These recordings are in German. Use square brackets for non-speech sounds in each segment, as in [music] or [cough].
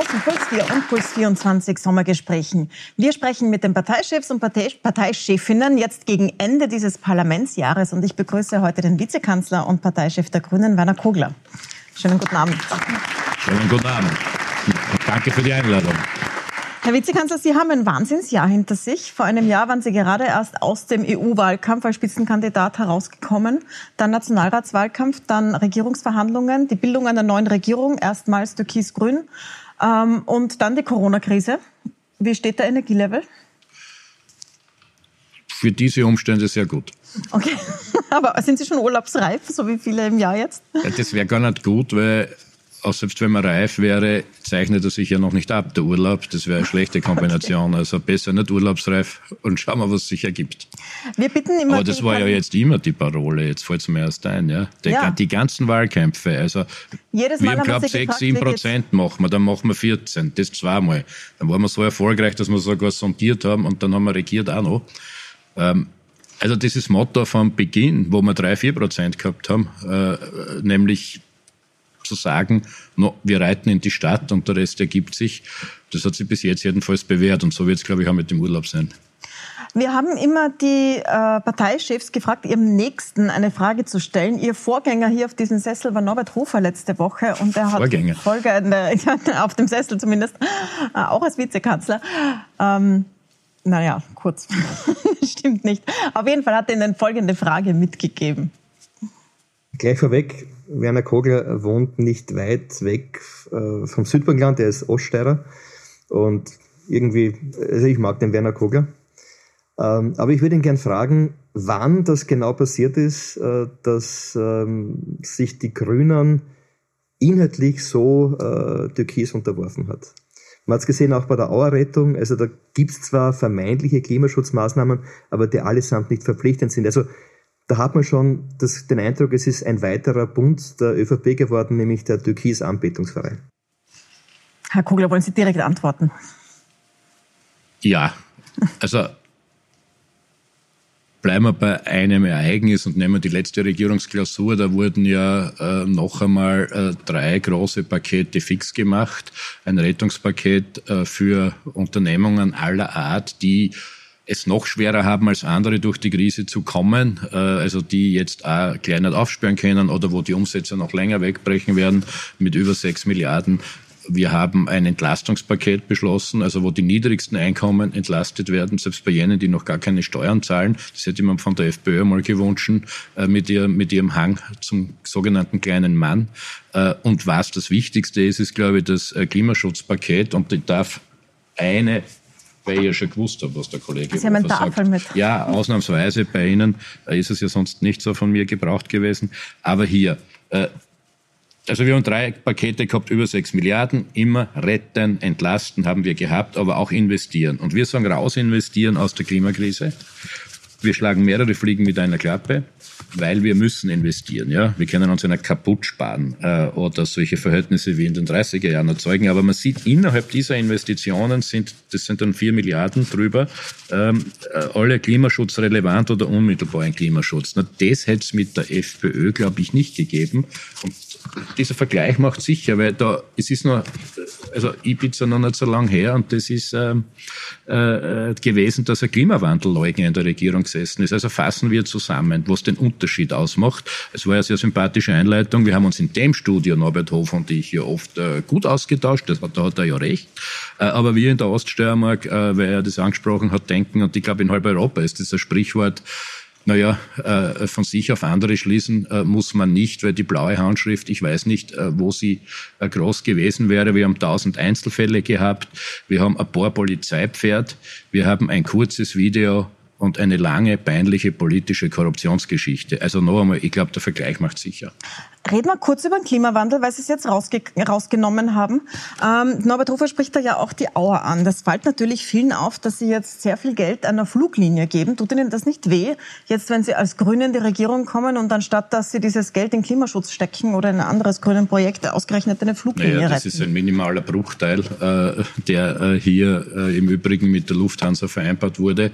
großen Puls 4 und Puls 24 Sommergesprächen. Wir sprechen mit den Parteichefs und Partei Parteichefinnen jetzt gegen Ende dieses Parlamentsjahres und ich begrüße heute den Vizekanzler und Parteichef der Grünen, Werner Kogler. Schönen guten Abend. Schönen guten Abend. Danke für die Einladung. Herr Vizekanzler, Sie haben ein Wahnsinnsjahr hinter sich. Vor einem Jahr waren Sie gerade erst aus dem EU-Wahlkampf als Spitzenkandidat herausgekommen. Dann Nationalratswahlkampf, dann Regierungsverhandlungen, die Bildung einer neuen Regierung, erstmals Türkis-Grün ähm, und dann die Corona-Krise. Wie steht der Energielevel? Für diese Umstände sehr gut. Okay, [laughs] aber sind Sie schon urlaubsreif, so wie viele im Jahr jetzt? Ja, das wäre gar nicht gut, weil auch selbst wenn man reif wäre, zeichnet er sich ja noch nicht ab, der Urlaub. Das wäre eine [laughs] schlechte Kombination. Also besser nicht urlaubsreif und schauen wir, was sich ergibt. Wir bitten immer Aber das war ja jetzt immer die Parole, jetzt fällt es mir erst ein. Ja? Die, ja. die ganzen Wahlkämpfe, also Jedes Mal wir haben glaubt 6, 7 Prozent machen wir, dann machen wir 14, das zweimal. Dann waren wir so erfolgreich, dass wir sogar sondiert haben und dann haben wir regiert auch noch. Ähm, also dieses Motto vom Beginn, wo wir 3, 4 Prozent gehabt haben, äh, nämlich zu sagen, no, wir reiten in die Stadt und der Rest ergibt sich. Das hat sich bis jetzt jedenfalls bewährt und so wird es, glaube ich, auch mit dem Urlaub sein. Wir haben immer die äh, Parteichefs gefragt, ihrem Nächsten eine Frage zu stellen. Ihr Vorgänger hier auf diesem Sessel war Norbert Hofer letzte Woche und er hat Vorgänger. [laughs] Auf dem Sessel zumindest, äh, auch als Vizekanzler. Ähm, naja, kurz. [laughs] Stimmt nicht. Auf jeden Fall hat er Ihnen folgende Frage mitgegeben. Gleich vorweg, Werner Kogler wohnt nicht weit weg äh, vom Südburgenland, er ist Oststeirer und irgendwie, also ich mag den Werner Kogler. Ähm, aber ich würde ihn gern fragen, wann das genau passiert ist, äh, dass ähm, sich die Grünen inhaltlich so äh, Türkis unterworfen hat. Man hat es gesehen auch bei der Auerrettung, also da gibt es zwar vermeintliche Klimaschutzmaßnahmen, aber die allesamt nicht verpflichtend sind. Also da hat man schon das, den Eindruck, es ist ein weiterer Bund der ÖVP geworden, nämlich der Türkis Anbetungsverein. Herr Kugler, wollen Sie direkt antworten? Ja, also bleiben wir bei einem Ereignis und nehmen wir die letzte Regierungsklausur. Da wurden ja äh, noch einmal äh, drei große Pakete fix gemacht. Ein Rettungspaket äh, für Unternehmungen aller Art, die es noch schwerer haben als andere durch die Krise zu kommen, äh, also die jetzt auch nicht aufsperren können oder wo die Umsätze noch länger wegbrechen werden mit über sechs Milliarden. Wir haben ein Entlastungspaket beschlossen, also wo die niedrigsten Einkommen entlastet werden, selbst bei jenen, die noch gar keine Steuern zahlen. Das hätte man von der FPÖ mal gewünscht, äh, mit, ihr, mit ihrem Hang zum sogenannten kleinen Mann. Äh, und was das Wichtigste ist, ist, glaube ich, das Klimaschutzpaket. Und ich darf eine weil ich ja schon gewusst habe, was der Kollege Sie haben einen Tafel mit. Ja, ausnahmsweise bei Ihnen ist es ja sonst nicht so von mir gebraucht gewesen. Aber hier, äh, also wir haben drei Pakete gehabt, über sechs Milliarden. Immer retten, entlasten haben wir gehabt, aber auch investieren. Und wir sagen raus investieren aus der Klimakrise. Wir schlagen mehrere Fliegen mit einer Klappe weil wir müssen investieren. Ja, wir können uns nicht kaputt sparen äh, oder solche Verhältnisse wie in den 30er Jahren erzeugen. Aber man sieht innerhalb dieser Investitionen sind das sind dann vier Milliarden drüber ähm, äh, alle klimaschutzrelevant oder unmittelbar ein Klimaschutz. Na, das hätte es mit der FPÖ, glaube ich, nicht gegeben. Und dieser Vergleich macht sicher, weil da es ist noch also Ibiza noch nicht so lang her und das ist ähm, äh, gewesen, dass ein Klimawandelleugner in der Regierung gesessen ist. Also fassen wir zusammen, was den Unterschied ausmacht. Es war eine sehr sympathische Einleitung. Wir haben uns in dem Studio, Norbert Hof und ich, hier oft äh, gut ausgetauscht. Das, da hat er ja recht. Äh, aber wir in der Oststeiermark, äh, weil er das angesprochen hat, denken, und ich glaube in halb Europa ist das ein Sprichwort, naja, äh, von sich auf andere schließen äh, muss man nicht, weil die blaue Handschrift, ich weiß nicht, äh, wo sie äh, groß gewesen wäre. Wir haben tausend Einzelfälle gehabt, wir haben ein paar Polizeipferd, wir haben ein kurzes Video und eine lange, peinliche politische Korruptionsgeschichte. Also noch einmal, ich glaube, der Vergleich macht sicher. Reden wir kurz über den Klimawandel, weil Sie es jetzt rausge rausgenommen haben. Ähm, Norbert Hofer spricht da ja auch die Auer an. Das fällt natürlich vielen auf, dass Sie jetzt sehr viel Geld einer Fluglinie geben. Tut Ihnen das nicht weh, jetzt wenn Sie als Grüne in die Regierung kommen und anstatt, dass Sie dieses Geld in Klimaschutz stecken oder in ein anderes grünen Projekt ausgerechnet eine Fluglinie naja, das retten? ist ein minimaler Bruchteil, äh, der äh, hier äh, im Übrigen mit der Lufthansa vereinbart wurde.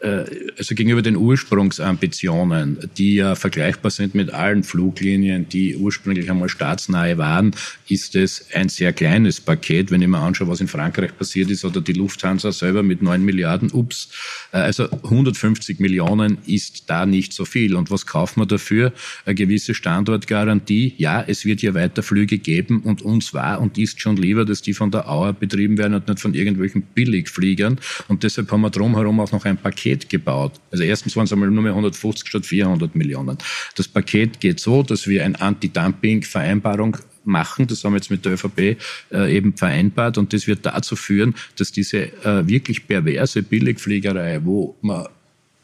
Äh, also gegenüber den Ursprungsambitionen, die ja vergleichbar sind mit allen Fluglinien, die ursprünglich einmal staatsnahe waren, ist es ein sehr kleines Paket. Wenn ich mir anschaue, was in Frankreich passiert ist oder die Lufthansa selber mit 9 Milliarden, ups, äh, also 150 Millionen ist da nicht so viel. Und was kauft man dafür? Eine gewisse Standortgarantie. Ja, es wird hier weiter Flüge geben und uns war und ist schon lieber, dass die von der Auer betrieben werden und nicht von irgendwelchen Billigfliegern. Und deshalb haben wir drumherum auch noch ein Paket gebaut. Also erstens waren es einmal nur mehr 150 statt 400 Millionen. Das Paket geht so, dass wir ein Anti-Dumping-Vereinbarung machen. Das haben wir jetzt mit der ÖVP äh, eben vereinbart und das wird dazu führen, dass diese äh, wirklich perverse Billigfliegerei, wo man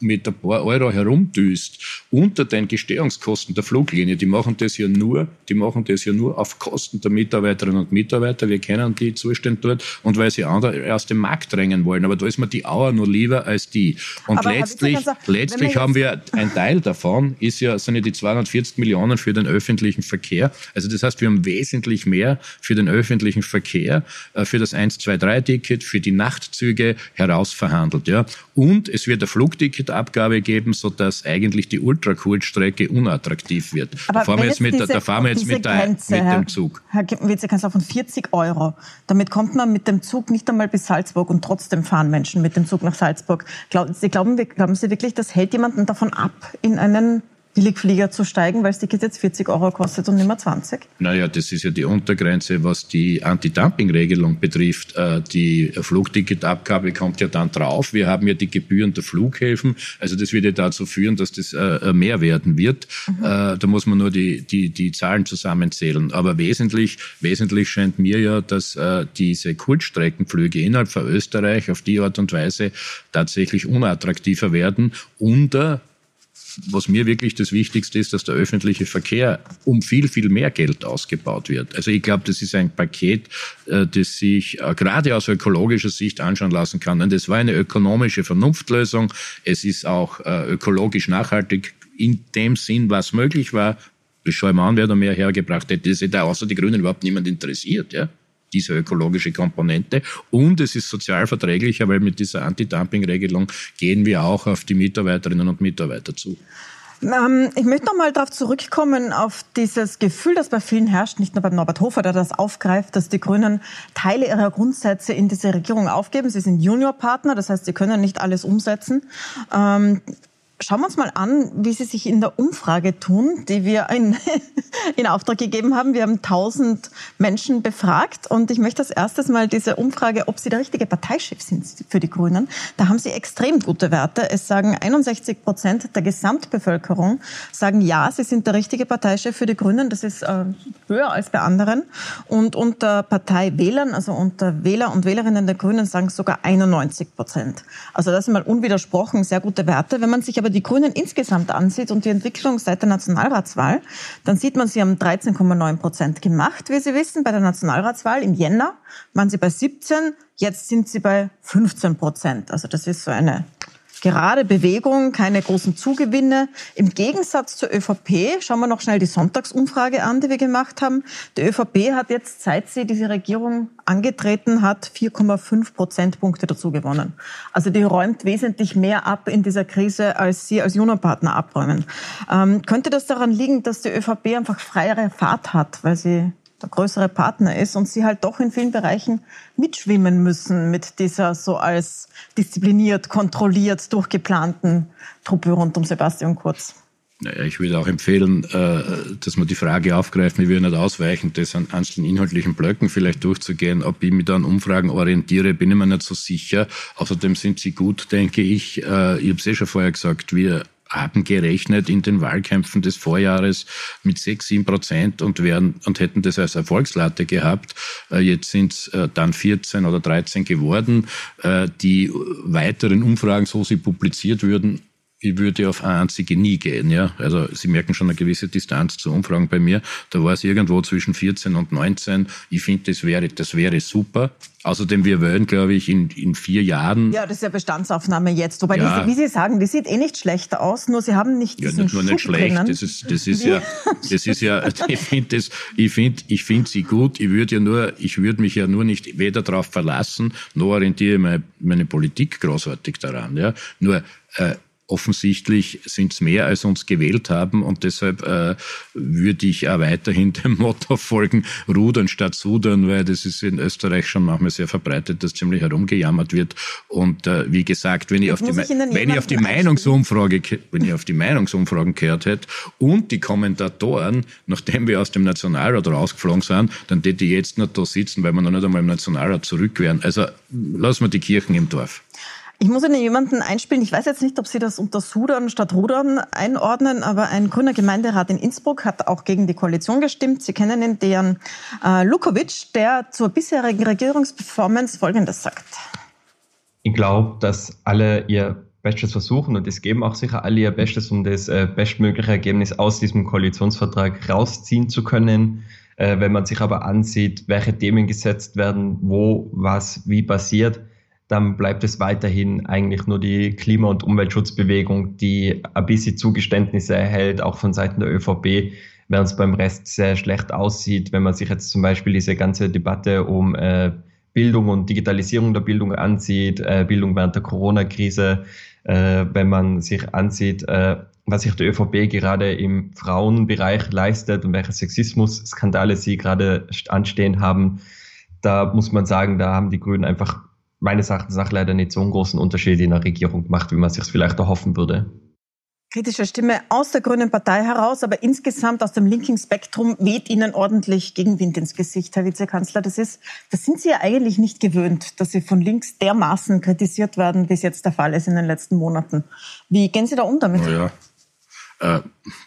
mit ein paar Euro herumdüst unter den Gestehungskosten der Fluglinie, die machen das ja nur, die machen das ja nur auf Kosten der Mitarbeiterinnen und Mitarbeiter. Wir kennen die Zustände dort und weil sie andere aus dem Markt drängen wollen. Aber da ist mir die Auer nur lieber als die. Und Aber letztlich, gesagt, letztlich haben wir ein Teil davon ist ja, sind ja die 240 Millionen für den öffentlichen Verkehr. Also das heißt, wir haben wesentlich mehr für den öffentlichen Verkehr, äh, für das 1-2-3-Ticket, für die Nachtzüge herausverhandelt, ja. Und es wird ein Flugticket Abgabe geben, sodass eigentlich die Ultrakurzstrecke unattraktiv wird. Aber da fahren wir jetzt mit, diese, da fahren wir jetzt mit, der, Grenze, mit dem Zug. Herr Witzekanzler, von 40 Euro. Damit kommt man mit dem Zug nicht einmal bis Salzburg und trotzdem fahren Menschen mit dem Zug nach Salzburg. Glauben Sie, glauben, glauben Sie wirklich, das hält jemanden davon ab, in einen Billigflieger zu steigen, weil das Ticket jetzt 40 Euro kostet und nicht mehr 20? Naja, das ist ja die Untergrenze, was die Anti-Dumping-Regelung betrifft. Äh, die Flugticketabgabe kommt ja dann drauf. Wir haben ja die Gebühren der Flughäfen. Also das wird ja dazu führen, dass das äh, mehr werden wird. Mhm. Äh, da muss man nur die, die, die Zahlen zusammenzählen. Aber wesentlich, wesentlich scheint mir ja, dass diese Kurzstreckenflüge innerhalb von Österreich auf die Art und Weise tatsächlich unattraktiver werden unter was mir wirklich das Wichtigste ist, dass der öffentliche Verkehr um viel, viel mehr Geld ausgebaut wird. Also ich glaube, das ist ein Paket, äh, das sich äh, gerade aus ökologischer Sicht anschauen lassen kann. Und das war eine ökonomische Vernunftlösung. Es ist auch äh, ökologisch nachhaltig in dem Sinn, was möglich war. Schau mal an, wer da mehr hergebracht hätte. Das hätte außer die Grünen überhaupt niemand interessiert. Ja? Diese ökologische Komponente. Und es ist sozial verträglicher, weil mit dieser Anti-Dumping-Regelung gehen wir auch auf die Mitarbeiterinnen und Mitarbeiter zu. Ähm, ich möchte noch mal darauf zurückkommen, auf dieses Gefühl, das bei vielen herrscht, nicht nur beim Norbert Hofer, der das aufgreift, dass die Grünen Teile ihrer Grundsätze in diese Regierung aufgeben. Sie sind Juniorpartner, das heißt, sie können nicht alles umsetzen. Schauen wir uns mal an, wie Sie sich in der Umfrage tun, die wir in, [laughs] in Auftrag gegeben haben. Wir haben 1000 Menschen befragt und ich möchte als erstes mal diese Umfrage, ob Sie der richtige Parteichef sind für die Grünen. Da haben Sie extrem gute Werte. Es sagen 61 Prozent der Gesamtbevölkerung sagen ja, Sie sind der richtige Parteichef für die Grünen. Das ist äh, höher als bei anderen. Und unter Parteiwählern, also unter Wähler und Wählerinnen der Grünen sagen sogar 91 Prozent. Also das sind mal unwidersprochen sehr gute Werte. Wenn man sich aber die Grünen insgesamt ansieht und die Entwicklung seit der Nationalratswahl, dann sieht man, sie haben 13,9 Prozent gemacht, wie Sie wissen, bei der Nationalratswahl im Jänner waren sie bei 17, jetzt sind sie bei 15 Prozent. Also das ist so eine gerade Bewegung, keine großen Zugewinne. Im Gegensatz zur ÖVP, schauen wir noch schnell die Sonntagsumfrage an, die wir gemacht haben. Die ÖVP hat jetzt, seit sie diese Regierung angetreten hat, 4,5 Prozentpunkte dazu gewonnen. Also die räumt wesentlich mehr ab in dieser Krise, als sie als Juniorpartner abräumen. Ähm, könnte das daran liegen, dass die ÖVP einfach freiere Fahrt hat, weil sie der größere Partner ist und sie halt doch in vielen Bereichen mitschwimmen müssen mit dieser so als diszipliniert, kontrolliert, durchgeplanten Truppe rund um Sebastian Kurz. Naja, ich würde auch empfehlen, äh, dass man die Frage aufgreift, wir würden nicht ausweichen, das an einzelnen inhaltlichen Blöcken vielleicht durchzugehen. Ob ich mich da an Umfragen orientiere, bin ich mir nicht so sicher. Außerdem sind sie gut, denke ich. Äh, ich habe es eh schon vorher gesagt, wir haben gerechnet in den Wahlkämpfen des Vorjahres mit 6, 7 Prozent und, wären, und hätten das als Erfolgslatte gehabt. Äh, jetzt sind es äh, dann 14 oder 13 geworden. Äh, die weiteren Umfragen, so sie publiziert würden, ich würde auf eine einzige nie gehen. Ja? Also Sie merken schon eine gewisse Distanz zu Umfragen bei mir. Da war es irgendwo zwischen 14 und 19. Ich finde, das wäre, das wäre super. Außerdem, wir wollen, glaube ich, in, in vier Jahren. Ja, das ist ja Bestandsaufnahme jetzt. Wobei, ja. die, wie Sie sagen, die sieht eh nicht schlecht aus, nur Sie haben nicht diesen Ja, nicht nur nicht schlecht. Das ist, das ist ja, [laughs] das ist ja, [laughs] ich finde das, ich finde, ich finde sie gut. Ich würde ja nur, ich würde mich ja nur nicht weder darauf verlassen, noch orientiere meine, meine Politik großartig daran, ja. Nur, äh, offensichtlich sind es mehr, als uns gewählt haben und deshalb äh, würde ich auch weiterhin [laughs] dem Motto folgen, rudern statt sudern, weil das ist in Österreich schon manchmal sehr verbreitet, dass ziemlich herumgejammert wird und äh, wie gesagt, wenn ich auf die, ich wenn ich auf die Meinungsumfrage, wenn ich auf die Meinungsumfragen gehört hätte und die Kommentatoren, nachdem wir aus dem Nationalrat rausgeflogen sind, dann hätte ich jetzt noch da sitzen, weil wir noch nicht einmal im Nationalrat zurück wären. Also lassen wir die Kirchen im Dorf. Ich muss Ihnen jemanden einspielen. Ich weiß jetzt nicht, ob Sie das unter Sudern statt Rudern einordnen, aber ein grüner Gemeinderat in Innsbruck hat auch gegen die Koalition gestimmt. Sie kennen ihn, Dejan äh, Lukovic, der zur bisherigen Regierungsperformance Folgendes sagt. Ich glaube, dass alle ihr Bestes versuchen und es geben auch sicher alle ihr Bestes, um das äh, bestmögliche Ergebnis aus diesem Koalitionsvertrag rausziehen zu können. Äh, wenn man sich aber ansieht, welche Themen gesetzt werden, wo was wie passiert, dann bleibt es weiterhin eigentlich nur die Klima- und Umweltschutzbewegung, die ein bisschen Zugeständnisse erhält, auch von Seiten der ÖVP, während es beim Rest sehr schlecht aussieht, wenn man sich jetzt zum Beispiel diese ganze Debatte um äh, Bildung und Digitalisierung der Bildung ansieht, äh, Bildung während der Corona-Krise, äh, wenn man sich ansieht, äh, was sich der ÖVP gerade im Frauenbereich leistet und welche Sexismus-Skandale sie gerade anstehen haben, da muss man sagen, da haben die Grünen einfach meines Erachtens nach leider nicht so einen großen Unterschied in der Regierung gemacht, wie man sich vielleicht erhoffen würde. Kritische Stimme aus der Grünen Partei heraus, aber insgesamt aus dem linken Spektrum weht Ihnen ordentlich Gegenwind ins Gesicht, Herr Vizekanzler. Das ist, das sind Sie ja eigentlich nicht gewöhnt, dass Sie von links dermaßen kritisiert werden, wie es jetzt der Fall ist in den letzten Monaten. Wie gehen Sie da um damit? Oh ja. Äh,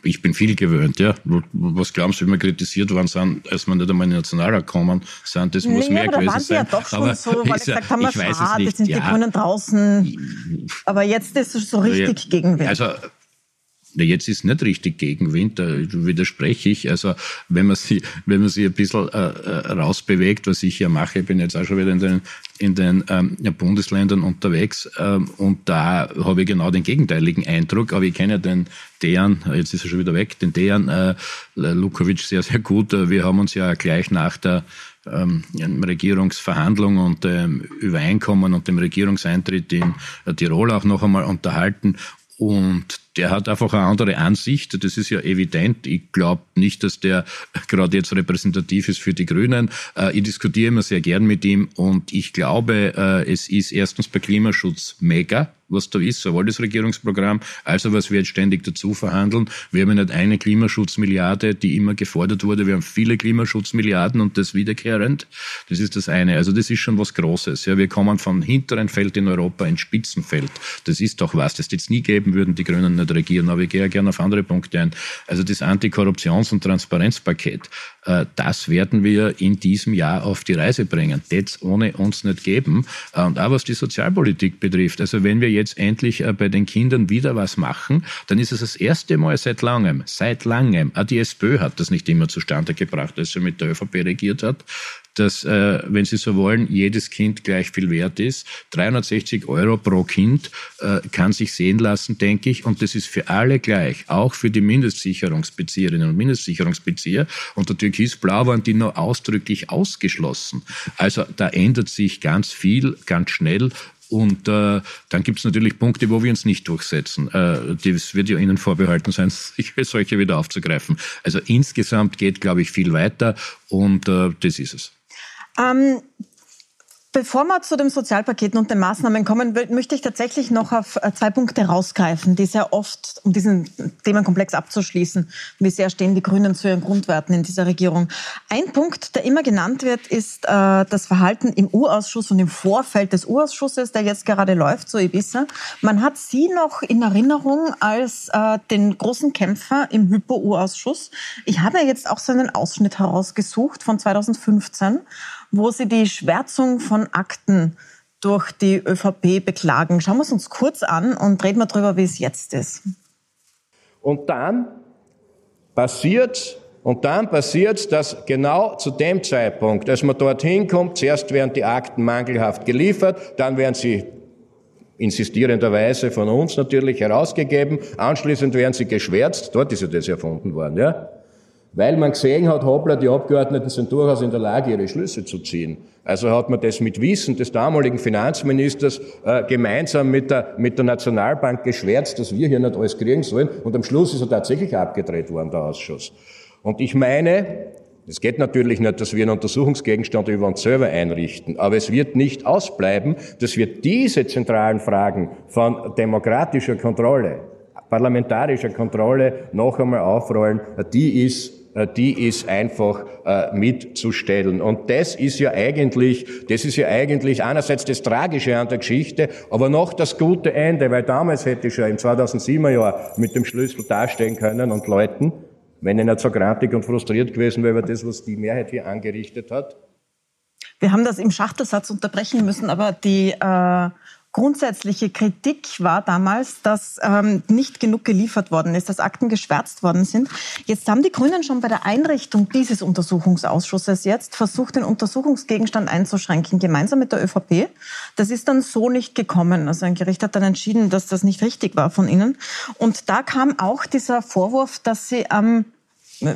ich bin viel gewöhnt, ja. Was glauben Sie, wie wir kritisiert worden sind, als wir nicht einmal in den Nationalrat gekommen sind? Das muss nee, mehr gewesen sein. Ja doch schon aber so, weil [laughs] ich gesagt haben, ich weiß es nicht. jetzt sind ja. die Grünen draußen. Aber jetzt ist es so richtig ja, Gegenwehr. Also Jetzt ist nicht richtig Gegenwind, da widerspreche ich. Also wenn man sie, wenn man sie ein bisschen äh, äh, rausbewegt, was ich ja mache, ich bin jetzt auch schon wieder in den, in den ähm, Bundesländern unterwegs ähm, und da habe ich genau den gegenteiligen Eindruck, aber ich kenne ja den Dejan, jetzt ist er schon wieder weg, den Dejan äh, Lukovic sehr, sehr gut. Wir haben uns ja gleich nach der ähm, Regierungsverhandlung und dem Übereinkommen und dem Regierungseintritt in Tirol auch noch einmal unterhalten. Und der hat einfach eine andere Ansicht. Das ist ja evident. Ich glaube nicht, dass der gerade jetzt repräsentativ ist für die Grünen. Äh, ich diskutiere immer sehr gern mit ihm und ich glaube, äh, es ist erstens bei Klimaschutz mega was da ist, sowohl das Regierungsprogramm, als auch was wir jetzt ständig dazu verhandeln. Wir haben ja nicht eine Klimaschutzmilliarde, die immer gefordert wurde. Wir haben viele Klimaschutzmilliarden und das wiederkehrend. Das ist das eine. Also das ist schon was Großes. Ja, wir kommen vom hinteren Feld in Europa ins Spitzenfeld. Das ist doch was, das jetzt nie geben würden, die Grünen nicht regieren. Aber ich gehe ja gerne auf andere Punkte ein. Also das Antikorruptions- und Transparenzpaket, äh, das werden wir in diesem Jahr auf die Reise bringen. Das ohne uns nicht geben. Und auch was die Sozialpolitik betrifft. Also wenn wir jetzt endlich äh, bei den Kindern wieder was machen, dann ist es das erste Mal seit langem, seit langem, auch die SPÖ hat das nicht immer zustande gebracht, als sie mit der ÖVP regiert hat, dass, äh, wenn Sie so wollen, jedes Kind gleich viel wert ist. 360 Euro pro Kind äh, kann sich sehen lassen, denke ich. Und das ist für alle gleich, auch für die Mindestsicherungsbezieherinnen und Mindestsicherungsbezieher. Und der Türkis-Blau waren die nur ausdrücklich ausgeschlossen. Also da ändert sich ganz viel, ganz schnell. Und äh, dann gibt es natürlich Punkte, wo wir uns nicht durchsetzen. Äh, das wird ja Ihnen vorbehalten sein, [laughs] solche wieder aufzugreifen. Also insgesamt geht, glaube ich, viel weiter und äh, das ist es. Ähm, Bevor wir zu den Sozialpaketen und den Maßnahmen kommen, möchte ich tatsächlich noch auf äh, zwei Punkte rausgreifen, die sehr oft, um diesen Themenkomplex abzuschließen, wie sehr stehen die Grünen zu ihren Grundwerten in dieser Regierung. Ein Punkt, der immer genannt wird, ist äh, das Verhalten im U-Ausschuss und im Vorfeld des U-Ausschusses, der jetzt gerade läuft, so Ibiza. Man hat Sie noch in Erinnerung als äh, den großen Kämpfer im Hypo-U-Ausschuss. Ich habe jetzt auch so einen Ausschnitt herausgesucht von 2015 wo sie die Schwärzung von Akten durch die ÖVP beklagen. Schauen wir es uns kurz an und reden wir darüber, wie es jetzt ist. Und dann passiert und dann passiert, dass genau zu dem Zeitpunkt, als man dorthin kommt, zuerst werden die Akten mangelhaft geliefert, dann werden sie insistierenderweise von uns natürlich herausgegeben, anschließend werden sie geschwärzt, dort ist ja das erfunden worden, ja, weil man gesehen hat, hoppla, die Abgeordneten sind durchaus in der Lage, ihre Schlüsse zu ziehen. Also hat man das mit Wissen des damaligen Finanzministers äh, gemeinsam mit der, mit der Nationalbank geschwärzt, dass wir hier nicht alles kriegen sollen. Und am Schluss ist er tatsächlich abgedreht worden, der Ausschuss. Und ich meine, es geht natürlich nicht, dass wir einen Untersuchungsgegenstand über uns selber einrichten, aber es wird nicht ausbleiben, dass wir diese zentralen Fragen von demokratischer Kontrolle, parlamentarischer Kontrolle noch einmal aufrollen. Die ist die ist einfach äh, mitzustellen. Und das ist ja eigentlich, das ist ja eigentlich einerseits das Tragische an der Geschichte, aber noch das gute Ende, weil damals hätte ich schon im 2007er Jahr mit dem Schlüssel dastehen können und Leuten, wenn ich nicht so grantig und frustriert gewesen wäre über das, was die Mehrheit hier angerichtet hat? Wir haben das im Schachtelsatz unterbrechen müssen, aber die äh, grundsätzliche Kritik war damals, dass ähm, nicht genug geliefert worden ist, dass Akten geschwärzt worden sind. Jetzt haben die Grünen schon bei der Einrichtung dieses Untersuchungsausschusses jetzt versucht, den Untersuchungsgegenstand einzuschränken, gemeinsam mit der ÖVP. Das ist dann so nicht gekommen. Also ein Gericht hat dann entschieden, dass das nicht richtig war von ihnen. Und da kam auch dieser Vorwurf, dass sie am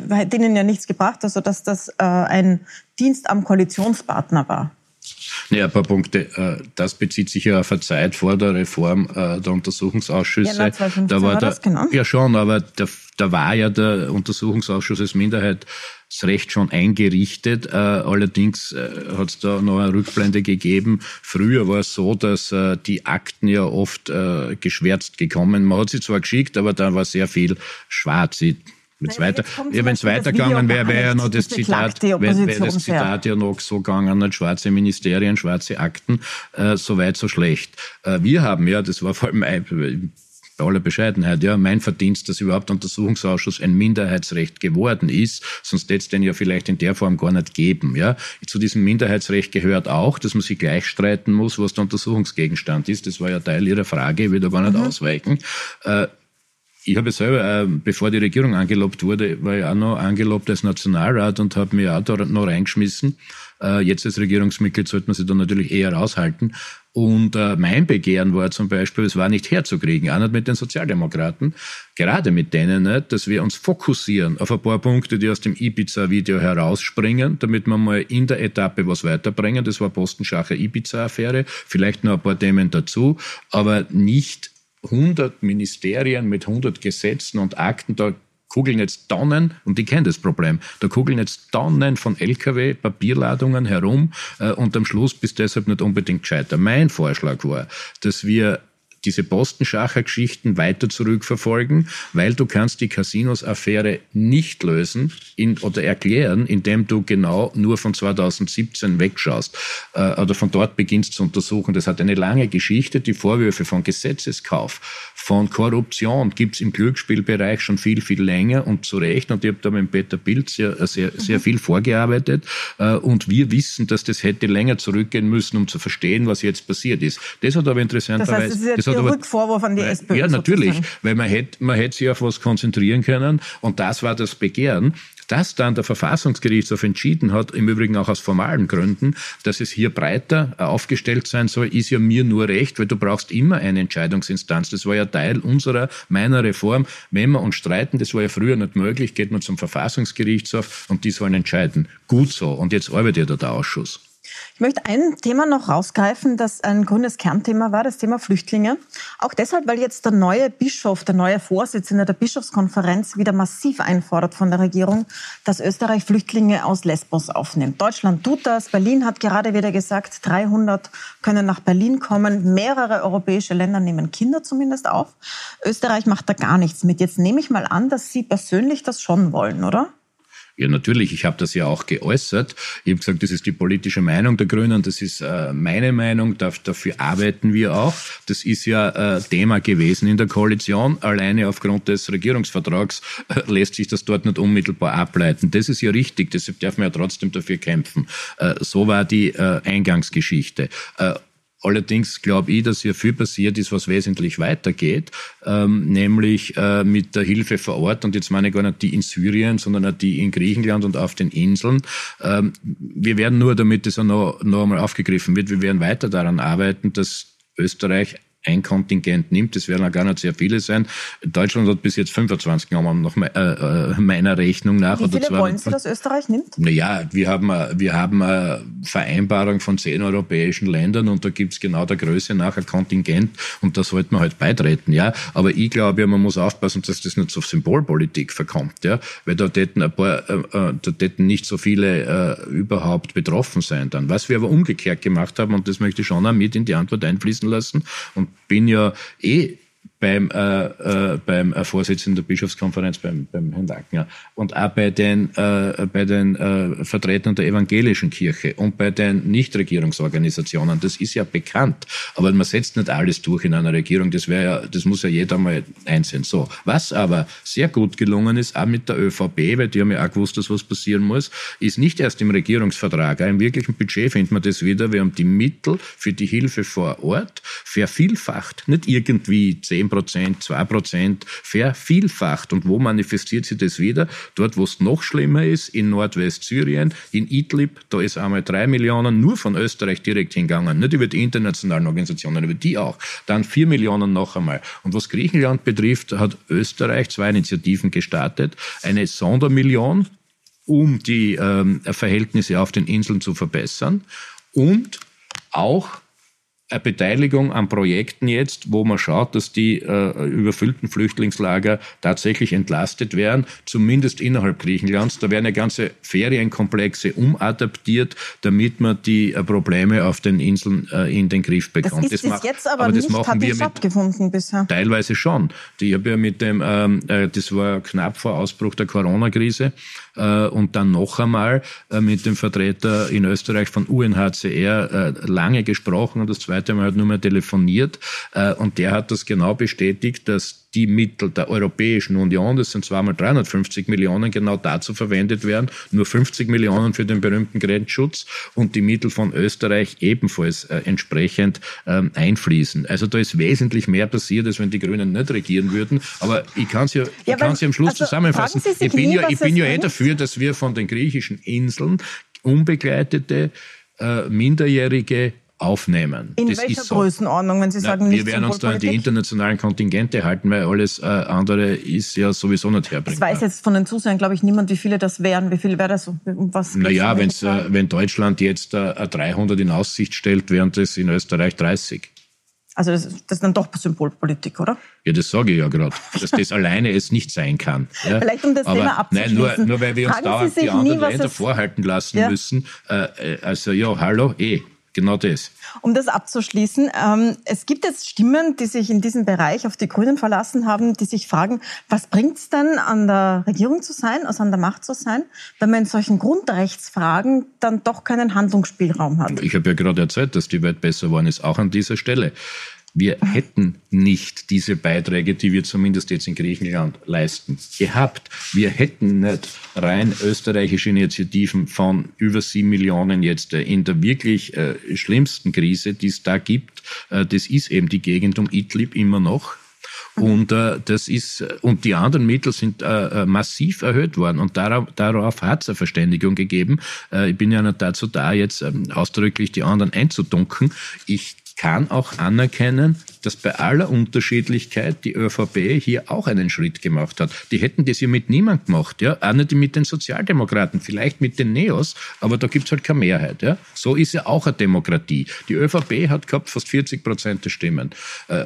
hat ihnen ja nichts gebracht, also dass das äh, ein Dienst am Koalitionspartner war. Ja, ein paar Punkte. Äh, das bezieht sich ja auf eine Zeit vor der Reform äh, der Untersuchungsausschüsse. Ja, da war, war das, genau. Ja schon, aber da, da war ja der Untersuchungsausschuss als Minderheit das Recht schon eingerichtet. Äh, allerdings hat es da noch eine Rückblende gegeben. Früher war es so, dass die Akten ja oft geschwärzt gekommen. Man hat sie zwar geschickt, aber da war sehr viel schwarz. Wenn es weiter, ja, wenn's weitergegangen wäre, wäre ja noch das Zitat, wäre wär das Zitat ja noch so gegangen, nicht schwarze Ministerien, schwarze Akten, äh, so weit, so schlecht. Äh, wir haben ja, das war vor allem ein, bei aller Bescheidenheit, ja, mein Verdienst, dass überhaupt Untersuchungsausschuss ein Minderheitsrecht geworden ist, sonst hätte es den ja vielleicht in der Form gar nicht geben, ja. Zu diesem Minderheitsrecht gehört auch, dass man sich gleich streiten muss, was der Untersuchungsgegenstand ist. Das war ja Teil Ihrer Frage, ich will da gar nicht mhm. ausweichen. Äh, ich habe selber, äh, bevor die Regierung angelobt wurde, war ich auch noch angelobt als Nationalrat und habe mich auch da noch reingeschmissen. Äh, jetzt als Regierungsmitglied sollte man sich da natürlich eher raushalten. Und äh, mein Begehren war zum Beispiel, es war nicht herzukriegen, auch nicht mit den Sozialdemokraten, gerade mit denen, nicht, dass wir uns fokussieren auf ein paar Punkte, die aus dem Ibiza-Video herausspringen, damit wir mal in der Etappe was weiterbringen. Das war Postenschacher Ibiza-Affäre, vielleicht noch ein paar Themen dazu, aber nicht 100 Ministerien mit 100 Gesetzen und Akten, da kugeln jetzt Tonnen, und ich kenne das Problem, da kugeln jetzt Tonnen von Lkw, Papierladungen herum äh, und am Schluss bist deshalb nicht unbedingt gescheiter. Mein Vorschlag war, dass wir diese Postenschacher-Geschichten weiter zurückverfolgen, weil du kannst die Casinos-Affäre nicht lösen in, oder erklären, indem du genau nur von 2017 wegschaust äh, oder von dort beginnst zu untersuchen. Das hat eine lange Geschichte. Die Vorwürfe von Gesetzeskauf, von Korruption gibt's im Glücksspielbereich schon viel, viel länger und zu Recht. Und ich habe da mit Peter Pilz sehr, sehr, sehr viel vorgearbeitet. Äh, und wir wissen, dass das hätte länger zurückgehen müssen, um zu verstehen, was jetzt passiert ist. Das hat aber interessanterweise... Das heißt, der Rückvorwurf an die SPÖ. Ja, natürlich, sozusagen. weil man hätte, man hätte sich auf was konzentrieren können und das war das Begehren. Dass dann der Verfassungsgerichtshof entschieden hat, im Übrigen auch aus formalen Gründen, dass es hier breiter aufgestellt sein soll, ist ja mir nur recht, weil du brauchst immer eine Entscheidungsinstanz. Das war ja Teil unserer, meiner Reform. Wenn wir uns streiten, das war ja früher nicht möglich, geht man zum Verfassungsgerichtshof und die sollen entscheiden. Gut so. Und jetzt arbeitet ja der Ausschuss. Ich möchte ein Thema noch rausgreifen, das ein grünes Kernthema war, das Thema Flüchtlinge. Auch deshalb, weil jetzt der neue Bischof, der neue Vorsitzende der Bischofskonferenz wieder massiv einfordert von der Regierung, dass Österreich Flüchtlinge aus Lesbos aufnimmt. Deutschland tut das. Berlin hat gerade wieder gesagt, 300 können nach Berlin kommen. Mehrere europäische Länder nehmen Kinder zumindest auf. Österreich macht da gar nichts mit. Jetzt nehme ich mal an, dass Sie persönlich das schon wollen, oder? Ja, natürlich. Ich habe das ja auch geäußert. Ich habe gesagt, das ist die politische Meinung der Grünen, das ist äh, meine Meinung, dafür arbeiten wir auch. Das ist ja äh, Thema gewesen in der Koalition. Alleine aufgrund des Regierungsvertrags äh, lässt sich das dort nicht unmittelbar ableiten. Das ist ja richtig, deshalb darf man ja trotzdem dafür kämpfen. Äh, so war die äh, Eingangsgeschichte. Allerdings glaube ich, dass hier viel passiert ist, was wesentlich weitergeht, ähm, nämlich äh, mit der Hilfe vor Ort. Und jetzt meine ich gar nicht die in Syrien, sondern auch die in Griechenland und auf den Inseln. Ähm, wir werden nur, damit das auch noch, noch einmal aufgegriffen wird, wir werden weiter daran arbeiten, dass Österreich ein Kontingent nimmt, das werden ja gar nicht sehr viele sein. Deutschland hat bis jetzt 25 genommen, nach äh, äh, meiner Rechnung nach. Wie viele wollen Sie, dass Österreich nimmt? Naja, wir haben, wir haben eine Vereinbarung von zehn europäischen Ländern und da gibt's genau der Größe nach ein Kontingent und da sollte man halt beitreten, ja. Aber ich glaube, man muss aufpassen, dass das nicht zur Symbolpolitik verkommt, ja. Weil da täten ein paar, äh, äh, da täten nicht so viele äh, überhaupt betroffen sein dann. Was wir aber umgekehrt gemacht haben, und das möchte ich schon auch mit in die Antwort einfließen lassen und bin ja eh beim, äh, äh, beim äh, Vorsitzenden der Bischofskonferenz, beim, beim Herrn Wagner, und auch bei den, äh, bei den äh, Vertretern der evangelischen Kirche und bei den Nichtregierungsorganisationen. Das ist ja bekannt. Aber man setzt nicht alles durch in einer Regierung. Das wäre ja, das muss ja jeder mal einsehen. So. Was aber sehr gut gelungen ist, auch mit der ÖVP, weil die haben ja auch gewusst, dass was passieren muss, ist nicht erst im Regierungsvertrag, auch im wirklichen Budget findet man das wieder. Wir haben die Mittel für die Hilfe vor Ort vervielfacht. Nicht irgendwie 10 10 Prozent, 2 Prozent, vervielfacht. Und wo manifestiert sich das wieder? Dort, wo es noch schlimmer ist, in Nordwestsyrien, in Idlib, da ist einmal drei Millionen nur von Österreich direkt hingegangen, nicht über die internationalen Organisationen, über die auch. Dann vier Millionen noch einmal. Und was Griechenland betrifft, hat Österreich zwei Initiativen gestartet. Eine Sondermillion, um die ähm, Verhältnisse auf den Inseln zu verbessern und auch eine Beteiligung an Projekten jetzt, wo man schaut, dass die äh, überfüllten Flüchtlingslager tatsächlich entlastet werden, zumindest innerhalb Griechenlands. Da werden ja ganze Ferienkomplexe umadaptiert, damit man die äh, Probleme auf den Inseln äh, in den Griff bekommt. Das ist das macht, jetzt aber, aber nicht, das machen wir stattgefunden bisher. Teilweise schon. Die habe ja mit dem, ähm, äh, das war knapp vor Ausbruch der Corona-Krise, und dann noch einmal äh, mit dem Vertreter in Österreich von UNHCR äh, lange gesprochen und das zweite Mal hat nur mehr telefoniert und der hat das genau bestätigt, dass die Mittel der Europäischen Union, das sind zweimal 350 Millionen, genau dazu verwendet werden, nur 50 Millionen für den berühmten Grenzschutz und die Mittel von Österreich ebenfalls äh, entsprechend ähm, einfließen. Also da ist wesentlich mehr passiert, als wenn die Grünen nicht regieren würden. Aber ich kann es ja, ja, ich ja am Schluss also zusammenfassen. Ich bin ja, ich bin ja eh dafür, dass wir von den griechischen Inseln unbegleitete äh, Minderjährige aufnehmen. In das welcher so. Größenordnung, wenn Sie sagen, Na, Wir werden uns da an die internationalen Kontingente halten, weil alles äh, andere ist ja sowieso nicht herbringbar. Das weiß jetzt von den Zusehern, glaube ich, niemand, wie viele das wären. Wie viele wäre das? Was naja, wenn's, äh, wenn Deutschland jetzt äh, 300 in Aussicht stellt, wären das in Österreich 30. Also das, das ist dann doch Symbolpolitik, oder? Ja, das sage ich ja gerade, dass das [laughs] alleine es nicht sein kann. Ja? Vielleicht um das Aber Thema abzuschließen. Nein, nur, nur weil wir uns dauernd die anderen nie, Länder vorhalten lassen ja? müssen. Äh, äh, also ja, hallo, eh. Genau das. Um das abzuschließen, ähm, es gibt jetzt Stimmen, die sich in diesem Bereich auf die Grünen verlassen haben, die sich fragen, was bringt es denn, an der Regierung zu sein, also an der Macht zu sein, wenn man in solchen Grundrechtsfragen dann doch keinen Handlungsspielraum hat? Ich habe ja gerade erzählt, dass die Welt besser geworden ist, auch an dieser Stelle. Wir hätten nicht diese Beiträge, die wir zumindest jetzt in Griechenland leisten, gehabt. Wir hätten nicht rein österreichische Initiativen von über sieben Millionen jetzt äh, in der wirklich äh, schlimmsten Krise, die es da gibt. Äh, das ist eben die Gegend um Idlib immer noch. Und äh, das ist und die anderen Mittel sind äh, äh massiv erhöht worden und darauf, darauf hat es eine Verständigung gegeben. Äh, ich bin ja nicht dazu da, jetzt ähm, ausdrücklich die anderen einzudunken. Ich kann auch anerkennen, dass bei aller Unterschiedlichkeit die ÖVP hier auch einen Schritt gemacht hat. Die hätten das ja mit niemand gemacht, ja, auch nicht mit den Sozialdemokraten, vielleicht mit den Neos, aber da gibt's halt keine Mehrheit. Ja. So ist ja auch eine Demokratie. Die ÖVP hat gehabt fast 40 Prozent der Stimmen. Äh,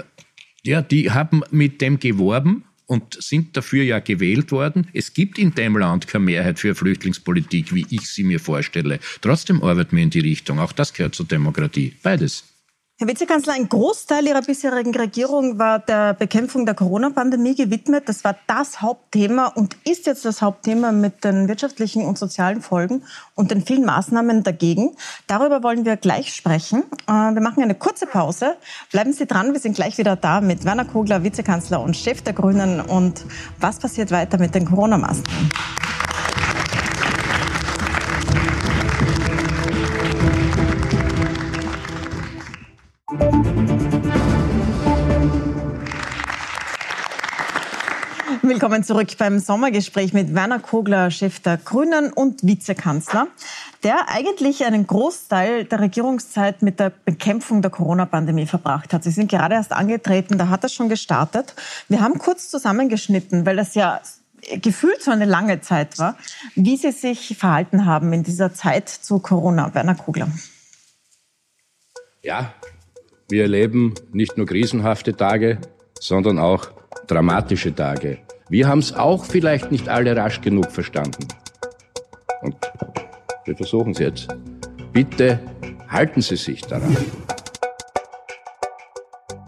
ja, die haben mit dem geworben, und sind dafür ja gewählt worden. Es gibt in dem Land keine Mehrheit für Flüchtlingspolitik, wie ich sie mir vorstelle. Trotzdem arbeiten wir in die Richtung. Auch das gehört zur Demokratie. Beides. Herr Vizekanzler, ein Großteil Ihrer bisherigen Regierung war der Bekämpfung der Corona-Pandemie gewidmet. Das war das Hauptthema und ist jetzt das Hauptthema mit den wirtschaftlichen und sozialen Folgen und den vielen Maßnahmen dagegen. Darüber wollen wir gleich sprechen. Äh, wir machen eine kurze Pause. Bleiben Sie dran, wir sind gleich wieder da mit Werner Kogler, Vizekanzler und Chef der Grünen. Und was passiert weiter mit den Corona-Maßnahmen? Willkommen zurück beim Sommergespräch mit Werner Kogler, Chef der Grünen und Vizekanzler, der eigentlich einen Großteil der Regierungszeit mit der Bekämpfung der Corona-Pandemie verbracht hat. Sie sind gerade erst angetreten, da hat er schon gestartet. Wir haben kurz zusammengeschnitten, weil das ja gefühlt so eine lange Zeit war, wie Sie sich verhalten haben in dieser Zeit zu Corona. Werner Kogler. Ja, wir erleben nicht nur krisenhafte Tage, sondern auch dramatische Tage. Wir haben es auch vielleicht nicht alle rasch genug verstanden. Und wir versuchen es jetzt. Bitte halten Sie sich daran.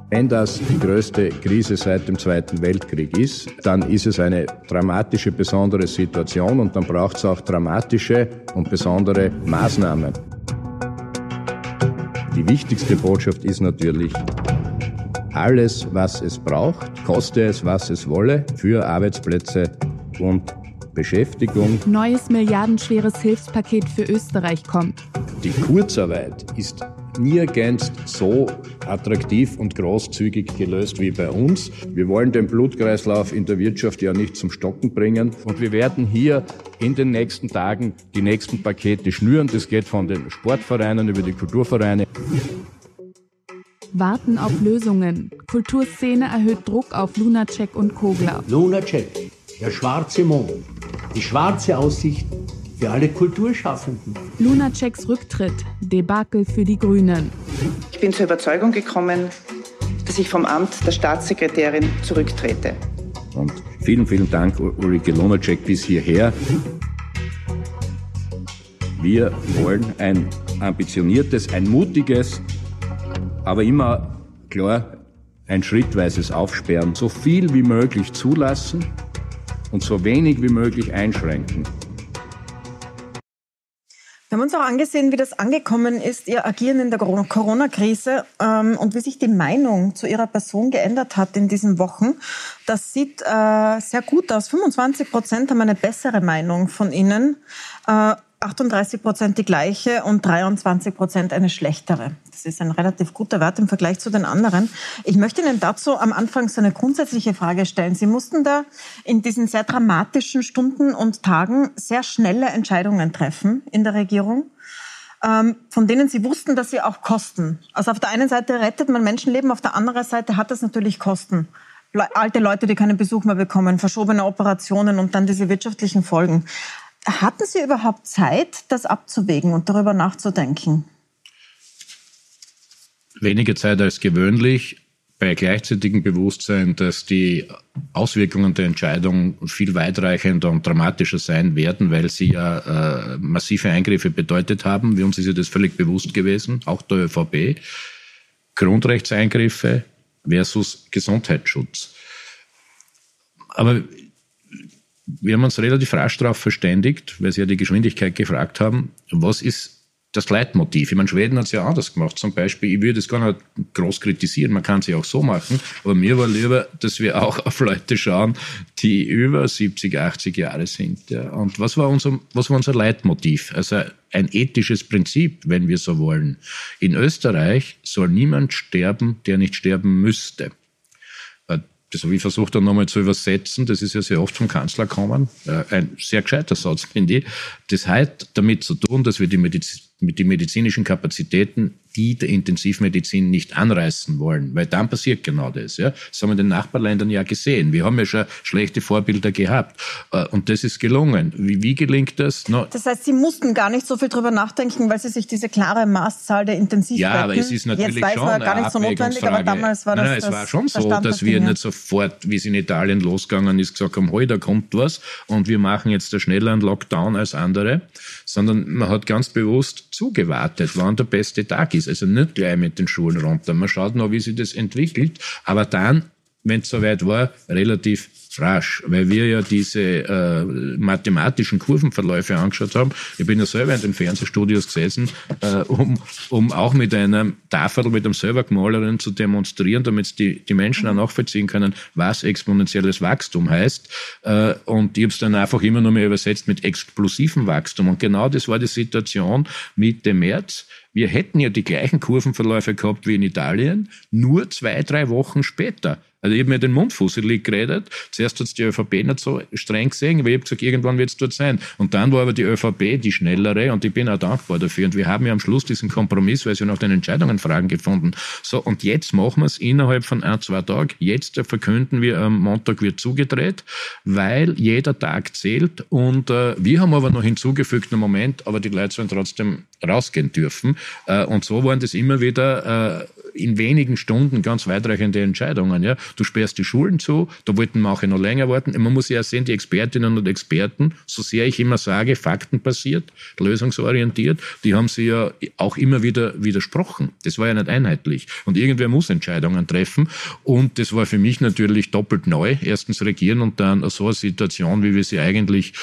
Wenn das die größte Krise seit dem Zweiten Weltkrieg ist, dann ist es eine dramatische, besondere Situation und dann braucht es auch dramatische und besondere Maßnahmen. Die wichtigste Botschaft ist natürlich, alles, was es braucht, koste es, was es wolle, für Arbeitsplätze und Beschäftigung. Neues milliardenschweres Hilfspaket für Österreich kommt. Die Kurzarbeit ist nirgends so attraktiv und großzügig gelöst wie bei uns. Wir wollen den Blutkreislauf in der Wirtschaft ja nicht zum Stocken bringen. Und wir werden hier in den nächsten Tagen die nächsten Pakete schnüren. Das geht von den Sportvereinen über die Kulturvereine. Warten auf Lösungen. Kulturszene erhöht Druck auf Lunacek und Kogler. Lunacek, der schwarze Mond, die schwarze Aussicht für alle Kulturschaffenden. Lunaceks Rücktritt, Debakel für die Grünen. Ich bin zur Überzeugung gekommen, dass ich vom Amt der Staatssekretärin zurücktrete. Und vielen, vielen Dank, Ulrike Lunacek, bis hierher. Wir wollen ein ambitioniertes, ein mutiges, aber immer klar ein schrittweises Aufsperren, so viel wie möglich zulassen und so wenig wie möglich einschränken. Wir haben uns auch angesehen, wie das angekommen ist, Ihr Agieren in der Corona-Krise ähm, und wie sich die Meinung zu Ihrer Person geändert hat in diesen Wochen. Das sieht äh, sehr gut aus. 25 Prozent haben eine bessere Meinung von Ihnen. Äh, 38 Prozent die gleiche und 23 Prozent eine schlechtere. Das ist ein relativ guter Wert im Vergleich zu den anderen. Ich möchte Ihnen dazu am Anfang so eine grundsätzliche Frage stellen. Sie mussten da in diesen sehr dramatischen Stunden und Tagen sehr schnelle Entscheidungen treffen in der Regierung, ähm, von denen Sie wussten, dass sie auch kosten. Also auf der einen Seite rettet man Menschenleben, auf der anderen Seite hat das natürlich Kosten alte Leute, die keinen Besuch mehr bekommen, verschobene Operationen und dann diese wirtschaftlichen Folgen. Hatten Sie überhaupt Zeit, das abzuwägen und darüber nachzudenken? Weniger Zeit als gewöhnlich, bei gleichzeitigem Bewusstsein, dass die Auswirkungen der Entscheidung viel weitreichender und dramatischer sein werden, weil sie ja äh, massive Eingriffe bedeutet haben. Wie uns ist ja das völlig bewusst gewesen, auch der ÖVP. Grundrechtseingriffe versus Gesundheitsschutz. Aber wir haben uns relativ rasch darauf verständigt, weil Sie ja die Geschwindigkeit gefragt haben, was ist das Leitmotiv. Ich meine, Schweden hat es ja anders gemacht. Zum Beispiel, ich würde es gar nicht groß kritisieren, man kann es ja auch so machen, aber mir war lieber, dass wir auch auf Leute schauen, die über 70, 80 Jahre sind. Ja. Und was war, unser, was war unser Leitmotiv? Also ein ethisches Prinzip, wenn wir so wollen. In Österreich soll niemand sterben, der nicht sterben müsste das habe ich versucht dann nochmal zu übersetzen, das ist ja sehr oft vom Kanzler kommen, äh, ein sehr gescheiter Satz, finde ich. Das hat damit zu tun, dass wir die, Mediz die medizinischen Kapazitäten die der Intensivmedizin nicht anreißen wollen, weil dann passiert genau das. Ja? Das haben wir in den Nachbarländern ja gesehen. Wir haben ja schon schlechte Vorbilder gehabt äh, und das ist gelungen. Wie, wie gelingt das? No. Das heißt, Sie mussten gar nicht so viel drüber nachdenken, weil Sie sich diese klare Maßzahl der Intensivbetten... Ja, aber es ist natürlich Jetzt schon war gar nicht so notwendig, aber damals war das nein, nein, es war schon so, dass wir nicht sofort, wie es in Italien losgegangen ist, gesagt haben, hey, da kommt was und wir machen jetzt da schneller einen Lockdown als andere, sondern man hat ganz bewusst zugewartet, wann der beste Tag ist ist. Also nicht gleich mit den Schulen runter. Man schaut noch, wie sich das entwickelt. Aber dann, wenn es soweit war, relativ rasch, weil wir ja diese äh, mathematischen Kurvenverläufe angeschaut haben. Ich bin ja selber in den Fernsehstudios gesessen, äh, um, um auch mit einer Tafel, mit einem Servergemalerin zu demonstrieren, damit die, die Menschen auch nachvollziehen können, was exponentielles Wachstum heißt. Äh, und ich habe es dann einfach immer nur mehr übersetzt mit explosivem Wachstum. Und genau das war die Situation Mitte März. Wir hätten ja die gleichen Kurvenverläufe gehabt wie in Italien, nur zwei, drei Wochen später. Also ich habe mir den Mund fusselig geredet. Zuerst hat es die ÖVP nicht so streng gesehen, aber ich habe gesagt, irgendwann wird es dort sein. Und dann war aber die ÖVP die schnellere und ich bin auch dankbar dafür. Und wir haben ja am Schluss diesen Kompromiss, weil sie nach den Entscheidungen fragen gefunden. So, und jetzt machen wir es innerhalb von ein, zwei Tagen. Jetzt verkünden wir, am Montag wird zugedreht, weil jeder Tag zählt. Und äh, wir haben aber noch hinzugefügt, einen Moment, aber die Leute sollen trotzdem rausgehen dürfen. Äh, und so waren das immer wieder äh, in wenigen Stunden ganz weitreichende Entscheidungen. Ja. Du sperrst die Schulen zu, da wollten manche noch länger warten. Man muss ja sehen, die Expertinnen und Experten, so sehr ich immer sage, faktenbasiert, lösungsorientiert, die haben sie ja auch immer wieder widersprochen. Das war ja nicht einheitlich. Und irgendwer muss Entscheidungen treffen. Und das war für mich natürlich doppelt neu. Erstens regieren und dann so eine Situation, wie wir sie eigentlich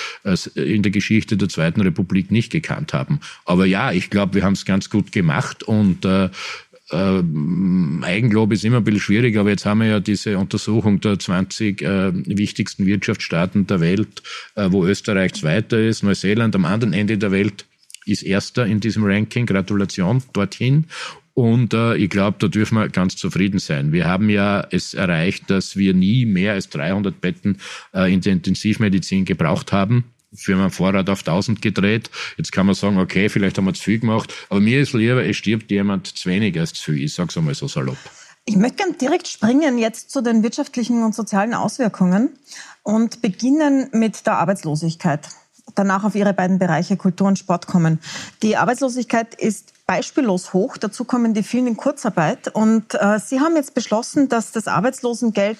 in der Geschichte der Zweiten Republik nicht gekannt haben. Aber ja, ich glaube, wir haben es ganz gut gemacht und äh, äh, Eigenlob ist immer ein bisschen schwierig, aber jetzt haben wir ja diese Untersuchung der 20 äh, wichtigsten Wirtschaftsstaaten der Welt, äh, wo Österreich Zweiter ist, Neuseeland am anderen Ende der Welt ist Erster in diesem Ranking. Gratulation dorthin. Und äh, ich glaube, da dürfen wir ganz zufrieden sein. Wir haben ja es erreicht, dass wir nie mehr als 300 Betten äh, in der Intensivmedizin gebraucht haben für meinen Vorrat auf 1000 gedreht. Jetzt kann man sagen, okay, vielleicht haben wir zu viel gemacht, aber mir ist lieber, es stirbt jemand zu wenig als zu viel. Ich sage es einmal so salopp. Ich möchte gerne direkt springen jetzt zu den wirtschaftlichen und sozialen Auswirkungen und beginnen mit der Arbeitslosigkeit. Danach auf Ihre beiden Bereiche Kultur und Sport kommen. Die Arbeitslosigkeit ist beispiellos hoch. Dazu kommen die vielen in Kurzarbeit. Und äh, Sie haben jetzt beschlossen, dass das Arbeitslosengeld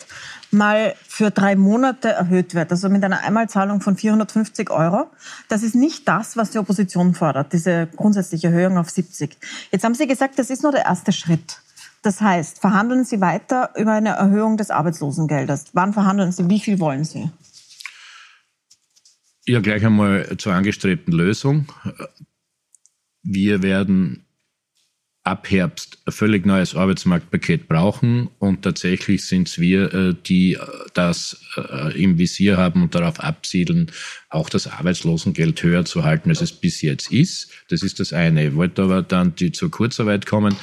mal für drei Monate erhöht wird, also mit einer Einmalzahlung von 450 Euro. Das ist nicht das, was die Opposition fordert, diese grundsätzliche Erhöhung auf 70. Jetzt haben Sie gesagt, das ist nur der erste Schritt. Das heißt, verhandeln Sie weiter über eine Erhöhung des Arbeitslosengeldes. Wann verhandeln Sie? Wie viel wollen Sie? Ja, gleich einmal zur angestrebten Lösung. Wir werden ab Herbst ein völlig neues Arbeitsmarktpaket brauchen und tatsächlich sind es wir, äh, die äh, das äh, im Visier haben und darauf absiedeln, auch das Arbeitslosengeld höher zu halten, als es bis jetzt ist. Das ist das eine. Ich wollte aber dann die zur Kurzarbeit kommen,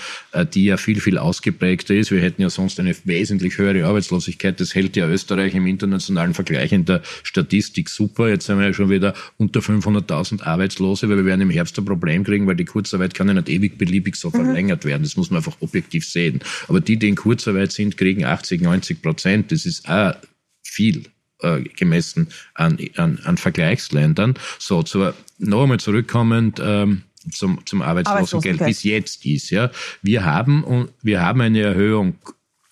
die ja viel, viel ausgeprägter ist. Wir hätten ja sonst eine wesentlich höhere Arbeitslosigkeit. Das hält ja Österreich im internationalen Vergleich in der Statistik super. Jetzt haben wir ja schon wieder unter 500.000 Arbeitslose, weil wir werden im Herbst ein Problem kriegen, weil die Kurzarbeit kann ja nicht ewig beliebig so mhm. verlängert werden. Das muss man einfach objektiv sehen. Aber die, die in Kurzarbeit sind, kriegen 80, 90 Prozent. Das ist auch viel äh, gemessen an, an, an Vergleichsländern. So, zur, noch einmal zurückkommend, ähm, zum, zum Arbeitslosengeld, wie es jetzt ist. Ja. Wir haben, wir haben eine Erhöhung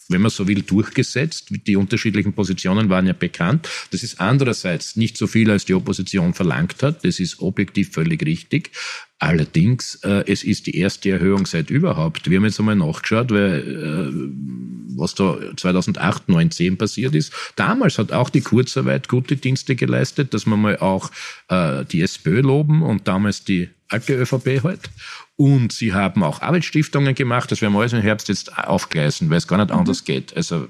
wenn man so will, durchgesetzt. Die unterschiedlichen Positionen waren ja bekannt. Das ist andererseits nicht so viel, als die Opposition verlangt hat. Das ist objektiv völlig richtig. Allerdings, äh, es ist die erste Erhöhung seit überhaupt. Wir haben jetzt einmal nachgeschaut, weil, äh, was da 2008, 9, 10 passiert ist. Damals hat auch die Kurzarbeit gute Dienste geleistet, dass man mal auch äh, die SPÖ loben und damals die alte ÖVP halt. Und sie haben auch Arbeitsstiftungen gemacht, das werden wir alles im Herbst jetzt aufgleisen, weil es gar nicht mhm. anders geht. Also,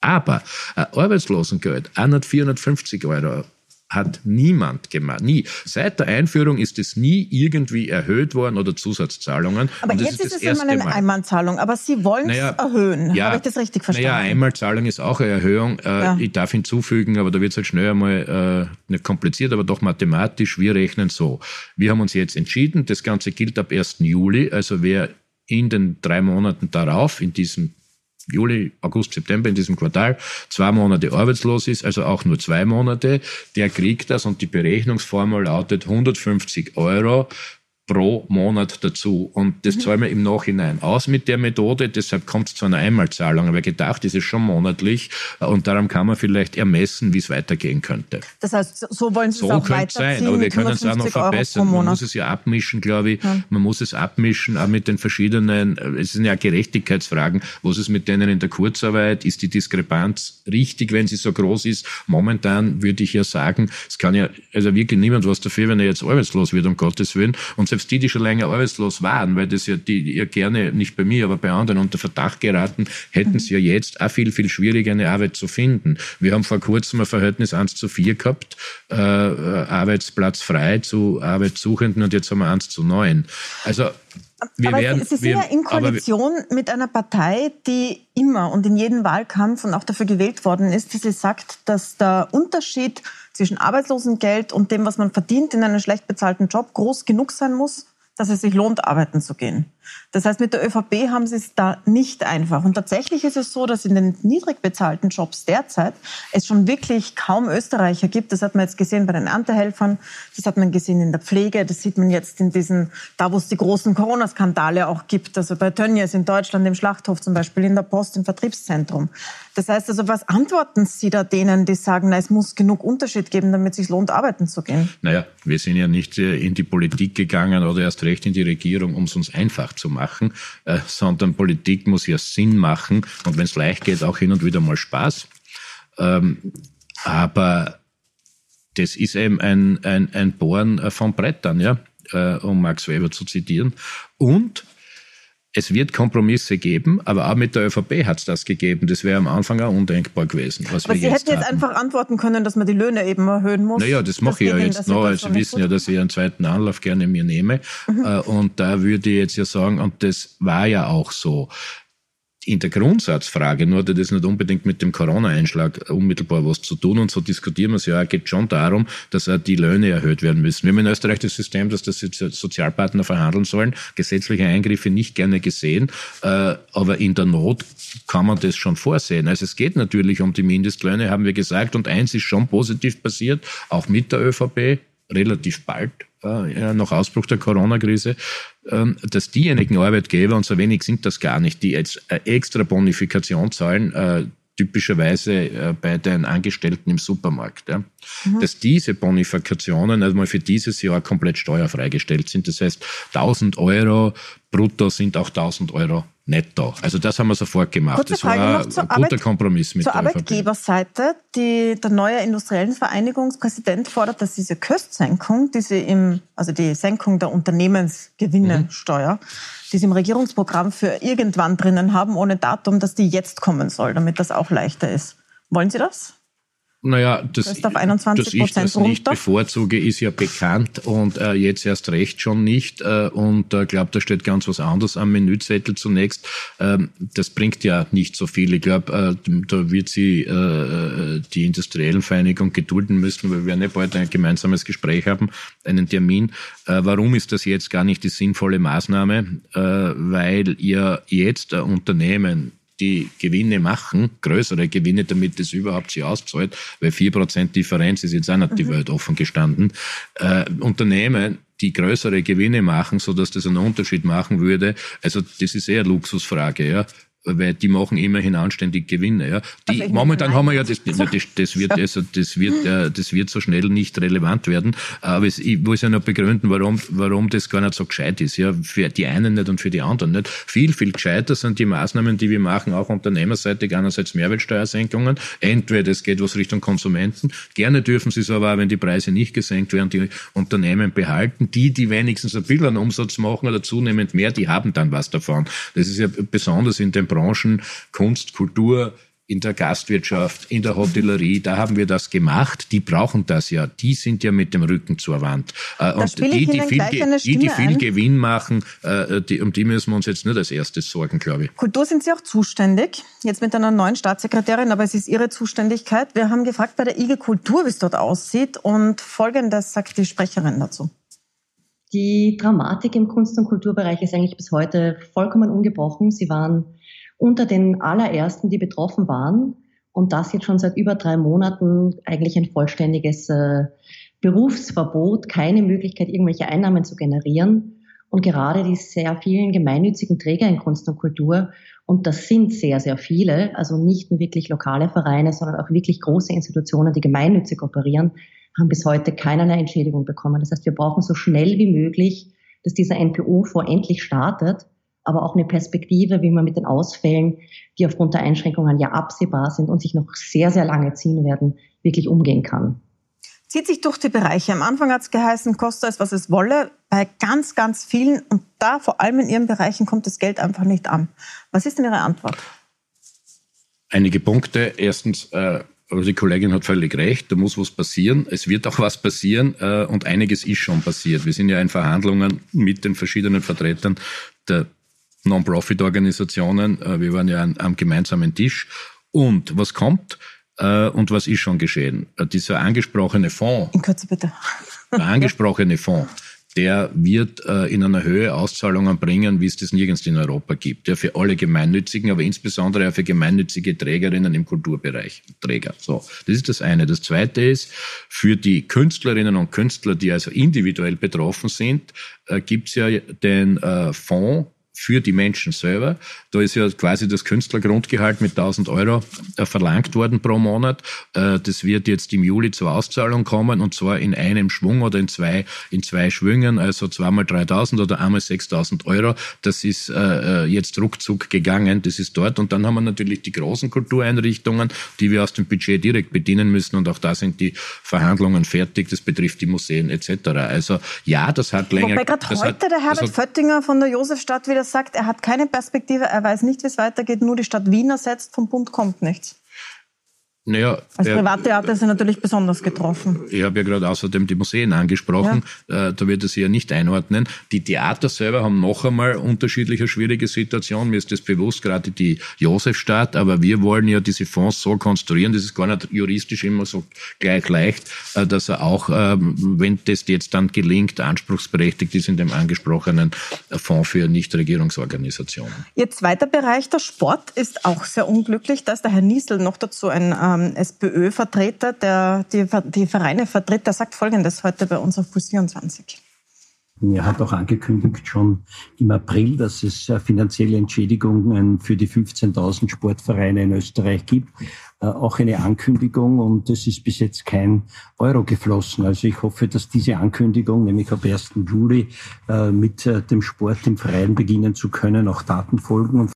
aber ein Arbeitslosengeld, 100, 450 Euro hat niemand gemacht. Nie. Seit der Einführung ist es nie irgendwie erhöht worden oder Zusatzzahlungen. Aber jetzt ist, ist es immer eine Einmalzahlung. Aber Sie wollen es naja, erhöhen. Ja, Habe ich das richtig verstanden? Naja, Einmalzahlung ist auch eine Erhöhung. Äh, ja. Ich darf hinzufügen, aber da wird es halt schnell einmal äh, nicht kompliziert, aber doch mathematisch. Wir rechnen so. Wir haben uns jetzt entschieden, das Ganze gilt ab 1. Juli. Also wer in den drei Monaten darauf, in diesem Juli, August, September in diesem Quartal zwei Monate arbeitslos ist, also auch nur zwei Monate, der kriegt das und die Berechnungsformel lautet 150 Euro pro Monat dazu. Und das mhm. zahlen wir im Nachhinein aus mit der Methode. Deshalb kommt es zu einer Einmalzahlung. Aber gedacht ist es schon monatlich. Und darum kann man vielleicht ermessen, wie es weitergehen könnte. Das heißt, so wollen Sie so es auch könnte sein, aber wir können es auch noch verbessern. Man muss es ja abmischen, glaube ich. Ja. Man muss es abmischen, auch mit den verschiedenen, es sind ja Gerechtigkeitsfragen. Was ist mit denen in der Kurzarbeit? Ist die Diskrepanz richtig, wenn sie so groß ist? Momentan würde ich ja sagen, es kann ja also wirklich niemand was dafür, wenn er jetzt arbeitslos wird, um Gottes Willen. Und selbst die, die schon länger arbeitslos waren, weil das ja die ja gerne, nicht bei mir, aber bei anderen unter Verdacht geraten, hätten sie ja jetzt auch viel, viel schwieriger eine Arbeit zu finden. Wir haben vor kurzem ein Verhältnis 1 zu 4 gehabt, äh, Arbeitsplatz frei zu Arbeitssuchenden und jetzt haben wir 1 zu 9. Also wir aber werden, Sie, Sie sind wir, ja in Koalition mit einer Partei, die immer und in jedem Wahlkampf und auch dafür gewählt worden ist, die sie sagt, dass der Unterschied zwischen Arbeitslosengeld und dem, was man verdient in einem schlecht bezahlten Job, groß genug sein muss, dass es sich lohnt, arbeiten zu gehen. Das heißt, mit der ÖVP haben sie es da nicht einfach. Und tatsächlich ist es so, dass in den niedrig bezahlten Jobs derzeit es schon wirklich kaum Österreicher gibt. Das hat man jetzt gesehen bei den Erntehelfern, das hat man gesehen in der Pflege, das sieht man jetzt in diesen, da wo es die großen Corona-Skandale auch gibt, also bei Tönnies in Deutschland, im Schlachthof zum Beispiel, in der Post, im Vertriebszentrum. Das heißt also, was antworten Sie da denen, die sagen, na, es muss genug Unterschied geben, damit es sich lohnt, arbeiten zu gehen? Naja, wir sind ja nicht äh, in die Politik gegangen oder erst recht in die Regierung, um es uns einfach zu machen, äh, sondern Politik muss ja Sinn machen und wenn es leicht geht, auch hin und wieder mal Spaß. Ähm, aber das ist eben ein, ein, ein Bohren äh, von Brettern, ja, äh, um Max Weber zu zitieren. Und es wird Kompromisse geben, aber auch mit der ÖVP hat es das gegeben. Das wäre am Anfang auch undenkbar gewesen. Was aber Sie jetzt hätten jetzt haben. einfach antworten können, dass man die Löhne eben erhöhen muss. Naja, das mache ich ja jetzt noch. Also Sie wissen ja, dass ich einen zweiten Anlauf gerne mir nehme. Mhm. Äh, Und da würde ich jetzt ja sagen, und das war ja auch so, in der Grundsatzfrage, nur hat das nicht unbedingt mit dem Corona-Einschlag unmittelbar was zu tun und so diskutieren wir es ja, geht schon darum, dass auch die Löhne erhöht werden müssen. Wir haben in Österreich das System, dass das Sozi- Sozialpartner verhandeln sollen, gesetzliche Eingriffe nicht gerne gesehen, äh, aber in der Not kann man das schon vorsehen. Also es geht natürlich um die Mindestlöhne, haben wir gesagt, und eins ist schon positiv passiert, auch mit der ÖVP, relativ bald, äh, nach Ausbruch der Corona-Krise, dass diejenigen Arbeitgeber, und so wenig sind das gar nicht, die jetzt äh, extra Bonifikation zahlen, äh, typischerweise äh, bei den Angestellten im Supermarkt, ja, dass diese Bonifikationen einmal für dieses Jahr komplett steuerfrei gestellt sind. Das heißt, 1000 Euro brutto sind auch 1000 Euro netto. Also das haben wir sofort gemacht. Kurze das Frage war ein guter Arbeit- Kompromiss mit Zur der. Arbeitgeberseite, die, der neue industriellen Vereinigungspräsident fordert, dass diese Köstsenkung, die sie im, also die Senkung der Unternehmensgewinnesteuer, die sie im Regierungsprogramm für irgendwann drinnen haben, ohne Datum, dass die jetzt kommen soll, damit das auch leichter ist. Wollen Sie das? Naja, das, Das ist auf 21 dass ich das nicht bevorzuge, ist ja bekannt und äh, jetzt erst recht schon nicht. Äh, und ich äh, glaube, da steht ganz was anderes am Menüzettel zunächst. Ähm, das bringt ja nicht so viel. Ich glaube, äh, da wird sie äh, die industriellen Vereinigung gedulden müssen, weil wir werden ja bald ein gemeinsames Gespräch haben, einen Termin. Äh, warum ist das jetzt gar nicht die sinnvolle Maßnahme? Äh, weil ihr jetzt ein Unternehmen die Gewinne machen, größere Gewinne, damit es überhaupt sich auszahlt, weil 4% Differenz ist jetzt auch nicht die Welt offen gestanden. Äh, Unternehmen, die größere Gewinne machen, so dass das einen Unterschied machen würde, also das ist eher Luxusfrage, ja weil die machen immerhin anständig Gewinne. Ja. Die, Also momentan meine, haben wir ja das, das, das wird [laughs] also das wird äh, das wird so schnell nicht relevant werden. Aber es, ich muss ja noch begründen, warum warum das gar nicht so gescheit ist. Ja, für die einen nicht und für die anderen nicht. Viel viel gescheiter sind die Maßnahmen, die wir machen, auch unternehmerseitig einerseits Mehrwertsteuersenkungen. Entweder es geht was Richtung Konsumenten. Gerne dürfen sie es aber auch, wenn die Preise nicht gesenkt werden, die Unternehmen behalten. Die, die wenigstens ein bisschen an Umsatz machen oder zunehmend mehr, die haben dann was davon. Das ist ja besonders in den Branchen Kunst, Kultur, in der Gastwirtschaft, in der Hotellerie, da haben wir das gemacht. Die brauchen das ja. Die sind ja mit dem Rücken zur Wand. Äh, Und spiele die, ich die Ihnen viel, die, die viel ein. Gewinn machen, äh, die, um die müssen wir uns jetzt nicht als erstes sorgen, glaube ich. Kultur sind Sie auch zuständig, jetzt mit einer neuen Staatssekretärin, aber es ist Ihre Zuständigkeit. Wir haben gefragt bei der IG Kultur, wie es dort aussieht und Folgendes sagt die Sprecherin dazu. Die Dramatik im Kunst- und Kulturbereich ist eigentlich bis heute vollkommen ungebrochen. Sie waren unter den allerersten, die betroffen waren. Und das jetzt schon seit über drei Monaten eigentlich ein vollständiges äh, Berufsverbot, keine Möglichkeit, irgendwelche Einnahmen zu generieren. Und gerade die sehr vielen gemeinnützigen Träger in Kunst und Kultur, und das sind sehr, sehr viele, also nicht nur wirklich lokale Vereine, sondern auch wirklich große Institutionen, die gemeinnützig operieren, haben bis heute keinerlei Entschädigung bekommen. Das heißt, wir brauchen so schnell wie möglich, dass dieser NPO-Fonds endlich startet, aber auch eine Perspektive, wie man mit den Ausfällen, die aufgrund der Einschränkungen ja absehbar sind und sich noch sehr, sehr lange ziehen werden, wirklich umgehen kann. Zieht sich durch die Bereiche. Am Anfang hat es geheißen, koste es, was es wolle. Bei ganz, ganz vielen und da vor allem in Ihren Bereichen kommt das Geld einfach nicht an. Was ist denn Ihre Antwort? Einige Punkte. Erstens, äh, die Kollegin hat völlig recht, da muss was passieren. Es wird auch was passieren äh, und einiges ist schon passiert. Wir sind ja in Verhandlungen mit den verschiedenen Vertretern der Non-Profit-Organisationen. Äh, wir waren ja an, am gemeinsamen Tisch. Und was kommt? Äh, und was ist schon geschehen? Äh, dieser angesprochene Fonds. In Kürze bitte. Der angesprochene Fonds der wird in einer Höhe Auszahlungen bringen, wie es das nirgends in Europa gibt. Ja, für alle Gemeinnützigen, aber insbesondere auch für gemeinnützige Trägerinnen im Kulturbereich. Träger. So, das ist das eine. Das zweite ist, für die Künstlerinnen und Künstler, die also individuell betroffen sind, gibt es ja den Fonds für die Menschen selber. Da ist ja quasi das Künstlergrundgehalt mit 1000 Euro äh, verlangt worden pro Monat. Äh, das wird jetzt im Juli zur Auszahlung kommen und zwar in einem Schwung oder in zwei, in zwei Schwüngen, also zweimal 3000 oder einmal 6000 Euro. Das ist äh, jetzt ruckzuck gegangen. Das ist dort. Und dann haben wir natürlich die großen Kultureinrichtungen, die wir aus dem Budget direkt bedienen müssen. Und auch da sind die Verhandlungen fertig. Das betrifft die Museen etc. Also ja, das hat länger. Wobei gerade heute hat, der Herbert Föttinger von der Josefstadt wieder sagt, er hat keine Perspektive, er weiß nicht, wie es weitergeht, nur die Stadt Wien ersetzt, vom Bund kommt nichts. Naja, Als Privattheater sind natürlich besonders getroffen. Ich habe ja gerade außerdem die Museen angesprochen, ja. Äh, da wird es ja nicht einordnen. Die Theater selber haben noch einmal unterschiedliche schwierige Situationen. Mir ist das bewusst, gerade die Josefstadt, aber wir wollen ja diese Fonds so konstruieren, das ist gar nicht juristisch immer so gleich leicht, äh, dass er auch, ähm, wenn das jetzt dann gelingt, anspruchsberechtigt ist in dem angesprochenen Fonds für Nichtregierungsorganisationen. Ihr zweiter Bereich, der Sport, ist auch sehr unglücklich. Da ist der Herr Niesel noch dazu ein ähm, SPÖ-Vertreter, der die, die Vereine vertritt, der sagt Folgendes heute bei uns auf Puls 24. Er hat auch angekündigt schon im April, dass es äh, finanzielle Entschädigungen für die 15.000 Sportvereine in Österreich gibt. Äh, auch eine Ankündigung und es ist bis jetzt kein Euro geflossen. Also ich hoffe, dass diese Ankündigung, nämlich ab 1. Juli äh, mit dem Sport im Freien beginnen zu können, auch Daten folgen und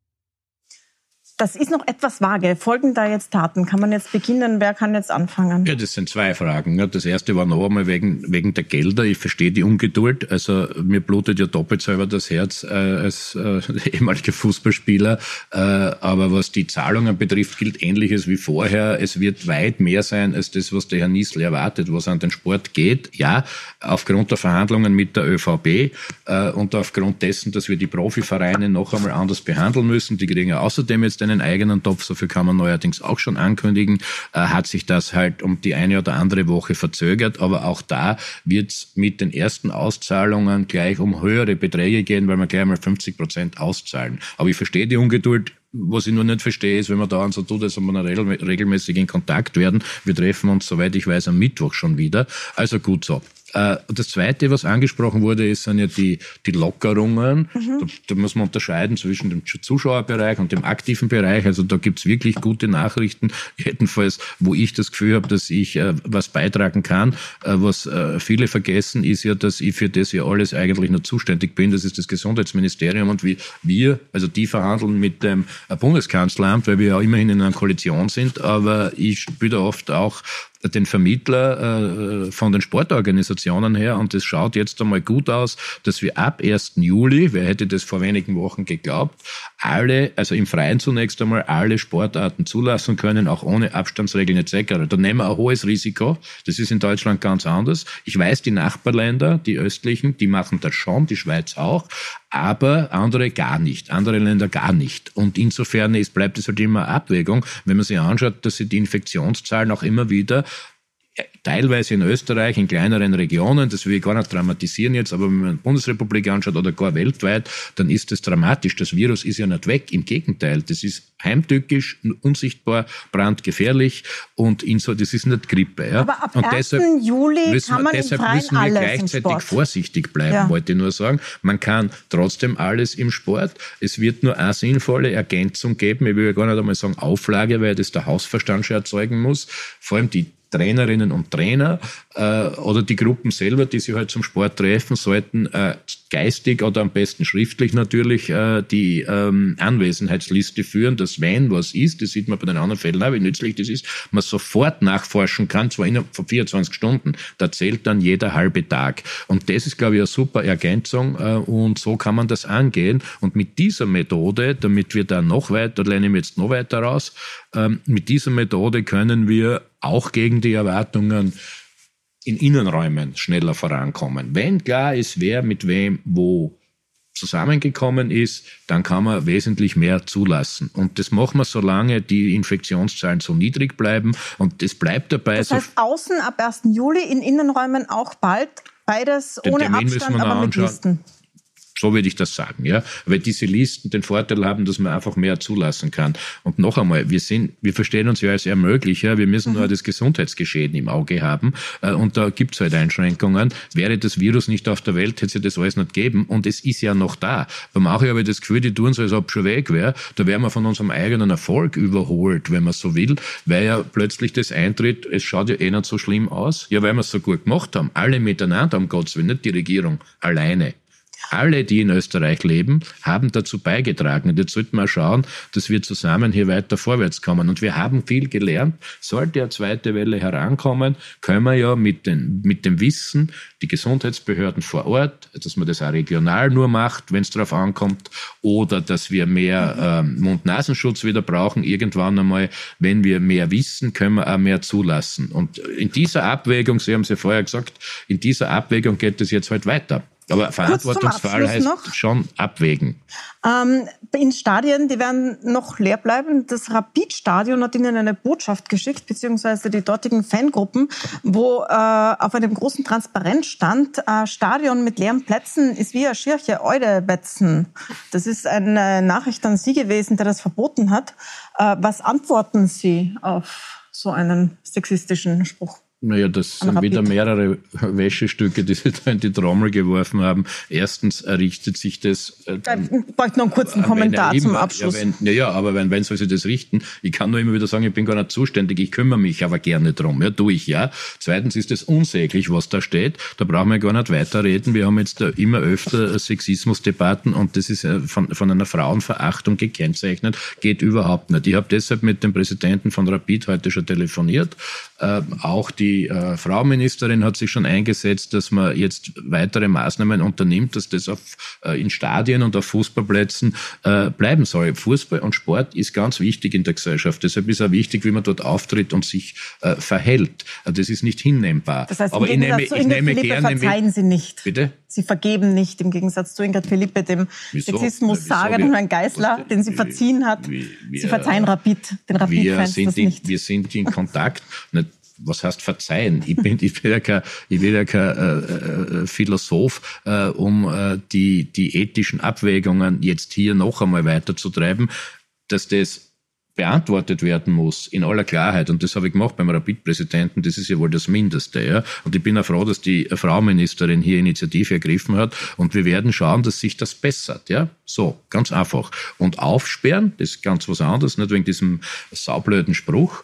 das ist noch etwas vage. Folgen da jetzt Taten? Kann man jetzt beginnen? Wer kann jetzt anfangen? Ja, das sind zwei Fragen. Das erste war noch einmal wegen, wegen der Gelder. Ich verstehe die Ungeduld. Also mir blutet ja doppelt selber das Herz äh, als äh, [laughs] ehemaliger Fußballspieler. Äh, aber was die Zahlungen betrifft, gilt Ähnliches wie vorher. Es wird weit mehr sein als das, was der Herr Niesel erwartet, was an den Sport geht. Ja, aufgrund der Verhandlungen mit der ÖVP äh, und aufgrund dessen, dass wir die Profivereine noch einmal anders behandeln müssen. Die kriegen ja außerdem jetzt einen eigenen Topf, so viel kann man neuerdings auch schon ankündigen, äh, hat sich das halt um die eine oder andere Woche verzögert. Aber auch da wird es mit den ersten Auszahlungen gleich um höhere Beträge gehen, weil wir gleich mal 50 Prozent auszahlen. Aber ich verstehe die Ungeduld. Was ich nur nicht verstehe, ist, wenn man da so tut, als ob wir regelmäßig in Kontakt werden. Wir treffen uns, soweit ich weiß, am Mittwoch schon wieder. Also gut so. Äh, und das Zweite, was angesprochen wurde, ist, sind ja die, die Lockerungen. Mhm. Da, da, muss man unterscheiden zwischen dem Zuschauerbereich und dem aktiven Bereich. Also da gibt's wirklich gute Nachrichten, jedenfalls, wo ich das Gefühl habe, dass ich äh, was beitragen kann. Äh, was äh, viele vergessen, ist ja, dass ich für das ja alles eigentlich nur zuständig bin. Das ist das Gesundheitsministerium und wie wir, also die verhandeln mit dem äh, Bundeskanzleramt, weil wir ja immerhin in einer Koalition sind. Aber ich spiele da oft auch den Vermittler äh, von den Sportorganisationen her und es schaut jetzt einmal gut aus, dass wir ab 1. Juli, wer hätte das vor wenigen Wochen geglaubt, alle, also im Freien zunächst einmal alle Sportarten zulassen können, auch ohne Abstandsregeln etc. Da nehmen wir ein hohes Risiko. Das ist in Deutschland ganz anders. Ich weiß, die Nachbarländer, die östlichen, die machen das schon, die Schweiz auch, aber andere gar nicht, andere Länder gar nicht. Und insofern ist, bleibt es halt immer Abwägung, wenn man sich anschaut, dass die Infektionszahlen auch immer wieder teilweise in Österreich, in kleineren Regionen, das will ich gar nicht dramatisieren jetzt, aber wenn man die Bundesrepublik anschaut oder gar weltweit, dann ist das dramatisch. Das Virus ist ja nicht weg, im Gegenteil, das ist heimtückisch, unsichtbar, brandgefährlich und so, das ist nicht Grippe. Ja. Aber ab und 1. Deshalb Juli kann man deshalb müssen wir gleichzeitig vorsichtig bleiben, ja. wollte ich nur sagen. Man kann trotzdem alles im Sport. Es wird nur eine sinnvolle Ergänzung geben. Ich will ja gar nicht einmal sagen Auflage, weil das der Hausverstand schon erzeugen muss. Vor allem die Trainerinnen und Trainer äh, oder die Gruppen selber, die sich halt zum Sport treffen, sollten äh, geistig oder am besten schriftlich natürlich äh, die ähm, Anwesenheitsliste führen, dass wenn was ist, das sieht man bei den anderen Fällen auch, wie nützlich das ist, man sofort nachforschen kann, zwar innerhalb von 24 Stunden, da zählt dann jeder halbe Tag. Und das ist, glaube ich, eine super Ergänzung äh, und so kann man das angehen. Und mit dieser Methode, damit wir da noch weiter, da lehne ich jetzt noch weiter raus, ähm, mit dieser Methode können wir auch gegen die Erwartungen in Innenräumen schneller vorankommen. Wenn klar ist, wer mit wem wo zusammengekommen ist, dann kann man wesentlich mehr zulassen. Und das machen wir, solange die Infektionszahlen so niedrig bleiben. Und das bleibt dabei. Das heißt, außen ab 1. Juli, in Innenräumen auch bald. Beides ohne Termin Abstand, aber mit Listen. So würde ich das sagen, ja. Weil diese Listen den Vorteil haben, dass man einfach mehr zulassen kann. Und noch einmal, wir sind, wir verstehen uns ja als Ermöglicher. Wir müssen mhm. nur das Gesundheitsgeschehen im Auge haben. Äh, und da gibt es halt Einschränkungen. Wäre das Virus nicht auf der Welt, hätte es das alles nicht geben. Und es ist ja noch da. Bei manchen habe ich das Gefühl, die tun so, als ob es schon weg wäre. Da wären wir von unserem eigenen Erfolg überholt, wenn man so will. Weil ja plötzlich das eintritt, es schaut ja eh nicht so schlimm aus. Ja, weil wir es so gut gemacht haben. Alle miteinander, um Gottes Willen, nicht die Regierung alleine. Alle, die in Österreich leben, haben dazu beigetragen. Und jetzt sollten wir schauen, dass wir zusammen hier weiter vorwärts kommen. Und wir haben viel gelernt. Sollte eine zweite Welle herankommen, können wir ja mit, den, mit dem Wissen, die Gesundheitsbehörden vor Ort, dass man das auch regional nur macht, wenn es darauf ankommt, oder dass wir mehr ähm, Mund-Nasenschutz wieder brauchen, irgendwann einmal, wenn wir mehr wissen, können wir auch mehr zulassen. Und in dieser Abwägung, Sie haben es ja vorher gesagt, in dieser Abwägung geht es jetzt halt weiter. Aber Verantwortungsfall heißt noch. schon abwägen. Ähm, in Stadien, die werden noch leer bleiben. Das Rapid-Stadion hat ihnen eine Botschaft geschickt, beziehungsweise die dortigen Fangruppen, wo äh, auf einem großen Transparent stand, äh, Stadion mit leeren Plätzen ist wie eine Schirche Eudebetzen. Das ist eine Nachricht an Sie gewesen, der das verboten hat. Äh, was antworten Sie auf so einen sexistischen Spruch? Naja, das sind wieder mehrere Wäschestücke, die sie da in die Trommel geworfen haben. Erstens errichtet sich das. Äh, ich bräuchte noch einen kurzen Kommentar zum Abschluss. Ja, wenn, ja, ja, aber wenn, wenn soll sie das richten? Ich kann nur immer wieder sagen, ich bin gar nicht zuständig, ich kümmere mich aber gerne drum. Ja, tue ich, ja. Zweitens ist es unsäglich, was da steht. Da brauchen wir gar nicht weiterreden. Wir haben jetzt da immer öfter Sexismusdebatten und das ist äh, von, von einer Frauenverachtung gekennzeichnet. Geht überhaupt nicht. Ich habe deshalb mit dem Präsidenten von Rapid heute schon telefoniert. Äh, auch die die äh, Frau Ministerin hat sich schon eingesetzt, dass man jetzt weitere Maßnahmen unternimmt, dass das auf, äh, in Stadien und auf Fußballplätzen äh, bleiben soll. Fußball und Sport ist ganz wichtig in der Gesellschaft. Deshalb ist auch wichtig, wie man dort auftritt und sich äh, verhält. Äh, das ist nicht hinnehmbar. Das heißt, Aber ich nehme, ich nehme gerne verzeihen Sie nicht. Bitte? Sie vergeben nicht, im Gegensatz zu Ingrid Philippe, dem Sexismus-Sager, dem Herrn Geisler, den sie verziehen hat. Wir, Sie verzeihen Rapid, den Rapid-Fans das nicht. Wir sind in [laughs] Kontakt was heißt verzeihen? Ich bin, ich bin ja kein, ich bin ja kein äh, äh, Philosoph, äh, um äh, die, die ethischen Abwägungen jetzt hier noch einmal weiterzutreiben, dass das beantwortet werden muss, in aller Klarheit. Und das habe ich gemacht beim Rapid-Präsidenten, das ist ja wohl das Mindeste. Ja? Und ich bin auch froh, dass die Frau Ministerin hier Initiative ergriffen hat. Und wir werden schauen, dass sich das bessert. Ja? So, ganz einfach. Und aufsperren, das ist ganz was anderes, nicht wegen diesem saublöden Spruch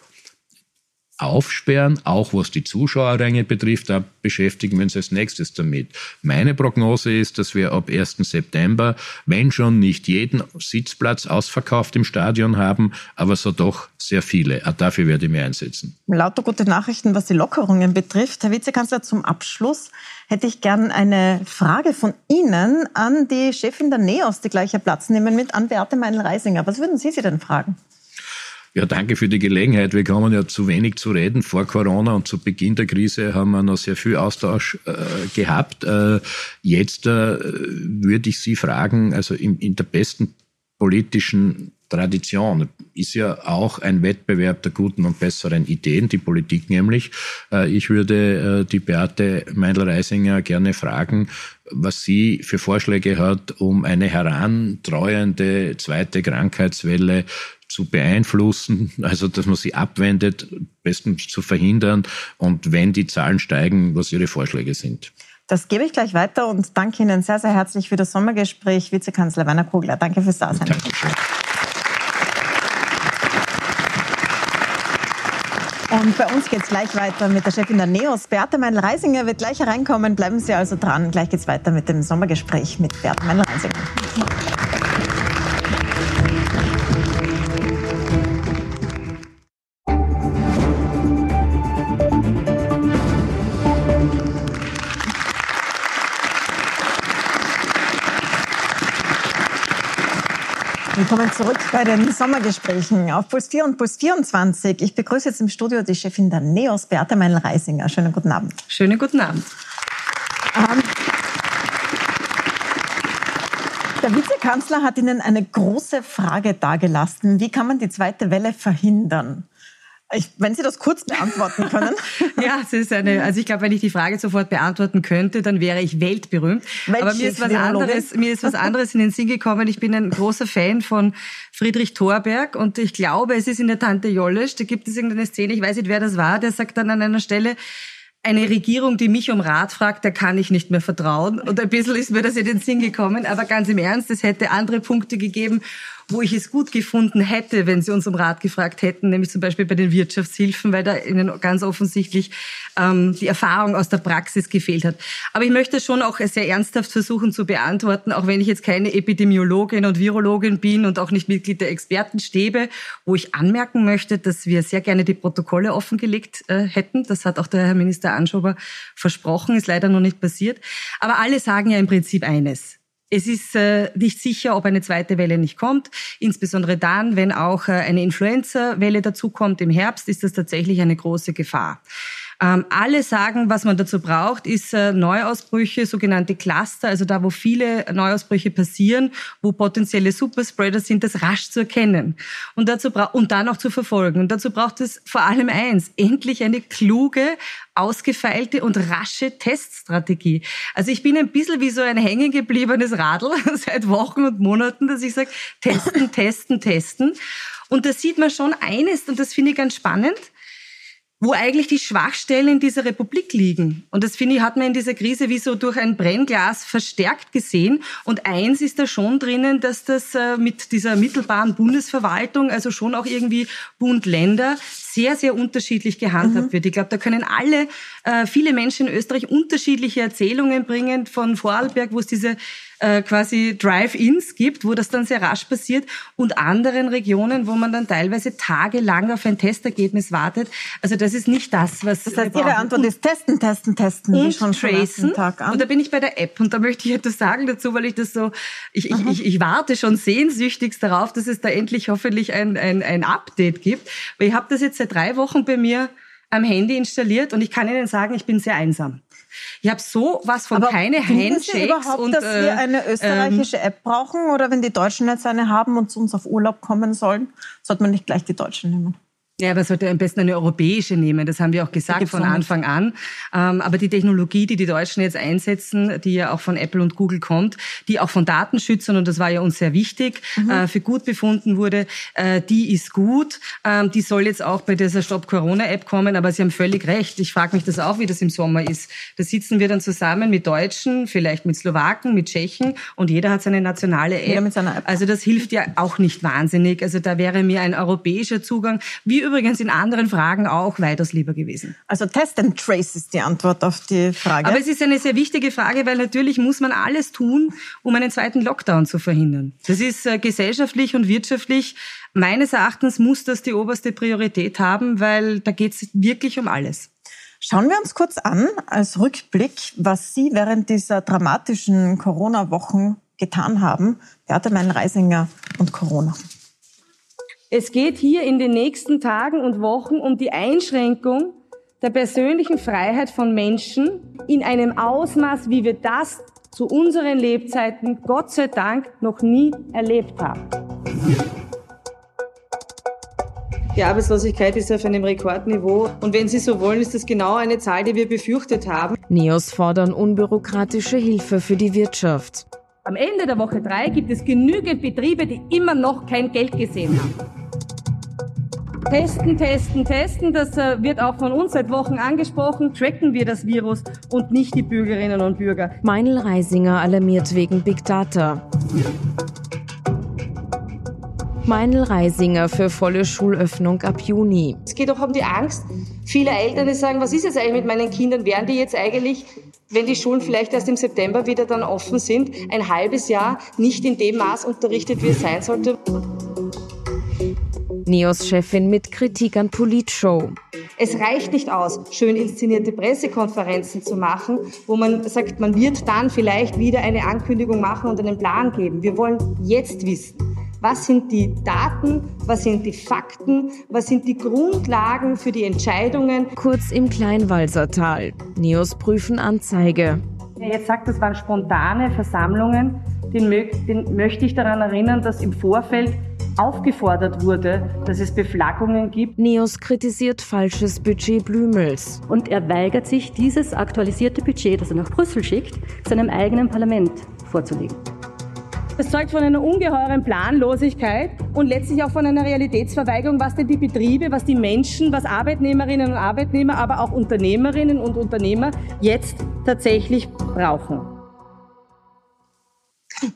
aufsperren, auch was die Zuschauerränge betrifft, da beschäftigen wir uns als nächstes damit. Meine Prognose ist, dass wir ab 1. September, wenn schon nicht jeden Sitzplatz ausverkauft im Stadion haben, aber so doch sehr viele. Auch dafür werde ich mich einsetzen. Lauter gute Nachrichten, was die Lockerungen betrifft. Herr Vizekanzler, zum Abschluss hätte ich gern eine Frage von Ihnen an die Chefin der NEOS, die gleiche Platz nehmen mit, an Beate Meinl-Reisinger. Was würden Sie sie denn fragen? Ja, danke für die Gelegenheit. Wir kommen ja zu wenig zu reden. Vor Corona und zu Beginn der Krise haben wir noch sehr viel Austausch äh, gehabt. Äh, jetzt äh, würde ich Sie fragen, also in, in der besten politischen Tradition ist ja auch ein Wettbewerb der guten und besseren Ideen, die Politik nämlich. Äh, ich würde äh, die Beate Meindl-Reisinger gerne fragen, was sie für Vorschläge hat, um eine herantreuende zweite Krankheitswelle zu beeinflussen, also dass man sie abwendet, bestens zu verhindern und wenn die Zahlen steigen, was Ihre Vorschläge sind. Das gebe ich gleich weiter und danke Ihnen sehr, sehr herzlich für das Sommergespräch, Vizekanzler Werner Kogler. Danke fürs Dasein. Dankeschön. Und bei uns geht es gleich weiter mit der Chefin der NEOS, Beate Meinl-Reisinger, wird gleich hereinkommen. Bleiben Sie also dran. Gleich geht es weiter mit dem Sommergespräch mit Beate Meinl-Reisinger. Willkommen zurück bei den Sommergesprächen auf Puls 4 und Puls 24. Ich begrüße jetzt im Studio die Chefin der NEOS, Beate Meinl-Reisinger. Schönen guten Abend. Schönen guten Abend. Ähm, Der Vizekanzler hat Ihnen eine große Frage dargelassen. Wie kann man die zweite Welle verhindern? Ich, wenn Sie das kurz beantworten können. [laughs] ja, es ist eine, also ich glaube, wenn ich die Frage sofort beantworten könnte, dann wäre ich weltberühmt. Aber mir ist was anderes, mir ist was anderes in den Sinn gekommen. Ich bin ein großer Fan von Friedrich Thorberg und ich glaube, es ist in der Tante Jollesch, da gibt es irgendeine Szene, ich weiß nicht, wer das war, der sagt dann an einer Stelle, eine Regierung, die mich um Rat fragt, der kann ich nicht mehr vertrauen. Und ein bisschen ist mir das in den Sinn gekommen. Aber ganz im Ernst, es hätte andere Punkte gegeben, wo ich es gut gefunden hätte, wenn Sie uns um Rat gefragt hätten, nämlich zum Beispiel bei den Wirtschaftshilfen, weil da Ihnen ganz offensichtlich ähm, die Erfahrung aus der Praxis gefehlt hat. Aber ich möchte schon auch sehr ernsthaft versuchen zu beantworten, auch wenn ich jetzt keine Epidemiologin und Virologin bin und auch nicht Mitglied der Expertenstäbe, wo ich anmerken möchte, dass wir sehr gerne die Protokolle offengelegt äh, hätten. Das hat auch der Herr Minister Anschober versprochen, ist leider noch nicht passiert. Aber alle sagen ja im Prinzip eines. Es ist äh, nicht sicher, ob eine zweite Welle nicht kommt. Insbesondere dann, wenn auch äh, eine Influenza-Welle dazukommt im Herbst, ist das tatsächlich eine große Gefahr. Ähm, alle sagen, was man dazu braucht, ist äh, Neuausbrüche, sogenannte Cluster, also da, wo viele Neuausbrüche passieren, wo potenzielle Superspreader sind, das rasch zu erkennen und dazu und dann auch zu verfolgen. Und dazu braucht es vor allem eins: endlich eine kluge, ausgefeilte und rasche Teststrategie. Also ich bin ein bisschen wie so ein hängengebliebenes Radl [laughs] seit Wochen und Monaten, dass ich sage, testen, testen, testen. Und da sieht man schon eines, und das finde ich ganz spannend, wo eigentlich die Schwachstellen in dieser Republik liegen. Und das finde ich, hat man in dieser Krise wie so durch ein Brennglas verstärkt gesehen. Und eins ist da schon drinnen, dass das äh, mit dieser mittelbaren Bundesverwaltung, also schon auch irgendwie Bund-Länder, sehr, sehr unterschiedlich gehandhabt mhm. wird. Ich glaube, da können alle, äh, viele Menschen in Österreich unterschiedliche Erzählungen bringen von Vorarlberg, wo es diese äh, quasi Drive-ins gibt, wo das dann sehr rasch passiert und anderen Regionen, wo man dann teilweise tagelang auf ein Testergebnis wartet. Also das ist nicht das, was Das heißt, Ihre Antwort ist testen, testen, testen. Und schon tracen. Tag an. Und da bin ich bei der App und da möchte ich etwas sagen dazu, weil ich das so, ich, ich, ich, ich warte schon sehnsüchtigst darauf, dass es da endlich hoffentlich ein, ein, ein Update gibt. Weil ich habe das jetzt seit drei Wochen bei mir am Handy installiert und ich kann Ihnen sagen, ich bin sehr einsam. Ich habe so was von Aber keine Handshakes Sie überhaupt, und dass wir äh, eine österreichische App brauchen oder wenn die Deutschen jetzt eine haben und zu uns auf Urlaub kommen sollen, sollte man nicht gleich die Deutschen nehmen? Ja, aber sollte am besten eine europäische nehmen. Das haben wir auch gesagt von Anfang an. Ähm, aber die Technologie, die die Deutschen jetzt einsetzen, die ja auch von Apple und Google kommt, die auch von Datenschützern, und das war ja uns sehr wichtig, mhm. äh, für gut befunden wurde, äh, die ist gut. Ähm, die soll jetzt auch bei dieser Stop Corona App kommen. Aber Sie haben völlig recht. Ich frage mich das auch, wie das im Sommer ist. Da sitzen wir dann zusammen mit Deutschen, vielleicht mit Slowaken, mit Tschechen und jeder hat seine nationale App. App. Also das hilft ja auch nicht wahnsinnig. Also da wäre mir ein europäischer Zugang, wie übrigens in anderen Fragen auch weitaus lieber gewesen. Also Test and Trace ist die Antwort auf die Frage. Aber es ist eine sehr wichtige Frage, weil natürlich muss man alles tun, um einen zweiten Lockdown zu verhindern. Das ist äh, gesellschaftlich und wirtschaftlich. Meines Erachtens muss das die oberste Priorität haben, weil da geht es wirklich um alles. Schauen wir uns kurz an, als Rückblick, was Sie während dieser dramatischen Corona-Wochen getan haben. Beate Mein-Reisinger und Corona. Es geht hier in den nächsten Tagen und Wochen um die Einschränkung der persönlichen Freiheit von Menschen in einem Ausmaß, wie wir das zu unseren Lebzeiten Gott sei Dank noch nie erlebt haben. Die Arbeitslosigkeit ist auf einem Rekordniveau und wenn Sie so wollen, ist das genau eine Zahl, die wir befürchtet haben. Neos fordern unbürokratische Hilfe für die Wirtschaft. Am Ende der Woche drei gibt es genügend Betriebe, die immer noch kein Geld gesehen haben. Testen, testen, testen, das äh, wird auch von uns seit Wochen angesprochen. Tracken wir das Virus und nicht die Bürgerinnen und Bürger. Meinl Reisinger alarmiert wegen Big Data. Meinl Reisinger für volle Schulöffnung ab Juni. Es geht auch um die Angst vieler Eltern, die sagen, was ist jetzt eigentlich mit meinen Kindern? Werden die jetzt eigentlich wenn die Schulen vielleicht erst im September wieder dann offen sind, ein halbes Jahr nicht in dem Maß unterrichtet, wie es sein sollte. NEOS-Chefin mit Kritik an Politshow. Es reicht nicht aus, schön inszenierte Pressekonferenzen zu machen, wo man sagt, man wird dann vielleicht wieder eine Ankündigung machen und einen Plan geben. Wir wollen jetzt wissen, was sind die Daten, was sind die Fakten, was sind die Grundlagen für die Entscheidungen. Kurz im Kleinwalsertal. NEOS prüfen Anzeige. Wer jetzt sagt, das waren spontane Versammlungen, den, den möchte ich daran erinnern, dass im Vorfeld aufgefordert wurde, dass es Beflaggungen gibt. Neos kritisiert falsches Budget Blümels. Und er weigert sich, dieses aktualisierte Budget, das er nach Brüssel schickt, seinem eigenen Parlament vorzulegen. Es zeugt von einer ungeheuren Planlosigkeit und letztlich auch von einer Realitätsverweigerung, was denn die Betriebe, was die Menschen, was Arbeitnehmerinnen und Arbeitnehmer, aber auch Unternehmerinnen und Unternehmer jetzt tatsächlich brauchen.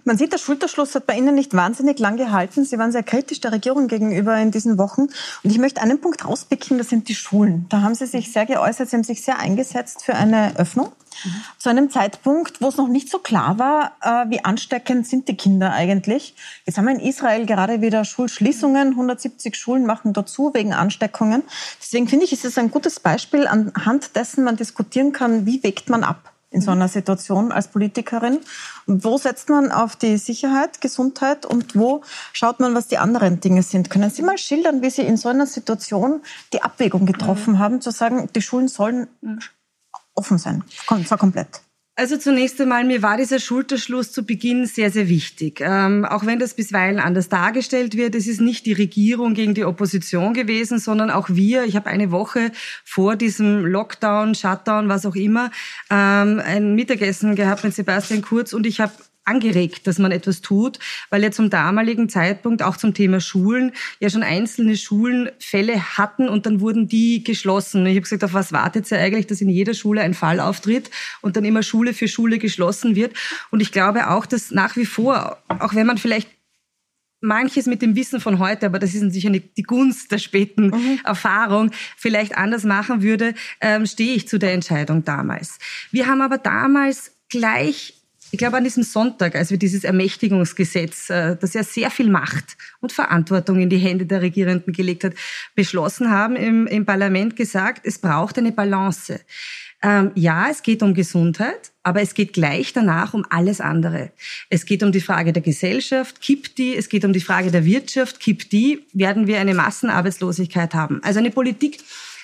Man sieht, der Schulterschluss hat bei Ihnen nicht wahnsinnig lang gehalten. Sie waren sehr kritisch der Regierung gegenüber in diesen Wochen. Und ich möchte einen Punkt rauspicken, das sind die Schulen. Da haben Sie sich sehr geäußert, Sie haben sich sehr eingesetzt für eine Öffnung. Zu einem Zeitpunkt, wo es noch nicht so klar war, äh, wie ansteckend sind die Kinder eigentlich. Jetzt haben wir in Israel gerade wieder Schulschließungen. 170 Schulen machen dazu wegen Ansteckungen. Deswegen finde ich, ist es ein gutes Beispiel, anhand dessen man diskutieren kann, wie wägt man ab in so einer Situation als Politikerin? Wo setzt man auf die Sicherheit, Gesundheit und wo schaut man, was die anderen Dinge sind? Können Sie mal schildern, wie Sie in so einer Situation die Abwägung getroffen mhm. haben, zu sagen, die Schulen sollen offen sein, zwar komplett? Also zunächst einmal, mir war dieser Schulterschluss zu Beginn sehr, sehr wichtig. Ähm, auch wenn das bisweilen anders dargestellt wird, es ist nicht die Regierung gegen die Opposition gewesen, sondern auch wir. Ich habe eine Woche vor diesem Lockdown, Shutdown, was auch immer, ähm, ein Mittagessen gehabt mit Sebastian Kurz und ich habe angeregt, dass man etwas tut, weil ja zum damaligen Zeitpunkt auch zum Thema Schulen ja schon einzelne Schulen Fälle hatten und dann wurden die geschlossen. Ich habe gesagt, auf was wartet ihr eigentlich, dass in jeder Schule ein Fall auftritt und dann immer Schule für Schule geschlossen wird. Und ich glaube auch, dass nach wie vor, auch wenn man vielleicht manches mit dem Wissen von heute, aber das ist sicher nicht die Gunst der späten mhm. Erfahrung, vielleicht anders machen würde, ähm, stehe ich zu der Entscheidung damals. Wir haben aber damals gleich ich glaube, an diesem Sonntag, als wir dieses Ermächtigungsgesetz, äh, das ja sehr viel Macht und Verantwortung in die Hände der Regierenden gelegt hat, beschlossen haben, im, im Parlament gesagt, es braucht eine Balance. Ähm, ja, es geht um Gesundheit, aber es geht gleich danach um alles andere. Es geht um die Frage der Gesellschaft, kippt die, es geht um die Frage der Wirtschaft, kippt die, werden wir eine Massenarbeitslosigkeit haben. Also eine Politik,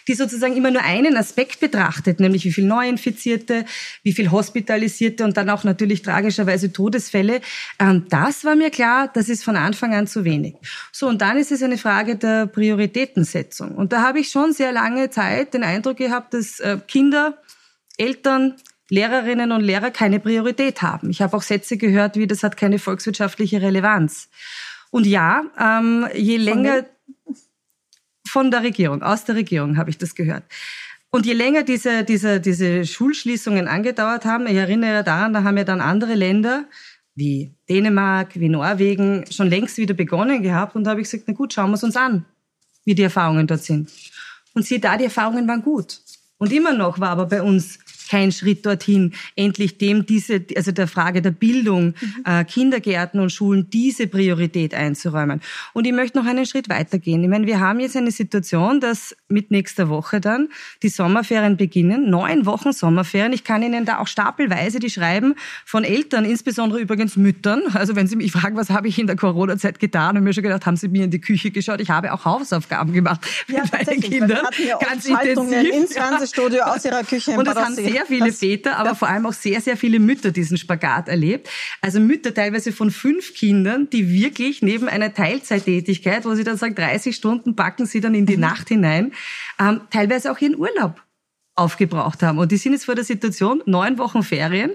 die sozusagen immer nur einen Aspekt betrachtet, nämlich wie viel Neuinfizierte, wie viel Hospitalisierte und dann auch natürlich tragischerweise Todesfälle. Ähm, das war mir klar, das ist von Anfang an zu wenig. So, und dann ist es eine Frage der Prioritätensetzung. Und da habe ich schon sehr lange Zeit den Eindruck gehabt, dass äh, Kinder, Eltern, Lehrerinnen und Lehrer keine Priorität haben. Ich habe auch Sätze gehört, wie das hat keine volkswirtschaftliche Relevanz. Und ja, ähm, je länger von der Regierung, aus der Regierung habe ich das gehört. Und je länger diese, diese, diese Schulschließungen angedauert haben, ich erinnere daran, da haben ja dann andere Länder wie Dänemark, wie Norwegen schon längst wieder begonnen gehabt. Und da habe ich gesagt, na gut, schauen wir es uns an, wie die Erfahrungen dort sind. Und siehe da, die Erfahrungen waren gut. Und immer noch war aber bei uns kein Schritt dorthin, endlich dem diese, also der Frage der Bildung, mhm. äh, Kindergärten und Schulen diese Priorität einzuräumen. Und ich möchte noch einen Schritt weitergehen. Ich meine, wir haben jetzt eine Situation, dass mit nächster Woche dann die Sommerferien beginnen. Neun Wochen Sommerferien. Ich kann Ihnen da auch stapelweise die schreiben von Eltern, insbesondere übrigens Müttern. Also wenn Sie mich fragen, was habe ich in der Corona-Zeit getan, und mir schon gedacht, haben Sie mir in die Küche geschaut? Ich habe auch Hausaufgaben gemacht ja, mit meinen Kindern. Ganz intensiv. ins Fernsehstudio aus Ihrer Küche. [laughs] Und das haben sehr viele das, Väter, aber vor allem auch sehr, sehr viele Mütter diesen Spagat erlebt. Also Mütter teilweise von fünf Kindern, die wirklich neben einer Teilzeittätigkeit, wo sie dann sagen, 30 Stunden packen sie dann in die mhm. Nacht hinein, ähm, teilweise auch ihren Urlaub aufgebraucht haben. Und die sind jetzt vor der Situation, neun Wochen Ferien,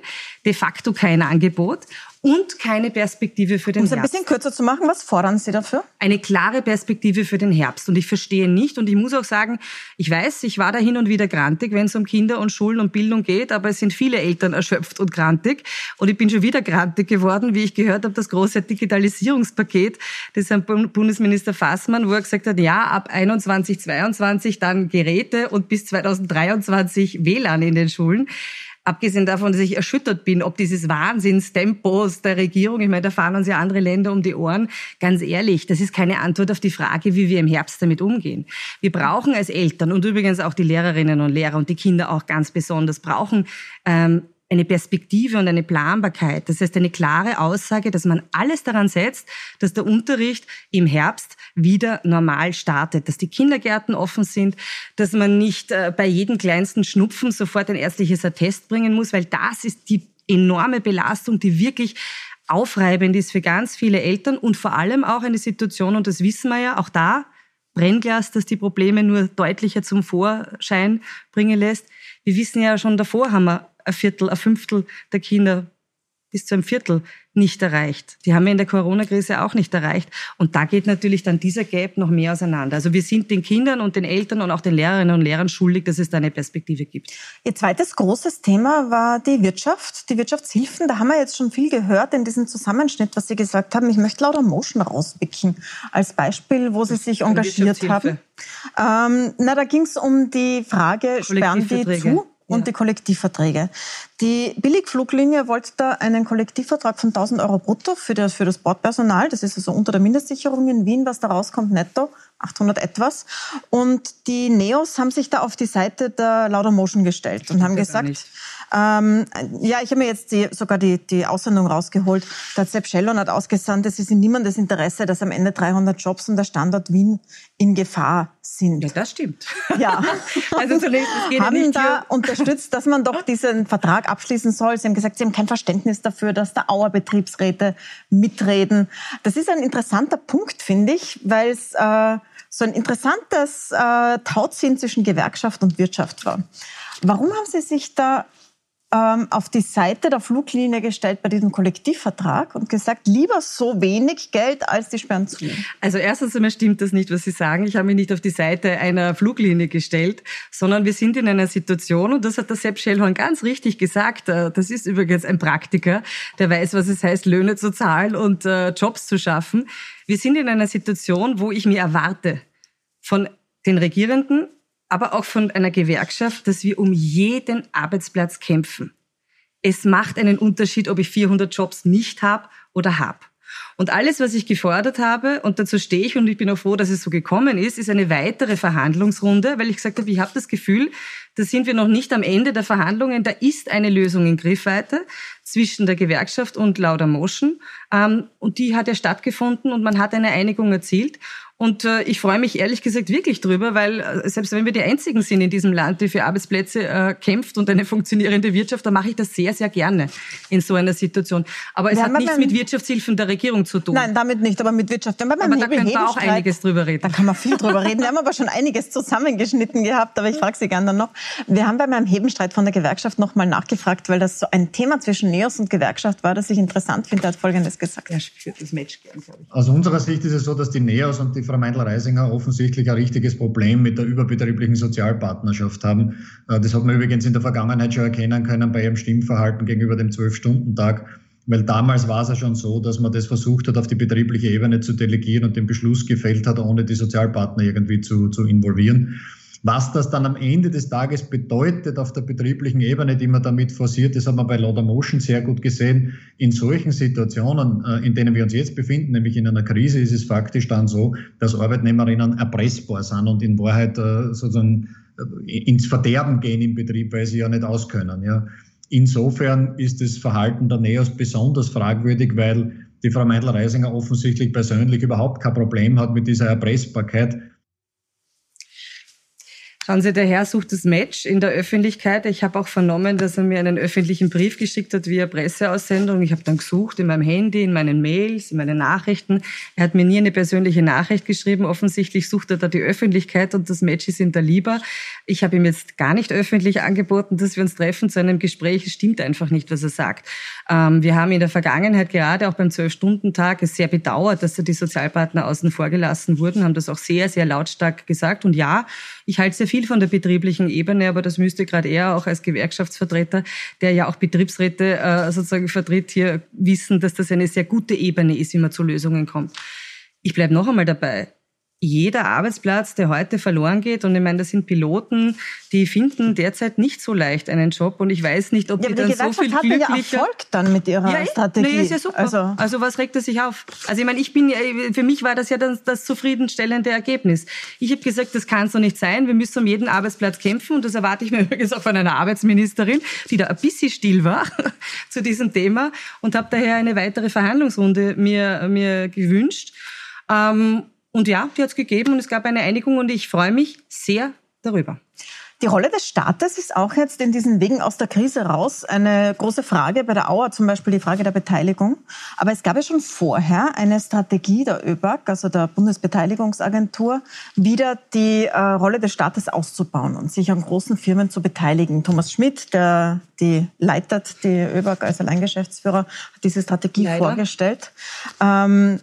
de facto kein Angebot und keine Perspektive für den um Herbst. Um es ein bisschen kürzer zu machen, was fordern Sie dafür? Eine klare Perspektive für den Herbst. Und ich verstehe nicht, und ich muss auch sagen, ich weiß, ich war da hin und wieder grantig, wenn es um Kinder und Schulen und Bildung geht, aber es sind viele Eltern erschöpft und grantig. Und ich bin schon wieder grantig geworden, wie ich gehört habe, das große Digitalisierungspaket des Herrn Bundesminister Fassmann, wo er gesagt hat, ja, ab 21, 22 dann Geräte und bis 2023 WLAN in den Schulen. Abgesehen davon, dass ich erschüttert bin, ob dieses Wahnsinnstempos der Regierung, ich meine, da fahren uns ja andere Länder um die Ohren, ganz ehrlich, das ist keine Antwort auf die Frage, wie wir im Herbst damit umgehen. Wir brauchen als Eltern und übrigens auch die Lehrerinnen und Lehrer und die Kinder auch ganz besonders, brauchen ähm, eine Perspektive und eine Planbarkeit. Das heißt, eine klare Aussage, dass man alles daran setzt, dass der Unterricht im Herbst wieder normal startet, dass die Kindergärten offen sind, dass man nicht äh, bei jedem kleinsten Schnupfen sofort ein ärztliches Attest bringen muss, weil das ist die enorme Belastung, die wirklich aufreibend ist für ganz viele Eltern und vor allem auch eine Situation, und das wissen wir ja, auch da, Brennglas, das die Probleme nur deutlicher zum Vorschein bringen lässt. Wir wissen ja schon davor haben wir ein Viertel, ein Fünftel der Kinder bis zu einem Viertel nicht erreicht. Die haben wir in der Corona-Krise auch nicht erreicht. Und da geht natürlich dann dieser Gap noch mehr auseinander. Also wir sind den Kindern und den Eltern und auch den Lehrerinnen und Lehrern schuldig, dass es da eine Perspektive gibt. Ihr zweites großes Thema war die Wirtschaft, die Wirtschaftshilfen. Da haben wir jetzt schon viel gehört in diesem Zusammenschnitt, was Sie gesagt haben. Ich möchte Lauter Motion rauspicken als Beispiel, wo Sie sich engagiert haben. Ähm, na, da ging es um die Frage, sperren die zu? Und ja. die Kollektivverträge. Die Billigfluglinie wollte da einen Kollektivvertrag von 1000 Euro brutto für das, für das Bordpersonal. Das ist also unter der Mindestsicherung in Wien, was da rauskommt, netto. 800 etwas. Und die Neos haben sich da auf die Seite der Laudamotion gestellt und haben gesagt, ähm, ja, ich habe mir jetzt die, sogar die, die Aussendung rausgeholt. Der Sepp Schellon hat ausgesandt, es ist in niemandes Interesse, dass am Ende 300 Jobs und der Standort Wien in Gefahr sind. Ja, das stimmt. Ja. [laughs] also zunächst, es geht haben ja nicht da unterstützt, dass man doch [laughs] diesen Vertrag abschließen soll. Sie haben gesagt, sie haben kein Verständnis dafür, dass da Auer Betriebsräte mitreden. Das ist ein interessanter Punkt, finde ich, weil es äh, so ein interessantes äh, Tauziehen zwischen Gewerkschaft und Wirtschaft war. Warum haben Sie sich da ähm, auf die Seite der Fluglinie gestellt bei diesem Kollektivvertrag und gesagt, lieber so wenig Geld als die sperren zu. Also erstens einmal stimmt das nicht, was Sie sagen. Ich habe mich nicht auf die Seite einer Fluglinie gestellt, sondern wir sind in einer Situation, und das hat der Sepp Schellhorn ganz richtig gesagt, äh, das ist übrigens ein Praktiker, der weiß, was es heißt, Löhne zu zahlen und äh, Jobs zu schaffen. Wir sind in einer Situation, wo ich mir erwarte von den Regierenden, aber auch von einer Gewerkschaft, dass wir um jeden Arbeitsplatz kämpfen. Es macht einen Unterschied, ob ich 400 Jobs nicht habe oder habe. Und alles, was ich gefordert habe, und dazu stehe ich und ich bin auch froh, dass es so gekommen ist, ist eine weitere Verhandlungsrunde, weil ich gesagt habe, ich habe das Gefühl, da sind wir noch nicht am Ende der Verhandlungen, da ist eine Lösung in Griffweite zwischen der Gewerkschaft und Lauder Motion. Ähm, und die hat ja stattgefunden und man hat eine Einigung erzielt. Und äh, ich freue mich ehrlich gesagt wirklich drüber, weil äh, selbst wenn wir die Einzigen sind in diesem Land, die für Arbeitsplätze äh, kämpft und eine [laughs] funktionierende Wirtschaft, dann mache ich das sehr, sehr gerne in so einer Situation. Aber es wir hat nichts mit Wirtschaftshilfen der Regierung zu tun. Nein, damit nicht, aber mit Wirtschaft. aber da können wir auch einiges drüber reden. Da kann man viel drüber reden. Wir haben aber schon [laughs] einiges zusammengeschnitten gehabt, aber ich frage Sie gerne dann noch. Wir haben bei meinem Hebenstreit von der Gewerkschaft noch mal nachgefragt, weil das so ein Thema zwischen NEOS und Gewerkschaft war, das ich interessant finde. Er hat Folgendes gesagt. Er spürt das Match gern, glaube ich. Aus unserer Sicht ist es so, dass die NEOS und die Frau Meindl-Reisinger offensichtlich ein richtiges Problem mit der überbetrieblichen Sozialpartnerschaft haben. Äh, das hat man übrigens in der Vergangenheit schon erkennen können bei ihrem Stimmverhalten gegenüber dem Zwölf-Stunden-Tag. Weil damals war es ja schon so, dass man das versucht hat, auf die betriebliche Ebene zu delegieren und den Beschluss gefällt hat, ohne die Sozialpartner irgendwie zu, zu involvieren. Was das dann am Ende des Tages bedeutet auf der betrieblichen Ebene, die man damit forciert, das haben wir bei Laudamotion sehr gut gesehen. In solchen Situationen, äh, in denen wir uns jetzt befinden, nämlich in einer Krise, ist es faktisch dann so, dass Arbeitnehmerinnen erpressbar sind und in Wahrheit äh, sozusagen äh, ins Verderben gehen im Betrieb, weil sie ja nicht auskönnen. Ja. Insofern ist das Verhalten der NEOS besonders fragwürdig, weil die Frau Meindl-Reisinger offensichtlich persönlich überhaupt kein Problem hat mit dieser Erpressbarkeit Schauen Sie, der Herr sucht das Match in der Öffentlichkeit. Ich habe auch vernommen, dass er mir einen öffentlichen Brief geschickt hat via Presseaussendung. Ich habe dann gesucht in meinem Handy, in meinen Mails, in meinen Nachrichten. Er hat mir nie eine persönliche Nachricht geschrieben. Offensichtlich sucht er da die Öffentlichkeit und das Match ist ihm da lieber. Ich habe ihm jetzt gar nicht öffentlich angeboten, dass wir uns treffen zu einem Gespräch. Es stimmt einfach nicht, was er sagt. Ähm, wir haben in der Vergangenheit gerade auch beim Zwölf-Stunden-Tag es sehr bedauert, dass da die Sozialpartner außen vor gelassen wurden, haben das auch sehr, sehr lautstark gesagt. Und ja, ich halte sehr viel von der betrieblichen Ebene, aber das müsste gerade er auch als Gewerkschaftsvertreter, der ja auch Betriebsräte äh, sozusagen vertritt, hier wissen, dass das eine sehr gute Ebene ist, wie man zu Lösungen kommt. Ich bleibe noch einmal dabei jeder Arbeitsplatz, der heute verloren geht, und ich meine, das sind Piloten, die finden derzeit nicht so leicht einen Job und ich weiß nicht, ob ja, die, die dann so viel glücklicher... Ja Erfolg dann mit ihrer ja, Strategie. Nee, ist ja super. Also, also was regt er sich auf? Also ich meine, ich bin, für mich war das ja das, das zufriedenstellende Ergebnis. Ich habe gesagt, das kann so nicht sein. Wir müssen um jeden Arbeitsplatz kämpfen und das erwarte ich mir [laughs] übrigens auch von einer Arbeitsministerin, die da ein bisschen still war [laughs] zu diesem Thema und habe daher eine weitere Verhandlungsrunde mir, mir gewünscht. Ähm, und ja, die hat es gegeben und es gab eine Einigung und ich freue mich sehr darüber. Die Rolle des Staates ist auch jetzt in diesen Wegen aus der Krise raus eine große Frage. Bei der Auer zum Beispiel die Frage der Beteiligung. Aber es gab ja schon vorher eine Strategie der ÖBAG, also der Bundesbeteiligungsagentur, wieder die äh, Rolle des Staates auszubauen und sich an großen Firmen zu beteiligen. Thomas Schmidt, der die leitet die ÖBAG als Alleingeschäftsführer, hat diese Strategie Leider. vorgestellt. Ähm,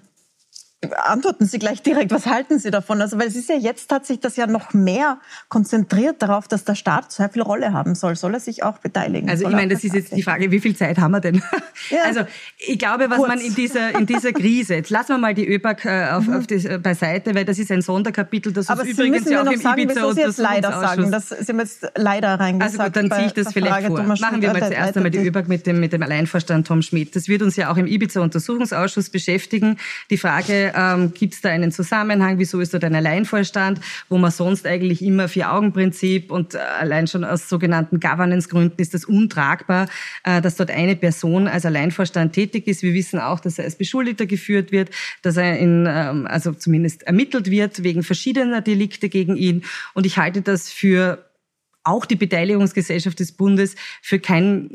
Antworten Sie gleich direkt, was halten Sie davon? Also, weil es ist ja jetzt hat sich das ja noch mehr konzentriert darauf, dass der Staat so viel Rolle haben soll. Soll er sich auch beteiligen? Also, ich meine, das ist jetzt die Frage, wie viel Zeit haben wir denn? [laughs] Ja. Also, ich glaube, was Kurz. man in dieser, in dieser Krise, jetzt lassen wir mal die ÖPAC äh, auf, mhm. auf das, äh, beiseite, weil das ist ein Sonderkapitel, das uns übrigens ja auch im sagen, Ibiza Sie jetzt leider sagen, das sind jetzt leider reingesagt. Also gut, dann ziehe ich das vielleicht Frage vor. Thomas Machen wir mal zuerst einmal die ÖPAC mit dem, mit dem Alleinvorstand Tom Schmidt. Das wird uns ja auch im Ibiza-Untersuchungsausschuss beschäftigen. Die Frage, ähm, gibt es da einen Zusammenhang? Wieso ist dort ein Alleinvorstand, wo man sonst eigentlich immer Vier-Augen-Prinzip und äh, allein schon aus sogenannten Governance-Gründen ist das untragbar, äh, dass dort eine Person als Alleinvorstand tätig ist. Wir wissen auch, dass er als Beschuldigter geführt wird, dass er in, ähm, also zumindest ermittelt wird wegen verschiedener Delikte gegen ihn. Und ich halte das für auch die Beteiligungsgesellschaft des Bundes für kein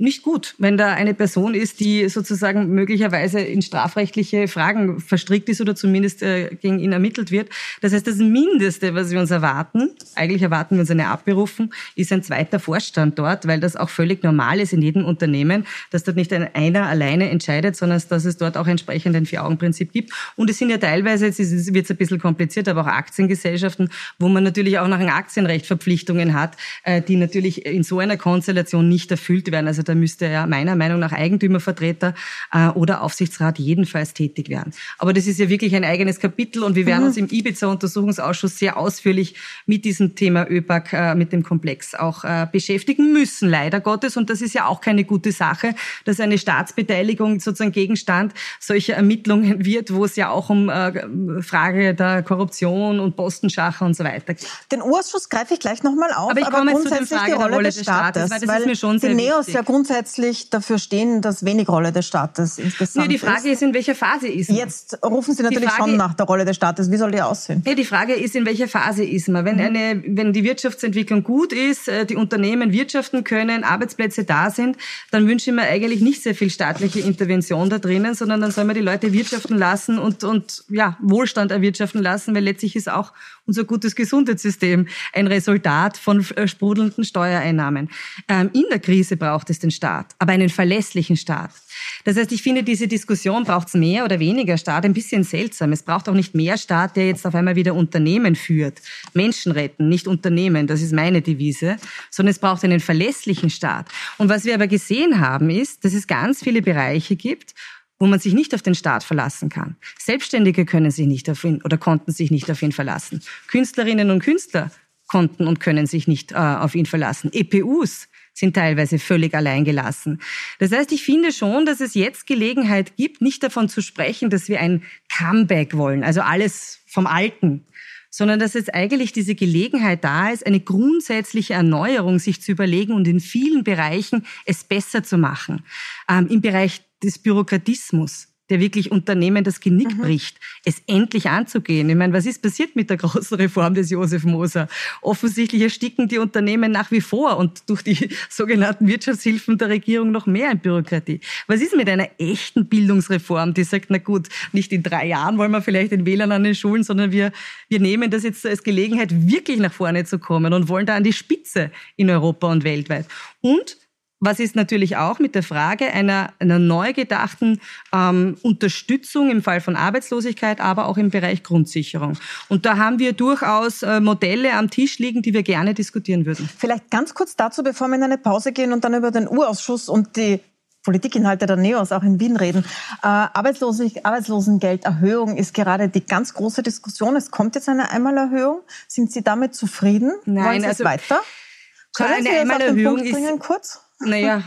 nicht gut, wenn da eine Person ist, die sozusagen möglicherweise in strafrechtliche Fragen verstrickt ist oder zumindest äh, gegen ihn ermittelt wird. Das heißt, das Mindeste, was wir uns erwarten, eigentlich erwarten wir uns eine Abberufung, ist ein zweiter Vorstand dort, weil das auch völlig normal ist in jedem Unternehmen, dass dort nicht einer alleine entscheidet, sondern dass es dort auch entsprechend ein Vier-Augen-Prinzip gibt. Und es sind ja teilweise, jetzt wird es ein bisschen kompliziert, aber auch Aktiengesellschaften, wo man natürlich auch nach dem Aktienrecht Verpflichtungen hat, äh, die natürlich in so einer Konstellation nicht erfüllt werden. Also da müsste ja meiner Meinung nach Eigentümervertreter äh, oder Aufsichtsrat jedenfalls tätig werden. Aber das ist ja wirklich ein eigenes Kapitel und wir werden mhm. uns im Ibiza-Untersuchungsausschuss sehr ausführlich mit diesem Thema ÖPAC, äh, mit dem Komplex auch äh, beschäftigen müssen, leider Gottes. Und das ist ja auch keine gute Sache, dass eine Staatsbeteiligung sozusagen Gegenstand solcher Ermittlungen wird, wo es ja auch um äh, Frage der Korruption und Postenschacher und so weiter geht. Den Urschuss greife ich gleich nochmal auf, aber, ich komme aber grundsätzlich zu den Frage die Rolle, Rolle des Staates, Staates weil das ist mir schon sehr die Neos wichtig. Ja grundsätzlich dafür stehen, dass wenig Rolle des Staates insgesamt nee, die Frage ist. ist, in welcher Phase ist man? Jetzt rufen Sie natürlich Frage, schon nach der Rolle des Staates. Wie soll die aussehen? Nee, die Frage ist, in welcher Phase ist man? Wenn, mhm. eine, wenn die Wirtschaftsentwicklung gut ist, äh, die Unternehmen wirtschaften können, Arbeitsplätze da sind, dann wünsche ich mir eigentlich nicht sehr viel staatliche Intervention da drinnen, sondern dann soll man die Leute wirtschaften lassen und, und ja, Wohlstand erwirtschaften lassen, weil letztlich ist auch unser gutes Gesundheitssystem ein Resultat von äh, sprudelnden Steuereinnahmen. Ähm, in der Krise braucht es den Staat, aber einen verlässlichen Staat. Das heißt, ich finde, diese Diskussion braucht es mehr oder weniger Staat ein bisschen seltsam. Es braucht auch nicht mehr Staat, der jetzt auf einmal wieder Unternehmen führt. Menschen retten, nicht Unternehmen, das ist meine Devise, sondern es braucht einen verlässlichen Staat. Und was wir aber gesehen haben, ist, dass es ganz viele Bereiche gibt, wo man sich nicht auf den Staat verlassen kann. Selbstständige können sich nicht auf ihn oder konnten sich nicht auf ihn verlassen. Künstlerinnen und Künstler konnten und können sich nicht äh, auf ihn verlassen. EPUs sind teilweise völlig alleingelassen. Das heißt, ich finde schon, dass es jetzt Gelegenheit gibt, nicht davon zu sprechen, dass wir ein Comeback wollen, also alles vom Alten, sondern dass jetzt eigentlich diese Gelegenheit da ist, eine grundsätzliche Erneuerung sich zu überlegen und in vielen Bereichen es besser zu machen. Ähm, Im Bereich des Bürokratismus, der wirklich Unternehmen das Genick mhm. bricht, es endlich anzugehen. Ich meine, was ist passiert mit der großen Reform des Josef Moser? Offensichtlich ersticken die Unternehmen nach wie vor und durch die [laughs] sogenannten Wirtschaftshilfen der Regierung noch mehr in Bürokratie. Was ist mit einer echten Bildungsreform, die sagt, na gut, nicht in drei Jahren wollen wir vielleicht den WLAN an den Schulen, sondern wir, wir nehmen das jetzt als Gelegenheit, wirklich nach vorne zu kommen und wollen da an die Spitze in Europa und weltweit. Und was ist natürlich auch mit der Frage einer, einer neu gedachten ähm, Unterstützung im Fall von Arbeitslosigkeit, aber auch im Bereich Grundsicherung. Und da haben wir durchaus äh, Modelle am Tisch liegen, die wir gerne diskutieren würden. Vielleicht ganz kurz dazu, bevor wir in eine Pause gehen und dann über den Urausschuss und die Politikinhalte der NEOS auch in Wien reden. Äh, Arbeitslosig Arbeitslosengelderhöhung ist gerade die ganz große Diskussion. Es kommt jetzt eine Einmalerhöhung. Sind Sie damit zufrieden? Nein, Wollen Sie also es weiter? Können eine Sie Einmalerhöhung ist kurz? Naja,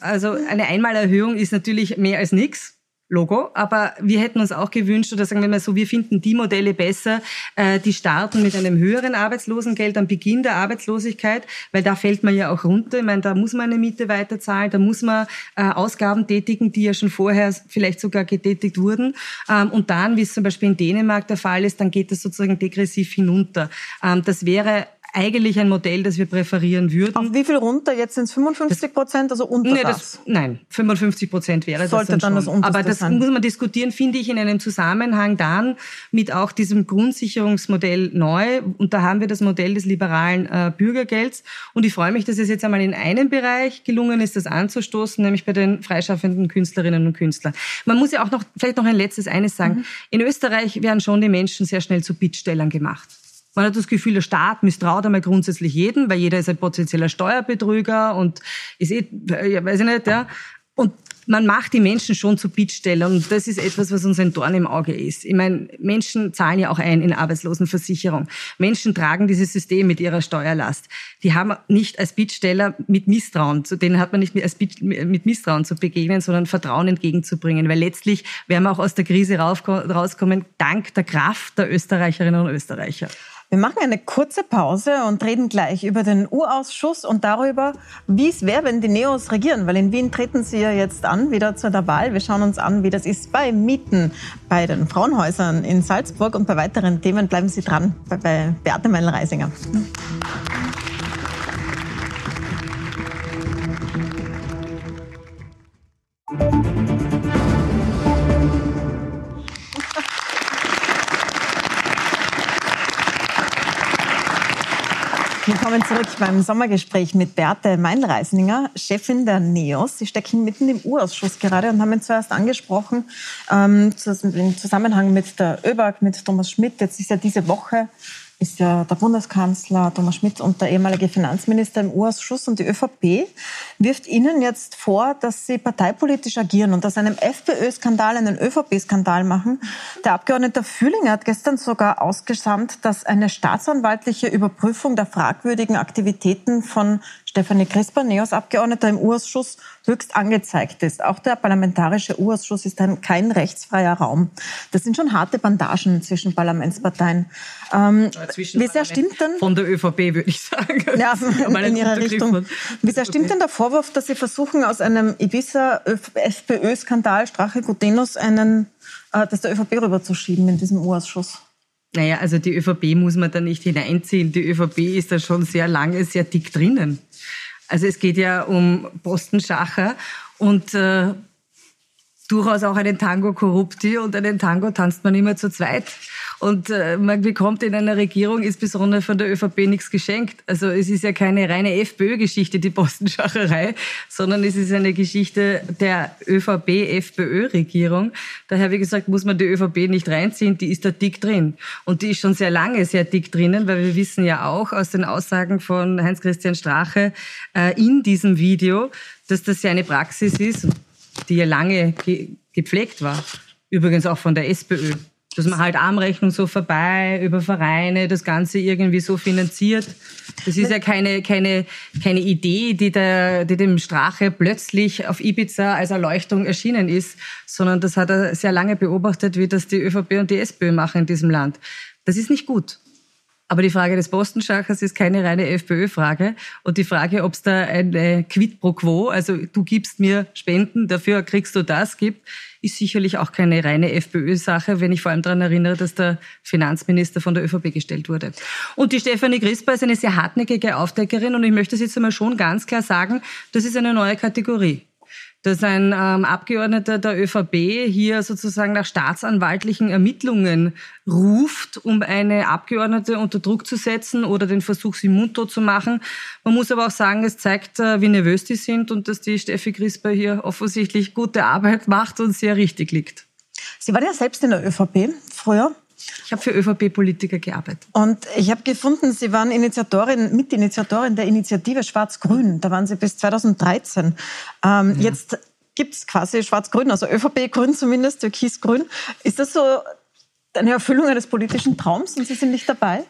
also eine Einmalerhöhung ist natürlich mehr als nichts. Logo, aber wir hätten uns auch gewünscht, oder sagen wir mal so, wir finden die Modelle besser, äh, die starten mit einem höheren Arbeitslosengeld am Beginn der Arbeitslosigkeit, weil da fällt man ja auch runter. Ich meine, da muss man eine Miete weiterzahlen, da muss man äh, Ausgaben tätigen, die ja schon vorher vielleicht sogar getätigt wurden. Ähm, und dann, wie es zum Beispiel in Dänemark der Fall ist, dann geht das sozusagen degressiv hinunter. Ähm, das wäre eigentlich ein Modell, das wir präferieren würden. Auf wie viel runter? Jetzt sind es 55 Prozent, also unter nee, das? das? Nein, 55 Prozent wäre Sollte das dann, dann schon. das Aber das sein. muss man diskutieren, finde ich, in einem Zusammenhang dann mit auch diesem Grundsicherungsmodell neu. Und da haben wir das Modell des liberalen äh, Bürgergelds. Und ich freue mich, dass es jetzt einmal in einem Bereich gelungen ist, das anzustoßen, nämlich bei den freischaffenden Künstlerinnen und Künstlern. Man muss ja auch noch, vielleicht noch ein letztes eines sagen. Mhm. In Österreich werden schon die Menschen sehr schnell zu Bittstellern gemacht. Man hat das Gefühl, der Staat misstraut einmal grundsätzlich jeden, weil jeder ist ein potenzieller Steuerbetrüger und ist eh, weiß ich nicht, ja. Und man macht die Menschen schon zu Bittstellern und das ist etwas, was uns ein Dorn im Auge ist. Ich meine, Menschen zahlen ja auch ein in Arbeitslosenversicherung. Menschen tragen dieses System mit ihrer Steuerlast. Die haben nicht als Bittsteller mit Misstrauen, zu denen hat man nicht mit Misstrauen zu begegnen, sondern Vertrauen entgegenzubringen, weil letztlich werden wir auch aus der Krise rauskommen, dank der Kraft der Österreicherinnen und Österreicher. Wir machen eine kurze Pause und reden gleich über den U-Ausschuss und darüber, wie es wäre, wenn die Neos regieren. Weil in Wien treten sie ja jetzt an, wieder zu der Wahl. Wir schauen uns an, wie das ist bei Mieten, bei den Frauenhäusern in Salzburg und bei weiteren Themen bleiben Sie dran bei Beate Meilreisinger. Willkommen zurück beim Sommergespräch mit Berthe Meinreisninger, Chefin der NEOS. Sie stecken mitten im U-Ausschuss gerade und haben ihn zuerst angesprochen ähm, im Zusammenhang mit der ÖBAG, mit Thomas Schmidt. Jetzt ist ja diese Woche ist ja der Bundeskanzler Thomas Schmidt und der ehemalige Finanzminister im U-Ausschuss und die ÖVP wirft Ihnen jetzt vor, dass Sie parteipolitisch agieren und aus einem FPÖ-Skandal einen ÖVP-Skandal machen. Der Abgeordnete Fühlinger hat gestern sogar ausgesandt, dass eine staatsanwaltliche Überprüfung der fragwürdigen Aktivitäten von Stefanie Crisper, NEOS-Abgeordneter im U-Ausschuss, höchst angezeigt ist. Auch der parlamentarische U-Ausschuss ist ein, kein rechtsfreier Raum. Das sind schon harte Bandagen zwischen Parlamentsparteien. Ähm, wie sehr stimmt denn... Von der ÖVP, würde ich sagen. [laughs] Ja, in ihrer Richtung. Wie sehr stimmt denn der Vorwurf, dass Sie versuchen, aus einem Ibiza-FPÖ-Skandal Strache Gutenus einen, äh, das der ÖVP rüberzuschieben in diesem U-Ausschuss? Naja, also die ÖVP muss man da nicht hineinziehen. Die ÖVP ist da schon sehr lange, sehr dick drinnen. Also es geht ja um Postenschacher und äh, durchaus auch einen Tango Corrupti und einen Tango tanzt man immer zu zweit. Und äh, man bekommt in einer Regierung insbesondere von der ÖVP nichts geschenkt. Also es ist ja keine reine FPÖ-Geschichte, die Postenschacherei, sondern es ist eine Geschichte der ÖVP-FPÖ-Regierung. Daher, wie gesagt, muss man die ÖVP nicht reinziehen, die ist da dick drin. Und die ist schon sehr lange sehr dick drinnen, weil wir wissen ja auch aus den Aussagen von Heinz-Christian Strache äh, in diesem Video, dass das ja eine Praxis ist, die ja lange ge gepflegt war. Übrigens auch von der SPÖ. Dass man halt Armrechnung so vorbei über Vereine das Ganze irgendwie so finanziert. Das ist ja keine, keine, keine Idee, die, der, die dem Strache plötzlich auf Ibiza als Erleuchtung erschienen ist, sondern das hat er sehr lange beobachtet, wie das die ÖVP und die SPÖ machen in diesem Land. Das ist nicht gut. Aber die Frage des Postenschachers ist keine reine FPÖ-Frage. Und die Frage, ob es da ein Quid pro quo, also du gibst mir Spenden, dafür kriegst du das, gibt, ist sicherlich auch keine reine FPÖ-Sache, wenn ich vor allem daran erinnere, dass der Finanzminister von der ÖVP gestellt wurde. Und die Stefanie Crisper ist eine sehr hartnäckige Aufdeckerin und ich möchte es jetzt einmal schon ganz klar sagen, das ist eine neue Kategorie dass ein ähm, Abgeordneter der ÖVP hier sozusagen nach staatsanwaltlichen Ermittlungen ruft, um eine Abgeordnete unter Druck zu setzen oder den Versuch, sie mundtot zu machen. Man muss aber auch sagen, es zeigt, äh, wie nervös die sind und dass die Steffi Crisper hier offensichtlich gute Arbeit [laughs] macht und sehr richtig liegt. Sie waren ja selbst in der ÖVP früher. Ich habe für ÖVP-Politiker gearbeitet. Und ich habe gefunden, Sie waren Initiatorin, Mitinitiatorin der Initiative Schwarz-Grün. Da waren Sie bis 2013. Ähm, ja. Jetzt gibt es quasi Schwarz-Grün, also ÖVP-Grün zumindest, Türkis-Grün. Ist das so eine Erfüllung eines politischen Traums und Sie sind nicht dabei?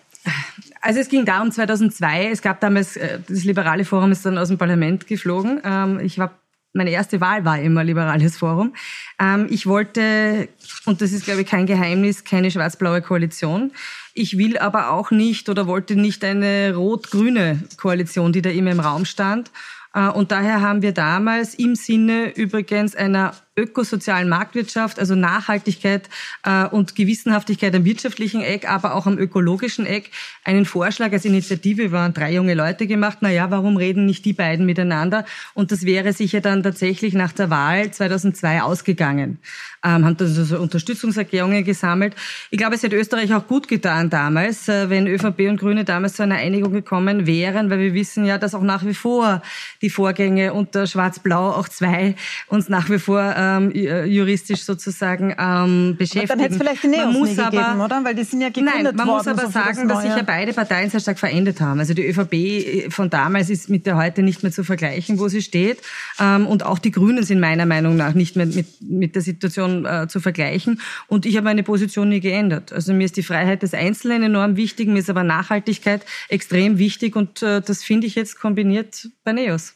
Also es ging darum 2002, es gab damals, äh, das liberale Forum ist dann aus dem Parlament geflogen. Ähm, ich war meine erste Wahl war immer Liberales Forum. Ähm, ich wollte, und das ist, glaube ich, kein Geheimnis, keine schwarz-blaue Koalition. Ich will aber auch nicht oder wollte nicht eine rot-grüne Koalition, die da immer im Raum stand. Äh, und daher haben wir damals im Sinne übrigens einer ökosozialen Marktwirtschaft, also Nachhaltigkeit äh, und Gewissenhaftigkeit am wirtschaftlichen Eck, aber auch am ökologischen Eck, einen Vorschlag als Initiative, waren drei junge Leute gemacht, na ja, warum reden nicht die beiden miteinander? Und das wäre sicher dann tatsächlich nach der Wahl 2002 ausgegangen. Ähm, haben also so Unterstützungserklärungen gesammelt. Ich glaube, es hätte Österreich auch gut getan damals, äh, wenn ÖVP und Grüne damals zu einer Einigung gekommen wären, weil wir wissen ja, dass auch nach wie vor die Vorgänge unter Schwarz-Blau auch zwei uns nach wie vor ähm, äh, juristisch sozusagen ähm, beschäftigen. Aber dann hätte es vielleicht die Neos man muss aber, gegeben, oder? Weil die sind ja gegründet Nein, man worden, muss aber so sagen, dass sich ja beide Parteien sehr stark verändert haben. Also die ÖVP äh, von damals ist mit der heute nicht mehr zu vergleichen, wo sie steht. Ähm, und auch die Grünen sind meiner Meinung nach nicht mehr mit, mit der Situation äh, zu vergleichen. Und ich habe meine Position nie geändert. Also mir ist die Freiheit des Einzelnen enorm wichtig, mir ist aber Nachhaltigkeit extrem wichtig und äh, das finde ich jetzt kombiniert bei NEOS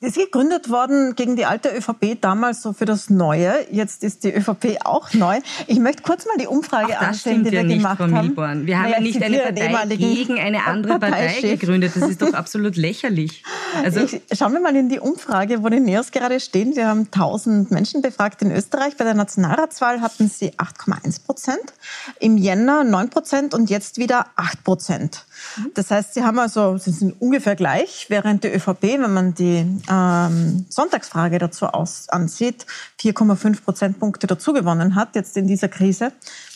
ist gegründet worden gegen die alte ÖVP, damals so für das Neue. Jetzt ist die ÖVP auch neu. Ich möchte kurz mal die Umfrage anschauen, die wir ja gemacht nicht, haben. Milborn. Wir haben naja, ja nicht eine Partei gegen eine andere Partei gegründet. Das ist doch absolut lächerlich. [laughs] Also ich, schauen wir mal in die Umfrage, wo die NEOS gerade stehen. Wir haben 1000 Menschen befragt in Österreich. Bei der Nationalratswahl hatten sie 8,1 Prozent, im Jänner 9 Prozent und jetzt wieder 8 Prozent. Das heißt, sie haben also, sie sind ungefähr gleich, während die ÖVP, wenn man die ähm, Sonntagsfrage dazu aus, ansieht, 4,5 Prozentpunkte dazu gewonnen hat, jetzt in dieser Krise.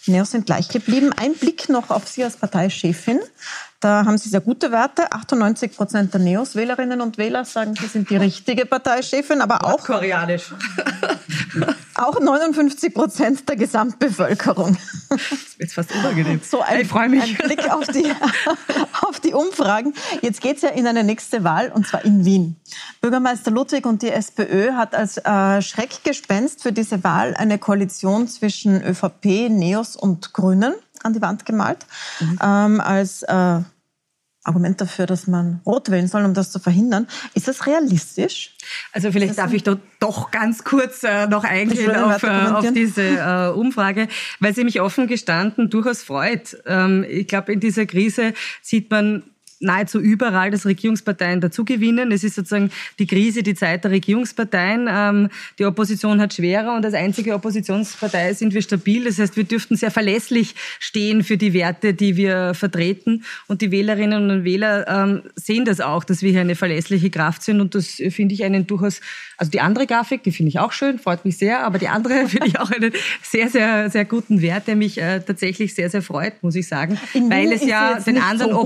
Neos sind gleich geblieben. Ein Blick noch auf Sie als Parteichefin. Da haben Sie sehr gute Werte. 98 Prozent der Neos-Wählerinnen und Wähler sagen, Sie sind die richtige Parteichefin, aber auch koreanisch. [laughs] auch 59 Prozent der Gesamtbevölkerung. Das ist jetzt fast unangenehm. So ein, ich freue mich. ein Blick auf die, [laughs] auf die Umfragen. Jetzt geht es ja in eine nächste Wahl, und zwar in Wien. Bürgermeister Ludwig und die SPÖ hat als äh, Schreckgespenst für diese Wahl eine Koalition zwischen ÖVP, Neos und Grünen an die Wand gemalt, mhm. ähm, als äh, Argument dafür, dass man rot wählen soll, um das zu verhindern. Ist das realistisch? Also vielleicht darf ich dort doch ganz kurz äh, noch eingehen auf, äh, auf, diese äh, Umfrage, weil sie mich offen gestanden durchaus freut. Ähm, ich glaube, in dieser Krise sieht man nahezu überall, dass Regierungsparteien dazugewinnen. Es ist sozusagen die Krise, die Zeit der Regierungsparteien. Ähm, die Opposition hat schwerer und als einzige Oppositionspartei sind wir stabil. Das heißt, wir dürften sehr verlässlich stehen für die Werte, die wir vertreten. Und die Wählerinnen und Wähler ähm, sehen das auch, dass wir hier eine verlässliche Kraft sind. Und das finde ich einen durchaus, also die andere Grafik, die finde ich auch schön, freut mich sehr, aber die andere [laughs] finde ich auch einen sehr, sehr, sehr guten Wert, der mich äh, tatsächlich sehr, sehr freut, muss ich sagen. In weil es ja den anderen so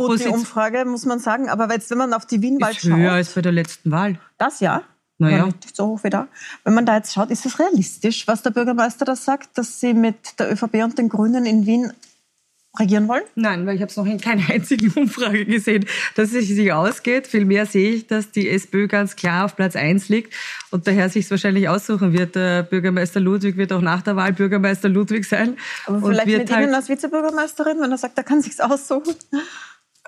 Muss man sagen. Aber jetzt, wenn man auf die Wienwahl schaut. Höher als bei der letzten Wahl. Das ja. Naja. Nicht so hoch wie da. Wenn man da jetzt schaut, ist es realistisch, was der Bürgermeister da sagt, dass sie mit der ÖVP und den Grünen in Wien regieren wollen? Nein, weil ich habe es noch in keiner einzigen [laughs] Umfrage gesehen, dass es sich ausgeht. Vielmehr sehe ich, dass die SPÖ ganz klar auf Platz 1 liegt und daher sich es wahrscheinlich aussuchen wird. Der Bürgermeister Ludwig wird auch nach der Wahl Bürgermeister Ludwig sein. Aber vielleicht mit halt Ihnen als Vizebürgermeisterin, wenn er sagt, er kann sich's aussuchen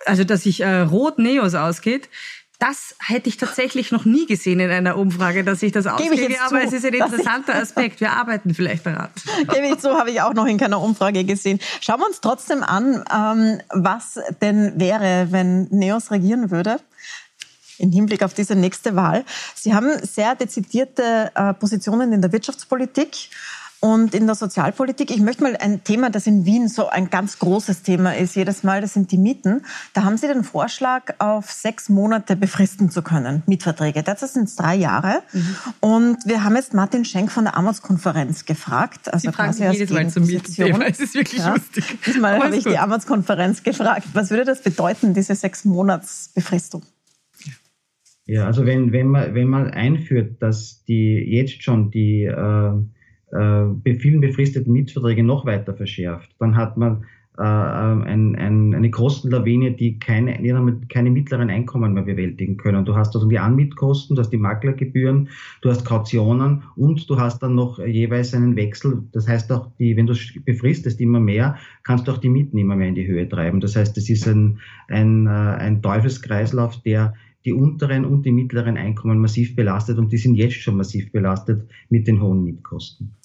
also dass sich äh, Rot Neos ausgeht, das hätte ich tatsächlich noch nie gesehen in einer Umfrage, dass ich das ausgehe, aber es ist ein [laughs] interessanter [laughs] Aspekt. Wir arbeiten vielleicht daran. [laughs] Gebe ich zu, habe ich auch noch in keiner Umfrage gesehen. Schauen wir uns trotzdem an, ähm, was denn wäre, wenn Neos regieren würde im Hinblick auf diese nächste Wahl. Sie haben sehr dezidierte äh, Positionen in der Wirtschaftspolitik. Und in der Sozialpolitik, ich möchte mal ein Thema, das in Wien so ein ganz großes Thema ist, jedes Mal, das sind die Mieten. Da haben Sie den Vorschlag, auf sechs Monate befristen zu können, Mietverträge. Derzeit sind es drei Jahre. Mhm. Und wir haben jetzt Martin Schenk von der Armutskonferenz gefragt. Also Sie fragen sich jedes Mal zum Mietenthema. [laughs] Es ist wirklich ja. lustig. Diesmal habe ich gut. die Armutskonferenz gefragt. Was würde das bedeuten, diese sechs Monats Befristung? Ja, also wenn, wenn, man, wenn man einführt, dass die jetzt schon die äh, äh, vielen befristeten Mietverträge noch weiter verschärft. Dann hat man äh, ein, ein, eine Kostenlawine, die keine, keine mittleren Einkommen mehr bewältigen können. Du hast also die Anmietkosten, du hast die Maklergebühren, du hast Kautionen und du hast dann noch jeweils einen Wechsel. Das heißt auch, die, wenn du befristest immer mehr, kannst du auch die Mieten immer mehr in die Höhe treiben. Das heißt, es ist ein, ein, äh, ein Teufelskreislauf, der die unteren und die mittleren Einkommen massiv belastet und die sind jetzt schon massiv belastet mit den hohen Mietkosten.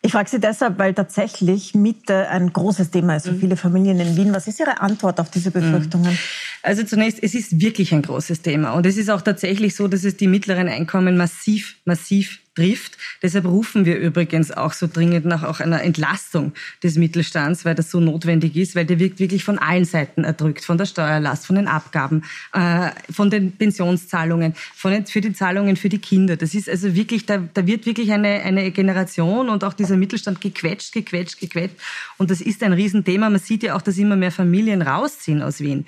Ich frage Sie deshalb, weil tatsächlich Miete ein großes Thema ist für mhm. viele Familien in Wien. Was ist Ihre Antwort auf diese Befürchtungen? Also zunächst, es ist wirklich ein großes Thema. Und es ist auch tatsächlich so, dass es die mittleren Einkommen massiv, massiv trifft. Deshalb rufen wir übrigens auch so dringend nach auch einer Entlastung des Mittelstands, weil das so notwendig ist, weil der wird wirklich von allen Seiten erdrückt, von der Steuerlast, von den Abgaben, äh, von den Pensionszahlungen, von den, für die Zahlungen für die Kinder. Das ist also wirklich, da, da wird wirklich eine, eine Generation und auch dieser Mittelstand gequetscht, gequetscht, gequetscht. Und das ist ein Riesenthema. Man sieht ja auch, dass immer mehr Familien rausziehen aus Wien.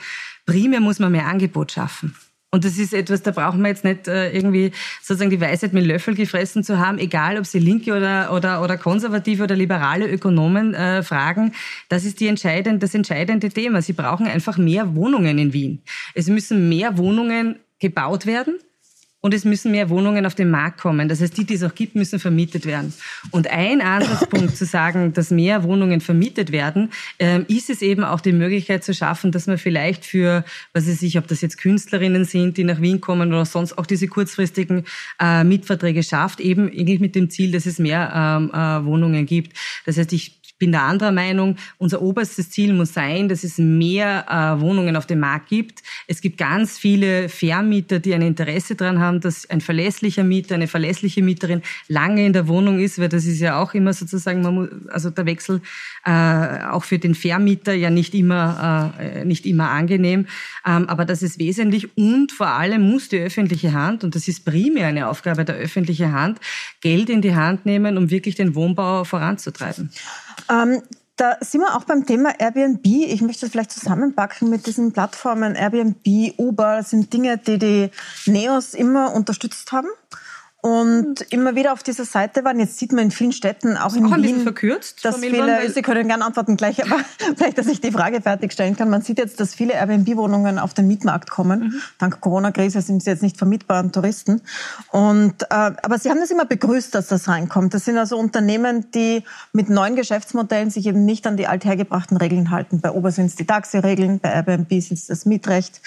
Primär muss man mehr Angebot schaffen. Und das ist etwas, da brauchen wir jetzt nicht äh, irgendwie sozusagen die Weisheit mit Löffel gefressen zu haben, egal ob sie linke oder, oder, oder konservative oder liberale Ökonomen äh, fragen. Das ist die entscheidende, das entscheidende Thema. Sie brauchen einfach mehr Wohnungen in Wien. Es müssen mehr Wohnungen gebaut werden und es müssen mehr Wohnungen auf den Markt kommen. Das heißt, die, die es auch gibt, müssen vermietet werden. Und ein Ansatzpunkt zu sagen, dass mehr Wohnungen vermietet werden, ähm, ist es eben auch die Möglichkeit zu schaffen, dass man vielleicht für, was weiß ich, ob das jetzt Künstlerinnen sind, die nach Wien kommen oder sonst auch diese kurzfristigen äh, Mietverträge schafft, eben eigentlich mit dem Ziel, dass es mehr ähm, äh, Wohnungen gibt. Das heißt, ich bin da anderer Meinung. Unser oberstes Ziel muss sein, dass es mehr äh, Wohnungen auf dem Markt gibt. Es gibt ganz viele Vermieter, die ein Interesse daran haben, dass ein verlässlicher Mieter, eine verlässliche Mieterin lange in der Wohnung ist, weil das ist ja auch immer sozusagen, man muss, also der Wechsel äh, auch für den Vermieter ja nicht immer, äh, nicht immer angenehm. Ähm, aber das ist wesentlich und vor allem muss die öffentliche Hand, und das ist primär eine Aufgabe der öffentlichen Hand, Geld in die Hand nehmen, um wirklich den Wohnbau voranzutreiben. Ähm, da sind wir auch beim Thema Airbnb. Ich möchte das vielleicht zusammenpacken mit diesen Plattformen Airbnb, Uber. Sind Dinge, die die Neos immer unterstützt haben und immer wieder auf dieser Seite waren. Jetzt sieht man in vielen Städten, auch in auch ein Wien, verkürzt, dass viele, Sie können gerne antworten gleich, aber [laughs] vielleicht, dass ich die Frage fertigstellen kann. Man sieht jetzt, dass viele Airbnb-Wohnungen auf den Mietmarkt kommen. Mhm. Dank Corona-Krise sind sie jetzt nicht vermietbar an Touristen. Und, äh, aber Sie haben das immer begrüßt, dass das reinkommt. Das sind also Unternehmen, die mit neuen Geschäftsmodellen sich eben nicht an die althergebrachten Regeln halten. Bei Uber sind es die Taxi-Regeln, bei Airbnb sind es das Mietrecht.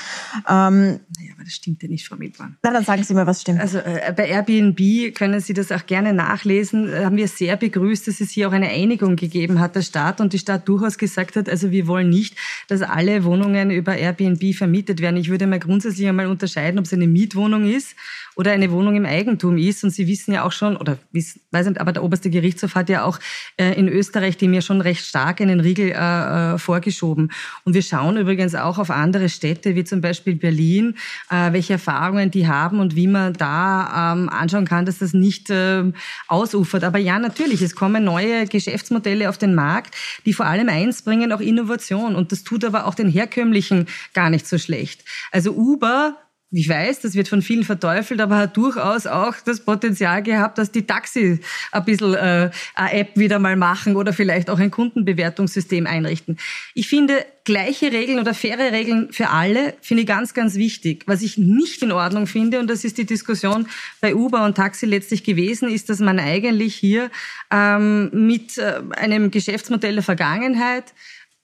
Ähm, naja, aber das stimmt ja nicht, Frau Milborn. Na, dann sagen Sie mir, was stimmt. Also äh, bei Airbnb Airbnb, können Sie das auch gerne nachlesen, haben wir sehr begrüßt, dass es hier auch eine Einigung gegeben hat, der Staat und die Stadt durchaus gesagt hat, also wir wollen nicht, dass alle Wohnungen über Airbnb vermietet werden. Ich würde mal grundsätzlich einmal unterscheiden, ob es eine Mietwohnung ist oder eine Wohnung im Eigentum ist. Und Sie wissen ja auch schon, oder weiß nicht, aber der oberste Gerichtshof hat ja auch äh, in Österreich dem ja schon recht stark einen Riegel äh, äh, vorgeschoben. Und wir schauen übrigens auch auf andere Städte, wie zum Beispiel Berlin, welche Erfahrungen die haben und wie man da ähm, anschauen kann, dass das nicht äh, ausufert. Aber ja, natürlich, es kommen neue Geschäftsmodelle auf den Markt, die vor allem eins bringen, auch Innovation. Und das tut aber auch den herkömmlichen gar nicht so schlecht. Also Uber ich weiß, das wird von vielen verteufelt, aber hat durchaus auch das Potenzial gehabt, dass die Taxi ein bisschen äh, eine App wieder mal machen oder vielleicht auch ein Kundenbewertungssystem einrichten. Ich finde, gleiche Regeln oder faire Regeln für alle finde ich ganz, ganz wichtig. Was ich nicht in Ordnung finde, und das ist die Diskussion bei Uber und Taxi letztlich gewesen, ist, dass man eigentlich hier ähm, mit äh, einem Geschäftsmodell der Vergangenheit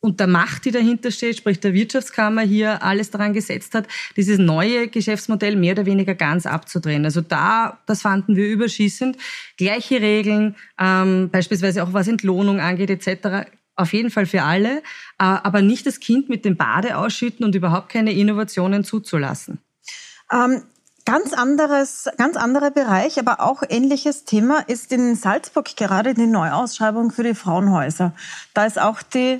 und der Macht, die dahinter steht, sprich der Wirtschaftskammer hier alles daran gesetzt hat, dieses neue Geschäftsmodell mehr oder weniger ganz abzudrehen. Also da, das fanden wir überschießend. Gleiche Regeln, ähm, beispielsweise auch was Entlohnung angeht etc. Auf jeden Fall für alle, äh, aber nicht das Kind mit dem Bade ausschütten und überhaupt keine Innovationen zuzulassen. Ähm Ganz anderes, ganz anderer Bereich, aber auch ähnliches Thema ist in Salzburg gerade die Neuausschreibung für die Frauenhäuser. Da ist auch die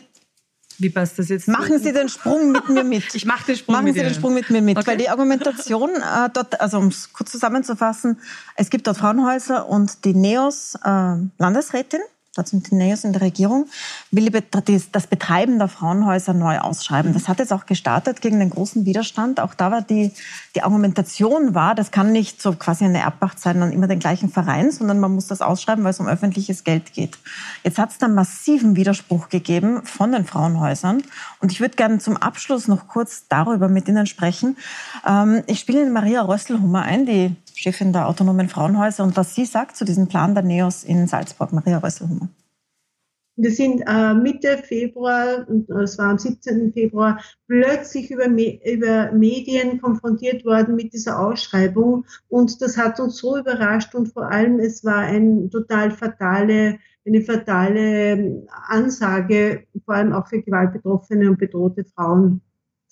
wie passt das jetzt? Machen Sie den Sprung mit mir mit. [laughs] Ich mache den Sprung Machen mit Sie den Sprung mit mir mit. Okay. Weil die Argumentation äh, dort, also um es kurz zusammenzufassen, es gibt dort Frauenhäuser und die NEOS äh, Landesrätin Neos in der Regierung, will das Betreiben der Frauenhäuser neu ausschreiben. Das hat jetzt auch gestartet gegen den großen Widerstand. Auch da war die, die Argumentation war, das kann nicht so quasi eine Erbpacht sein an immer den gleichen Verein, sondern man muss das ausschreiben, weil es um öffentliches Geld geht. Jetzt hat es da massiven Widerspruch gegeben von den Frauenhäusern. Und ich würde gerne zum Abschluss noch kurz darüber mit Ihnen sprechen. Ähm, ich spiele Maria Rösselhummer ein, die Chefin der autonomen Frauenhäuser, und was sie sagt zu diesem Plan der NEOS in Salzburg, Maria Rösselhummer. Wir sind äh, Mitte Februar, und äh, es war am 17. Februar, plötzlich über, Me über Medien konfrontiert worden mit dieser Ausschreibung. Und das hat uns so überrascht und vor allem, es war ein total fatale, eine fatale ähm, Ansage, vor allem auch für gewaltbetroffene und bedrohte Frauen.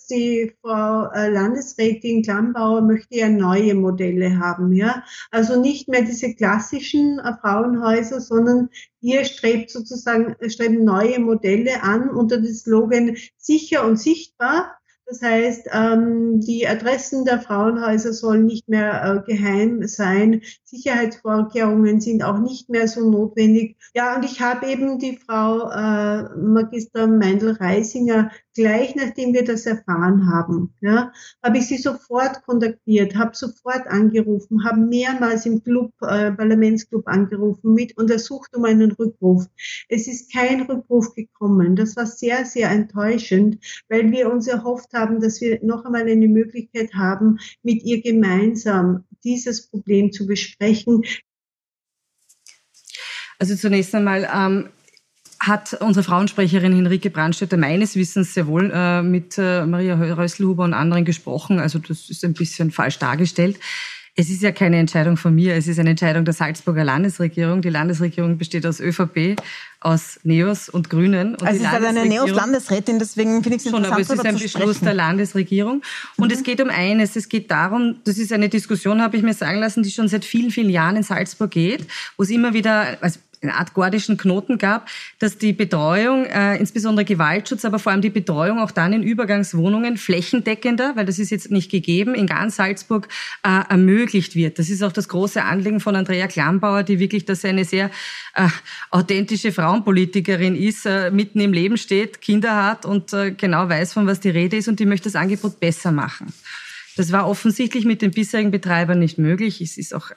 Die Frau äh, Landesrätin Klambauer möchte ja neue Modelle haben, ja. Also nicht mehr diese klassischen äh, Frauenhäuser, sondern ihr strebt sozusagen, streben neue Modelle an unter dem Slogan sicher und sichtbar. Das heißt, ähm, die Adressen der Frauenhäuser sollen nicht mehr äh, geheim sein. Sicherheitsvorkehrungen sind auch nicht mehr so notwendig. Ja, und ich habe eben die Frau äh, Magister Meindl-Reisinger gleich nachdem wir das erfahren haben, ja, habe ich sie sofort kontaktiert, habe sofort angerufen, habe mehrmals im Club, äh, Parlamentsclub angerufen mit und ersucht um einen Rückruf. Es ist kein Rückruf gekommen. Das war sehr, sehr enttäuschend, weil wir uns erhofft haben, dass wir noch einmal eine Möglichkeit haben, mit ihr gemeinsam dieses Problem zu besprechen. Also zunächst einmal, ähm, hat unsere Frauensprecherin Henrike Brandstätter meines Wissens sehr wohl äh, mit äh, Maria Rösselhuber und anderen gesprochen. Also das ist ein bisschen falsch dargestellt. Es ist ja keine Entscheidung von mir, es ist eine Entscheidung der Salzburger Landesregierung. Die Landesregierung besteht aus ÖVP, aus NEOS und Grünen. Und also es ist halt eine NEOS-Landesrätin, deswegen finde ich es interessant, Schon, aber es ist ein Beschluss der Landesregierung. Und mhm. es geht um eines, es geht darum, das ist eine Diskussion, habe ich mir sagen lassen, die schon seit vielen, vielen Jahren in Salzburg geht, wo es immer wieder, also eine Art gordischen Knoten gab, dass die Betreuung, äh, insbesondere Gewaltschutz, aber vor allem die Betreuung auch dann in Übergangswohnungen flächendeckender, weil das ist jetzt nicht gegeben, in ganz Salzburg äh, ermöglicht wird. Das ist auch das große Anliegen von Andrea Klambauer, die wirklich, dass eine sehr äh, authentische Frauenpolitikerin ist, äh, mitten im Leben steht, Kinder hat und äh, genau weiß, von was die Rede ist und die möchte das Angebot besser machen. Das war offensichtlich mit den bisherigen Betreibern nicht möglich. Es ist auch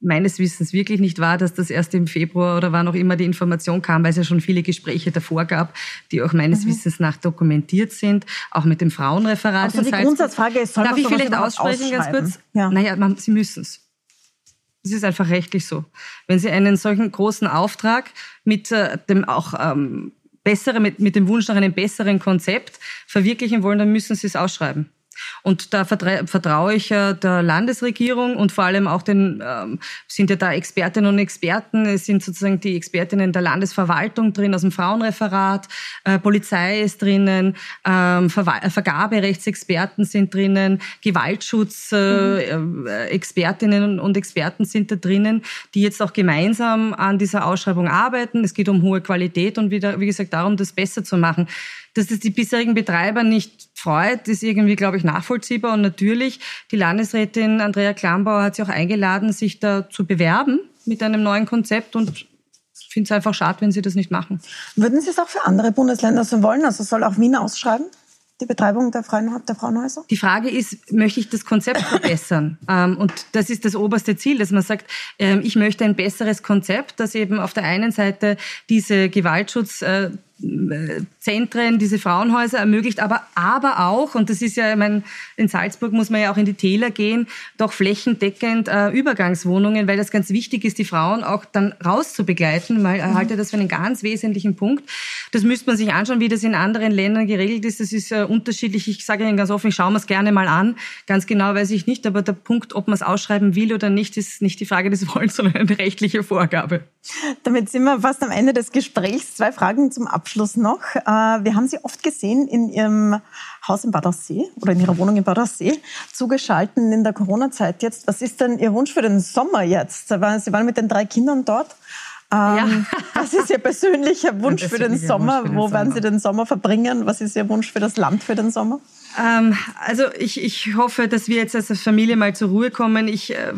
meines Wissens wirklich nicht wahr, dass das erst im Februar oder wann auch immer die Information kam, weil es ja schon viele Gespräche davor gab, die auch meines mhm. Wissens nach dokumentiert sind, auch mit dem Frauenreferat. Also die Grundsatzfrage ist, soll Darf ich vielleicht aussprechen ganz kurz? Ja. Naja, man, Sie müssen es. Das ist einfach rechtlich so. Wenn Sie einen solchen großen Auftrag mit äh, dem auch ähm, bessere, mit, mit dem Wunsch nach einem besseren Konzept verwirklichen wollen, dann müssen Sie es ausschreiben. Und da vertraue ich ja der Landesregierung und vor allem auch den, ähm, sind ja da Expertinnen und Experten, es sind sozusagen die Expertinnen der Landesverwaltung drin, aus dem Frauenreferat, äh, Polizei ist drinnen, ähm, Ver Vergaberechtsexperten sind drinnen, Gewaltschutzexpertinnen äh, mhm. und Experten sind da drinnen, die jetzt auch gemeinsam an dieser Ausschreibung arbeiten. Es geht um hohe Qualität und wieder, wie gesagt, darum, das besser zu machen. Dass das die bisherigen Betreiber nicht freut, ist irgendwie, glaube ich, nachvollziehbar. Und natürlich, die Landesrätin Andrea Klambauer hat sie auch eingeladen, sich da zu bewerben mit einem neuen Konzept und finde es einfach schade, wenn sie das nicht machen. Würden Sie es auch für andere Bundesländer so wollen? Also soll auch Wien ausschreiben? die Betreibung der, Frauen, der Frauenhäuser? Die Frage ist, möchte ich das Konzept verbessern? [laughs] ähm, und das ist das oberste Ziel, dass man sagt, ähm, ich möchte ein besseres Konzept, das eben auf der einen Seite diese Gewaltschutz äh, Zentren, diese Frauenhäuser ermöglicht, aber, aber auch, und das ist ja, ich meine, in Salzburg muss man ja auch in die Täler gehen, doch flächendeckend äh, Übergangswohnungen, weil das ganz wichtig ist, die Frauen auch dann rauszubegleiten, weil ich mhm. halte das für einen ganz wesentlichen Punkt. Das müsste man sich anschauen, wie das in anderen Ländern geregelt ist. Das ist äh, unterschiedlich. Ich sage Ihnen ganz offen, ich schaue mir es gerne mal an. Ganz genau weiß ich nicht, aber der Punkt, ob man es ausschreiben will oder nicht, ist nicht die Frage des [laughs] Wollens, sondern eine rechtliche Vorgabe. Damit sind wir fast am Ende des Gesprächs. Zwei Fragen zum Abschluss. Abschluss noch. Äh, wir haben Sie oft gesehen in Ihrem Haus in Bad Aussee oder in Ihrer Wohnung in Bad Aussee, zugeschalten in der Corona-Zeit jetzt. Was ist denn Ihr Wunsch für den Sommer jetzt? Sie waren mit den drei Kindern dort. Ja. Ähm, [laughs] was ist Ihr persönlicher Wunsch für den Sommer? Für den Wo Sommer. werden Sie den Sommer verbringen? Was ist Ihr Wunsch für das Land für den Sommer? Ähm, also ich, ich hoffe, dass wir jetzt als Familie mal zur Ruhe kommen. Ich äh,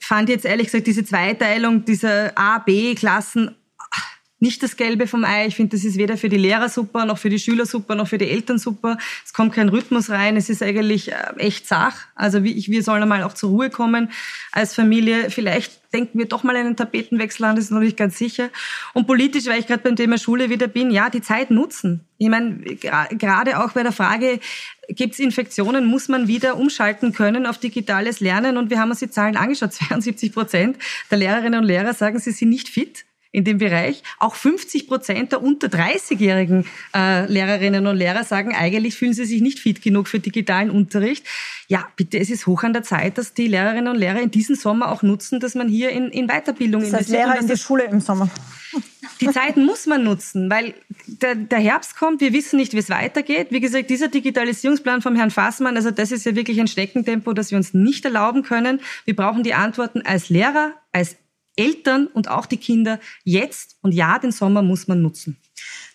fand jetzt ehrlich gesagt diese Zweiteilung dieser A, B-Klassen nicht das Gelbe vom Ei. Ich finde, das ist weder für die Lehrer super, noch für die Schüler super, noch für die Eltern super. Es kommt kein Rhythmus rein. Es ist eigentlich äh, echt Sach. Also wir sollen einmal auch zur Ruhe kommen als Familie. Vielleicht denken wir doch mal einen Tapetenwechsel an, das ist noch nicht ganz sicher. Und politisch, weil ich gerade beim Thema Schule wieder bin, ja, die Zeit nutzen. Ich meine, gerade auch bei der Frage, gibt es Infektionen, muss man wieder umschalten können auf digitales Lernen. Und wir haben uns die Zahlen angeschaut. [laughs] 72 Prozent der Lehrerinnen und Lehrer sagen, sie sind nicht fit in dem Bereich. Auch 50 Prozent der unter 30-jährigen äh, Lehrerinnen und Lehrer sagen, eigentlich fühlen sie sich nicht fit genug für digitalen Unterricht. Ja, bitte, es ist hoch an der Zeit, dass die Lehrerinnen und Lehrer in diesem Sommer auch nutzen, dass man hier in, in Weiterbildung das heißt, investiert. Lehrer in die Schule im Sommer. Die Zeiten muss man nutzen, weil der, der Herbst kommt, wir wissen nicht, wie es weitergeht. Wie gesagt, dieser Digitalisierungsplan vom Herrn Fassmann, also das ist ja wirklich ein Steckentempo, das wir uns nicht erlauben können. Wir brauchen die Antworten als Lehrer, als Eltern und auch die Kinder jetzt. Und ja, den Sommer muss man nutzen.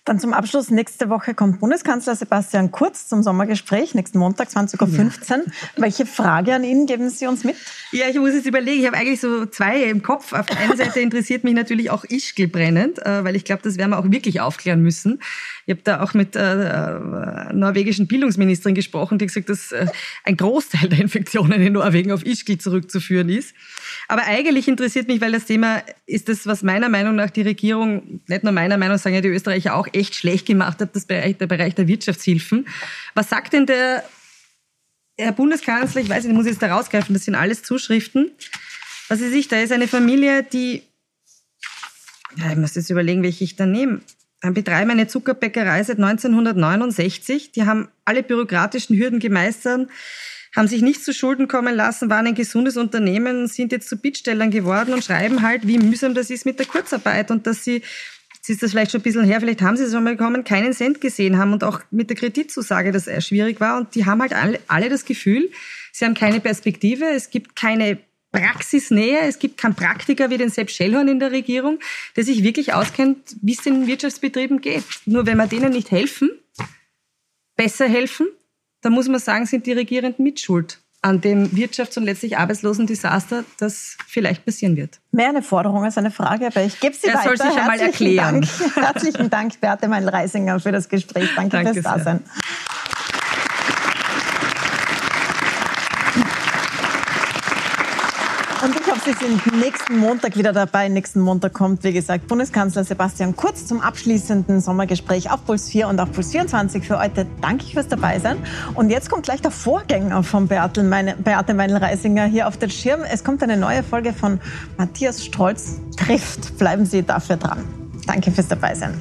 Dann zum Abschluss, nächste Woche kommt Bundeskanzler Sebastian Kurz zum Sommergespräch, nächsten Montag, 20.15 Uhr. Ja. Welche Frage an ihn geben Sie uns mit? Ja, ich muss jetzt überlegen, ich habe eigentlich so zwei im Kopf. Auf der einen Seite interessiert mich natürlich auch Ischgl brennend, äh, weil ich glaube, das werden wir auch wirklich aufklären müssen. Ich habe da auch mit äh, norwegischen Bildungsministerin gesprochen, die gesagt, dass äh, ein Großteil der Infektionen in Norwegen auf Ischgl zurückzuführen ist. Aber eigentlich interessiert mich, weil das Thema ist das, was meiner Meinung nach die Regierung, nicht nur meiner Meinung, sagen ja die Österreicher auch, echt schlecht gemacht hat, das Bereich, der Bereich der Wirtschaftshilfen. Was sagt denn der Herr Bundeskanzler, ich weiß nicht, ich muss jetzt da rausgreifen, das sind alles Zuschriften. Was ist ich, da ist eine Familie, die, ja, ich muss jetzt überlegen, welche ich da nehme betreiben eine Zuckerbäckerei seit 1969. Die haben alle bürokratischen Hürden gemeistert, haben sich nicht zu Schulden kommen lassen, waren ein gesundes Unternehmen, sind jetzt zu Bittstellern geworden und schreiben halt, wie mühsam das ist mit der Kurzarbeit und dass sie Jetzt ist das vielleicht schon ein bisschen her, vielleicht haben sie es schon mal bekommen, keinen Cent gesehen haben und auch mit der Kreditzusage das eher schwierig war. Und die haben halt alle, alle das Gefühl, sie haben keine Perspektive, es gibt keine Praxisnähe. Es gibt keinen Praktiker wie den Sepp Schellhorn in der Regierung, der sich wirklich auskennt, wie es den Wirtschaftsbetrieben geht. Nur wenn wir denen nicht helfen, besser helfen, dann muss man sagen, sind die Regierenden mitschuld an dem Wirtschafts- und letztlich Arbeitslosendesaster, das vielleicht passieren wird. Mehr eine Forderung als eine Frage, aber ich gebe sie er weiter. Er soll sich einmal erklären. Dank, herzlichen Dank, Beate Meil-Reisinger, für das Gespräch. Danke, Danke fürs Dasein. Und ich hoffe, Sie sind nächsten Montag wieder dabei. Nächsten Montag kommt, wie gesagt, Bundeskanzler Sebastian Kurz zum abschließenden Sommergespräch auf Puls 4 und auf Puls 24. Für heute danke ich fürs Dabeisein. Und jetzt kommt gleich der Vorgänger von Beate, Meinl-Reisinger hier auf den Schirm. Es kommt eine neue Folge von Matthias Strolz trifft. Bleiben Sie dafür dran. Danke fürs Dabeisein.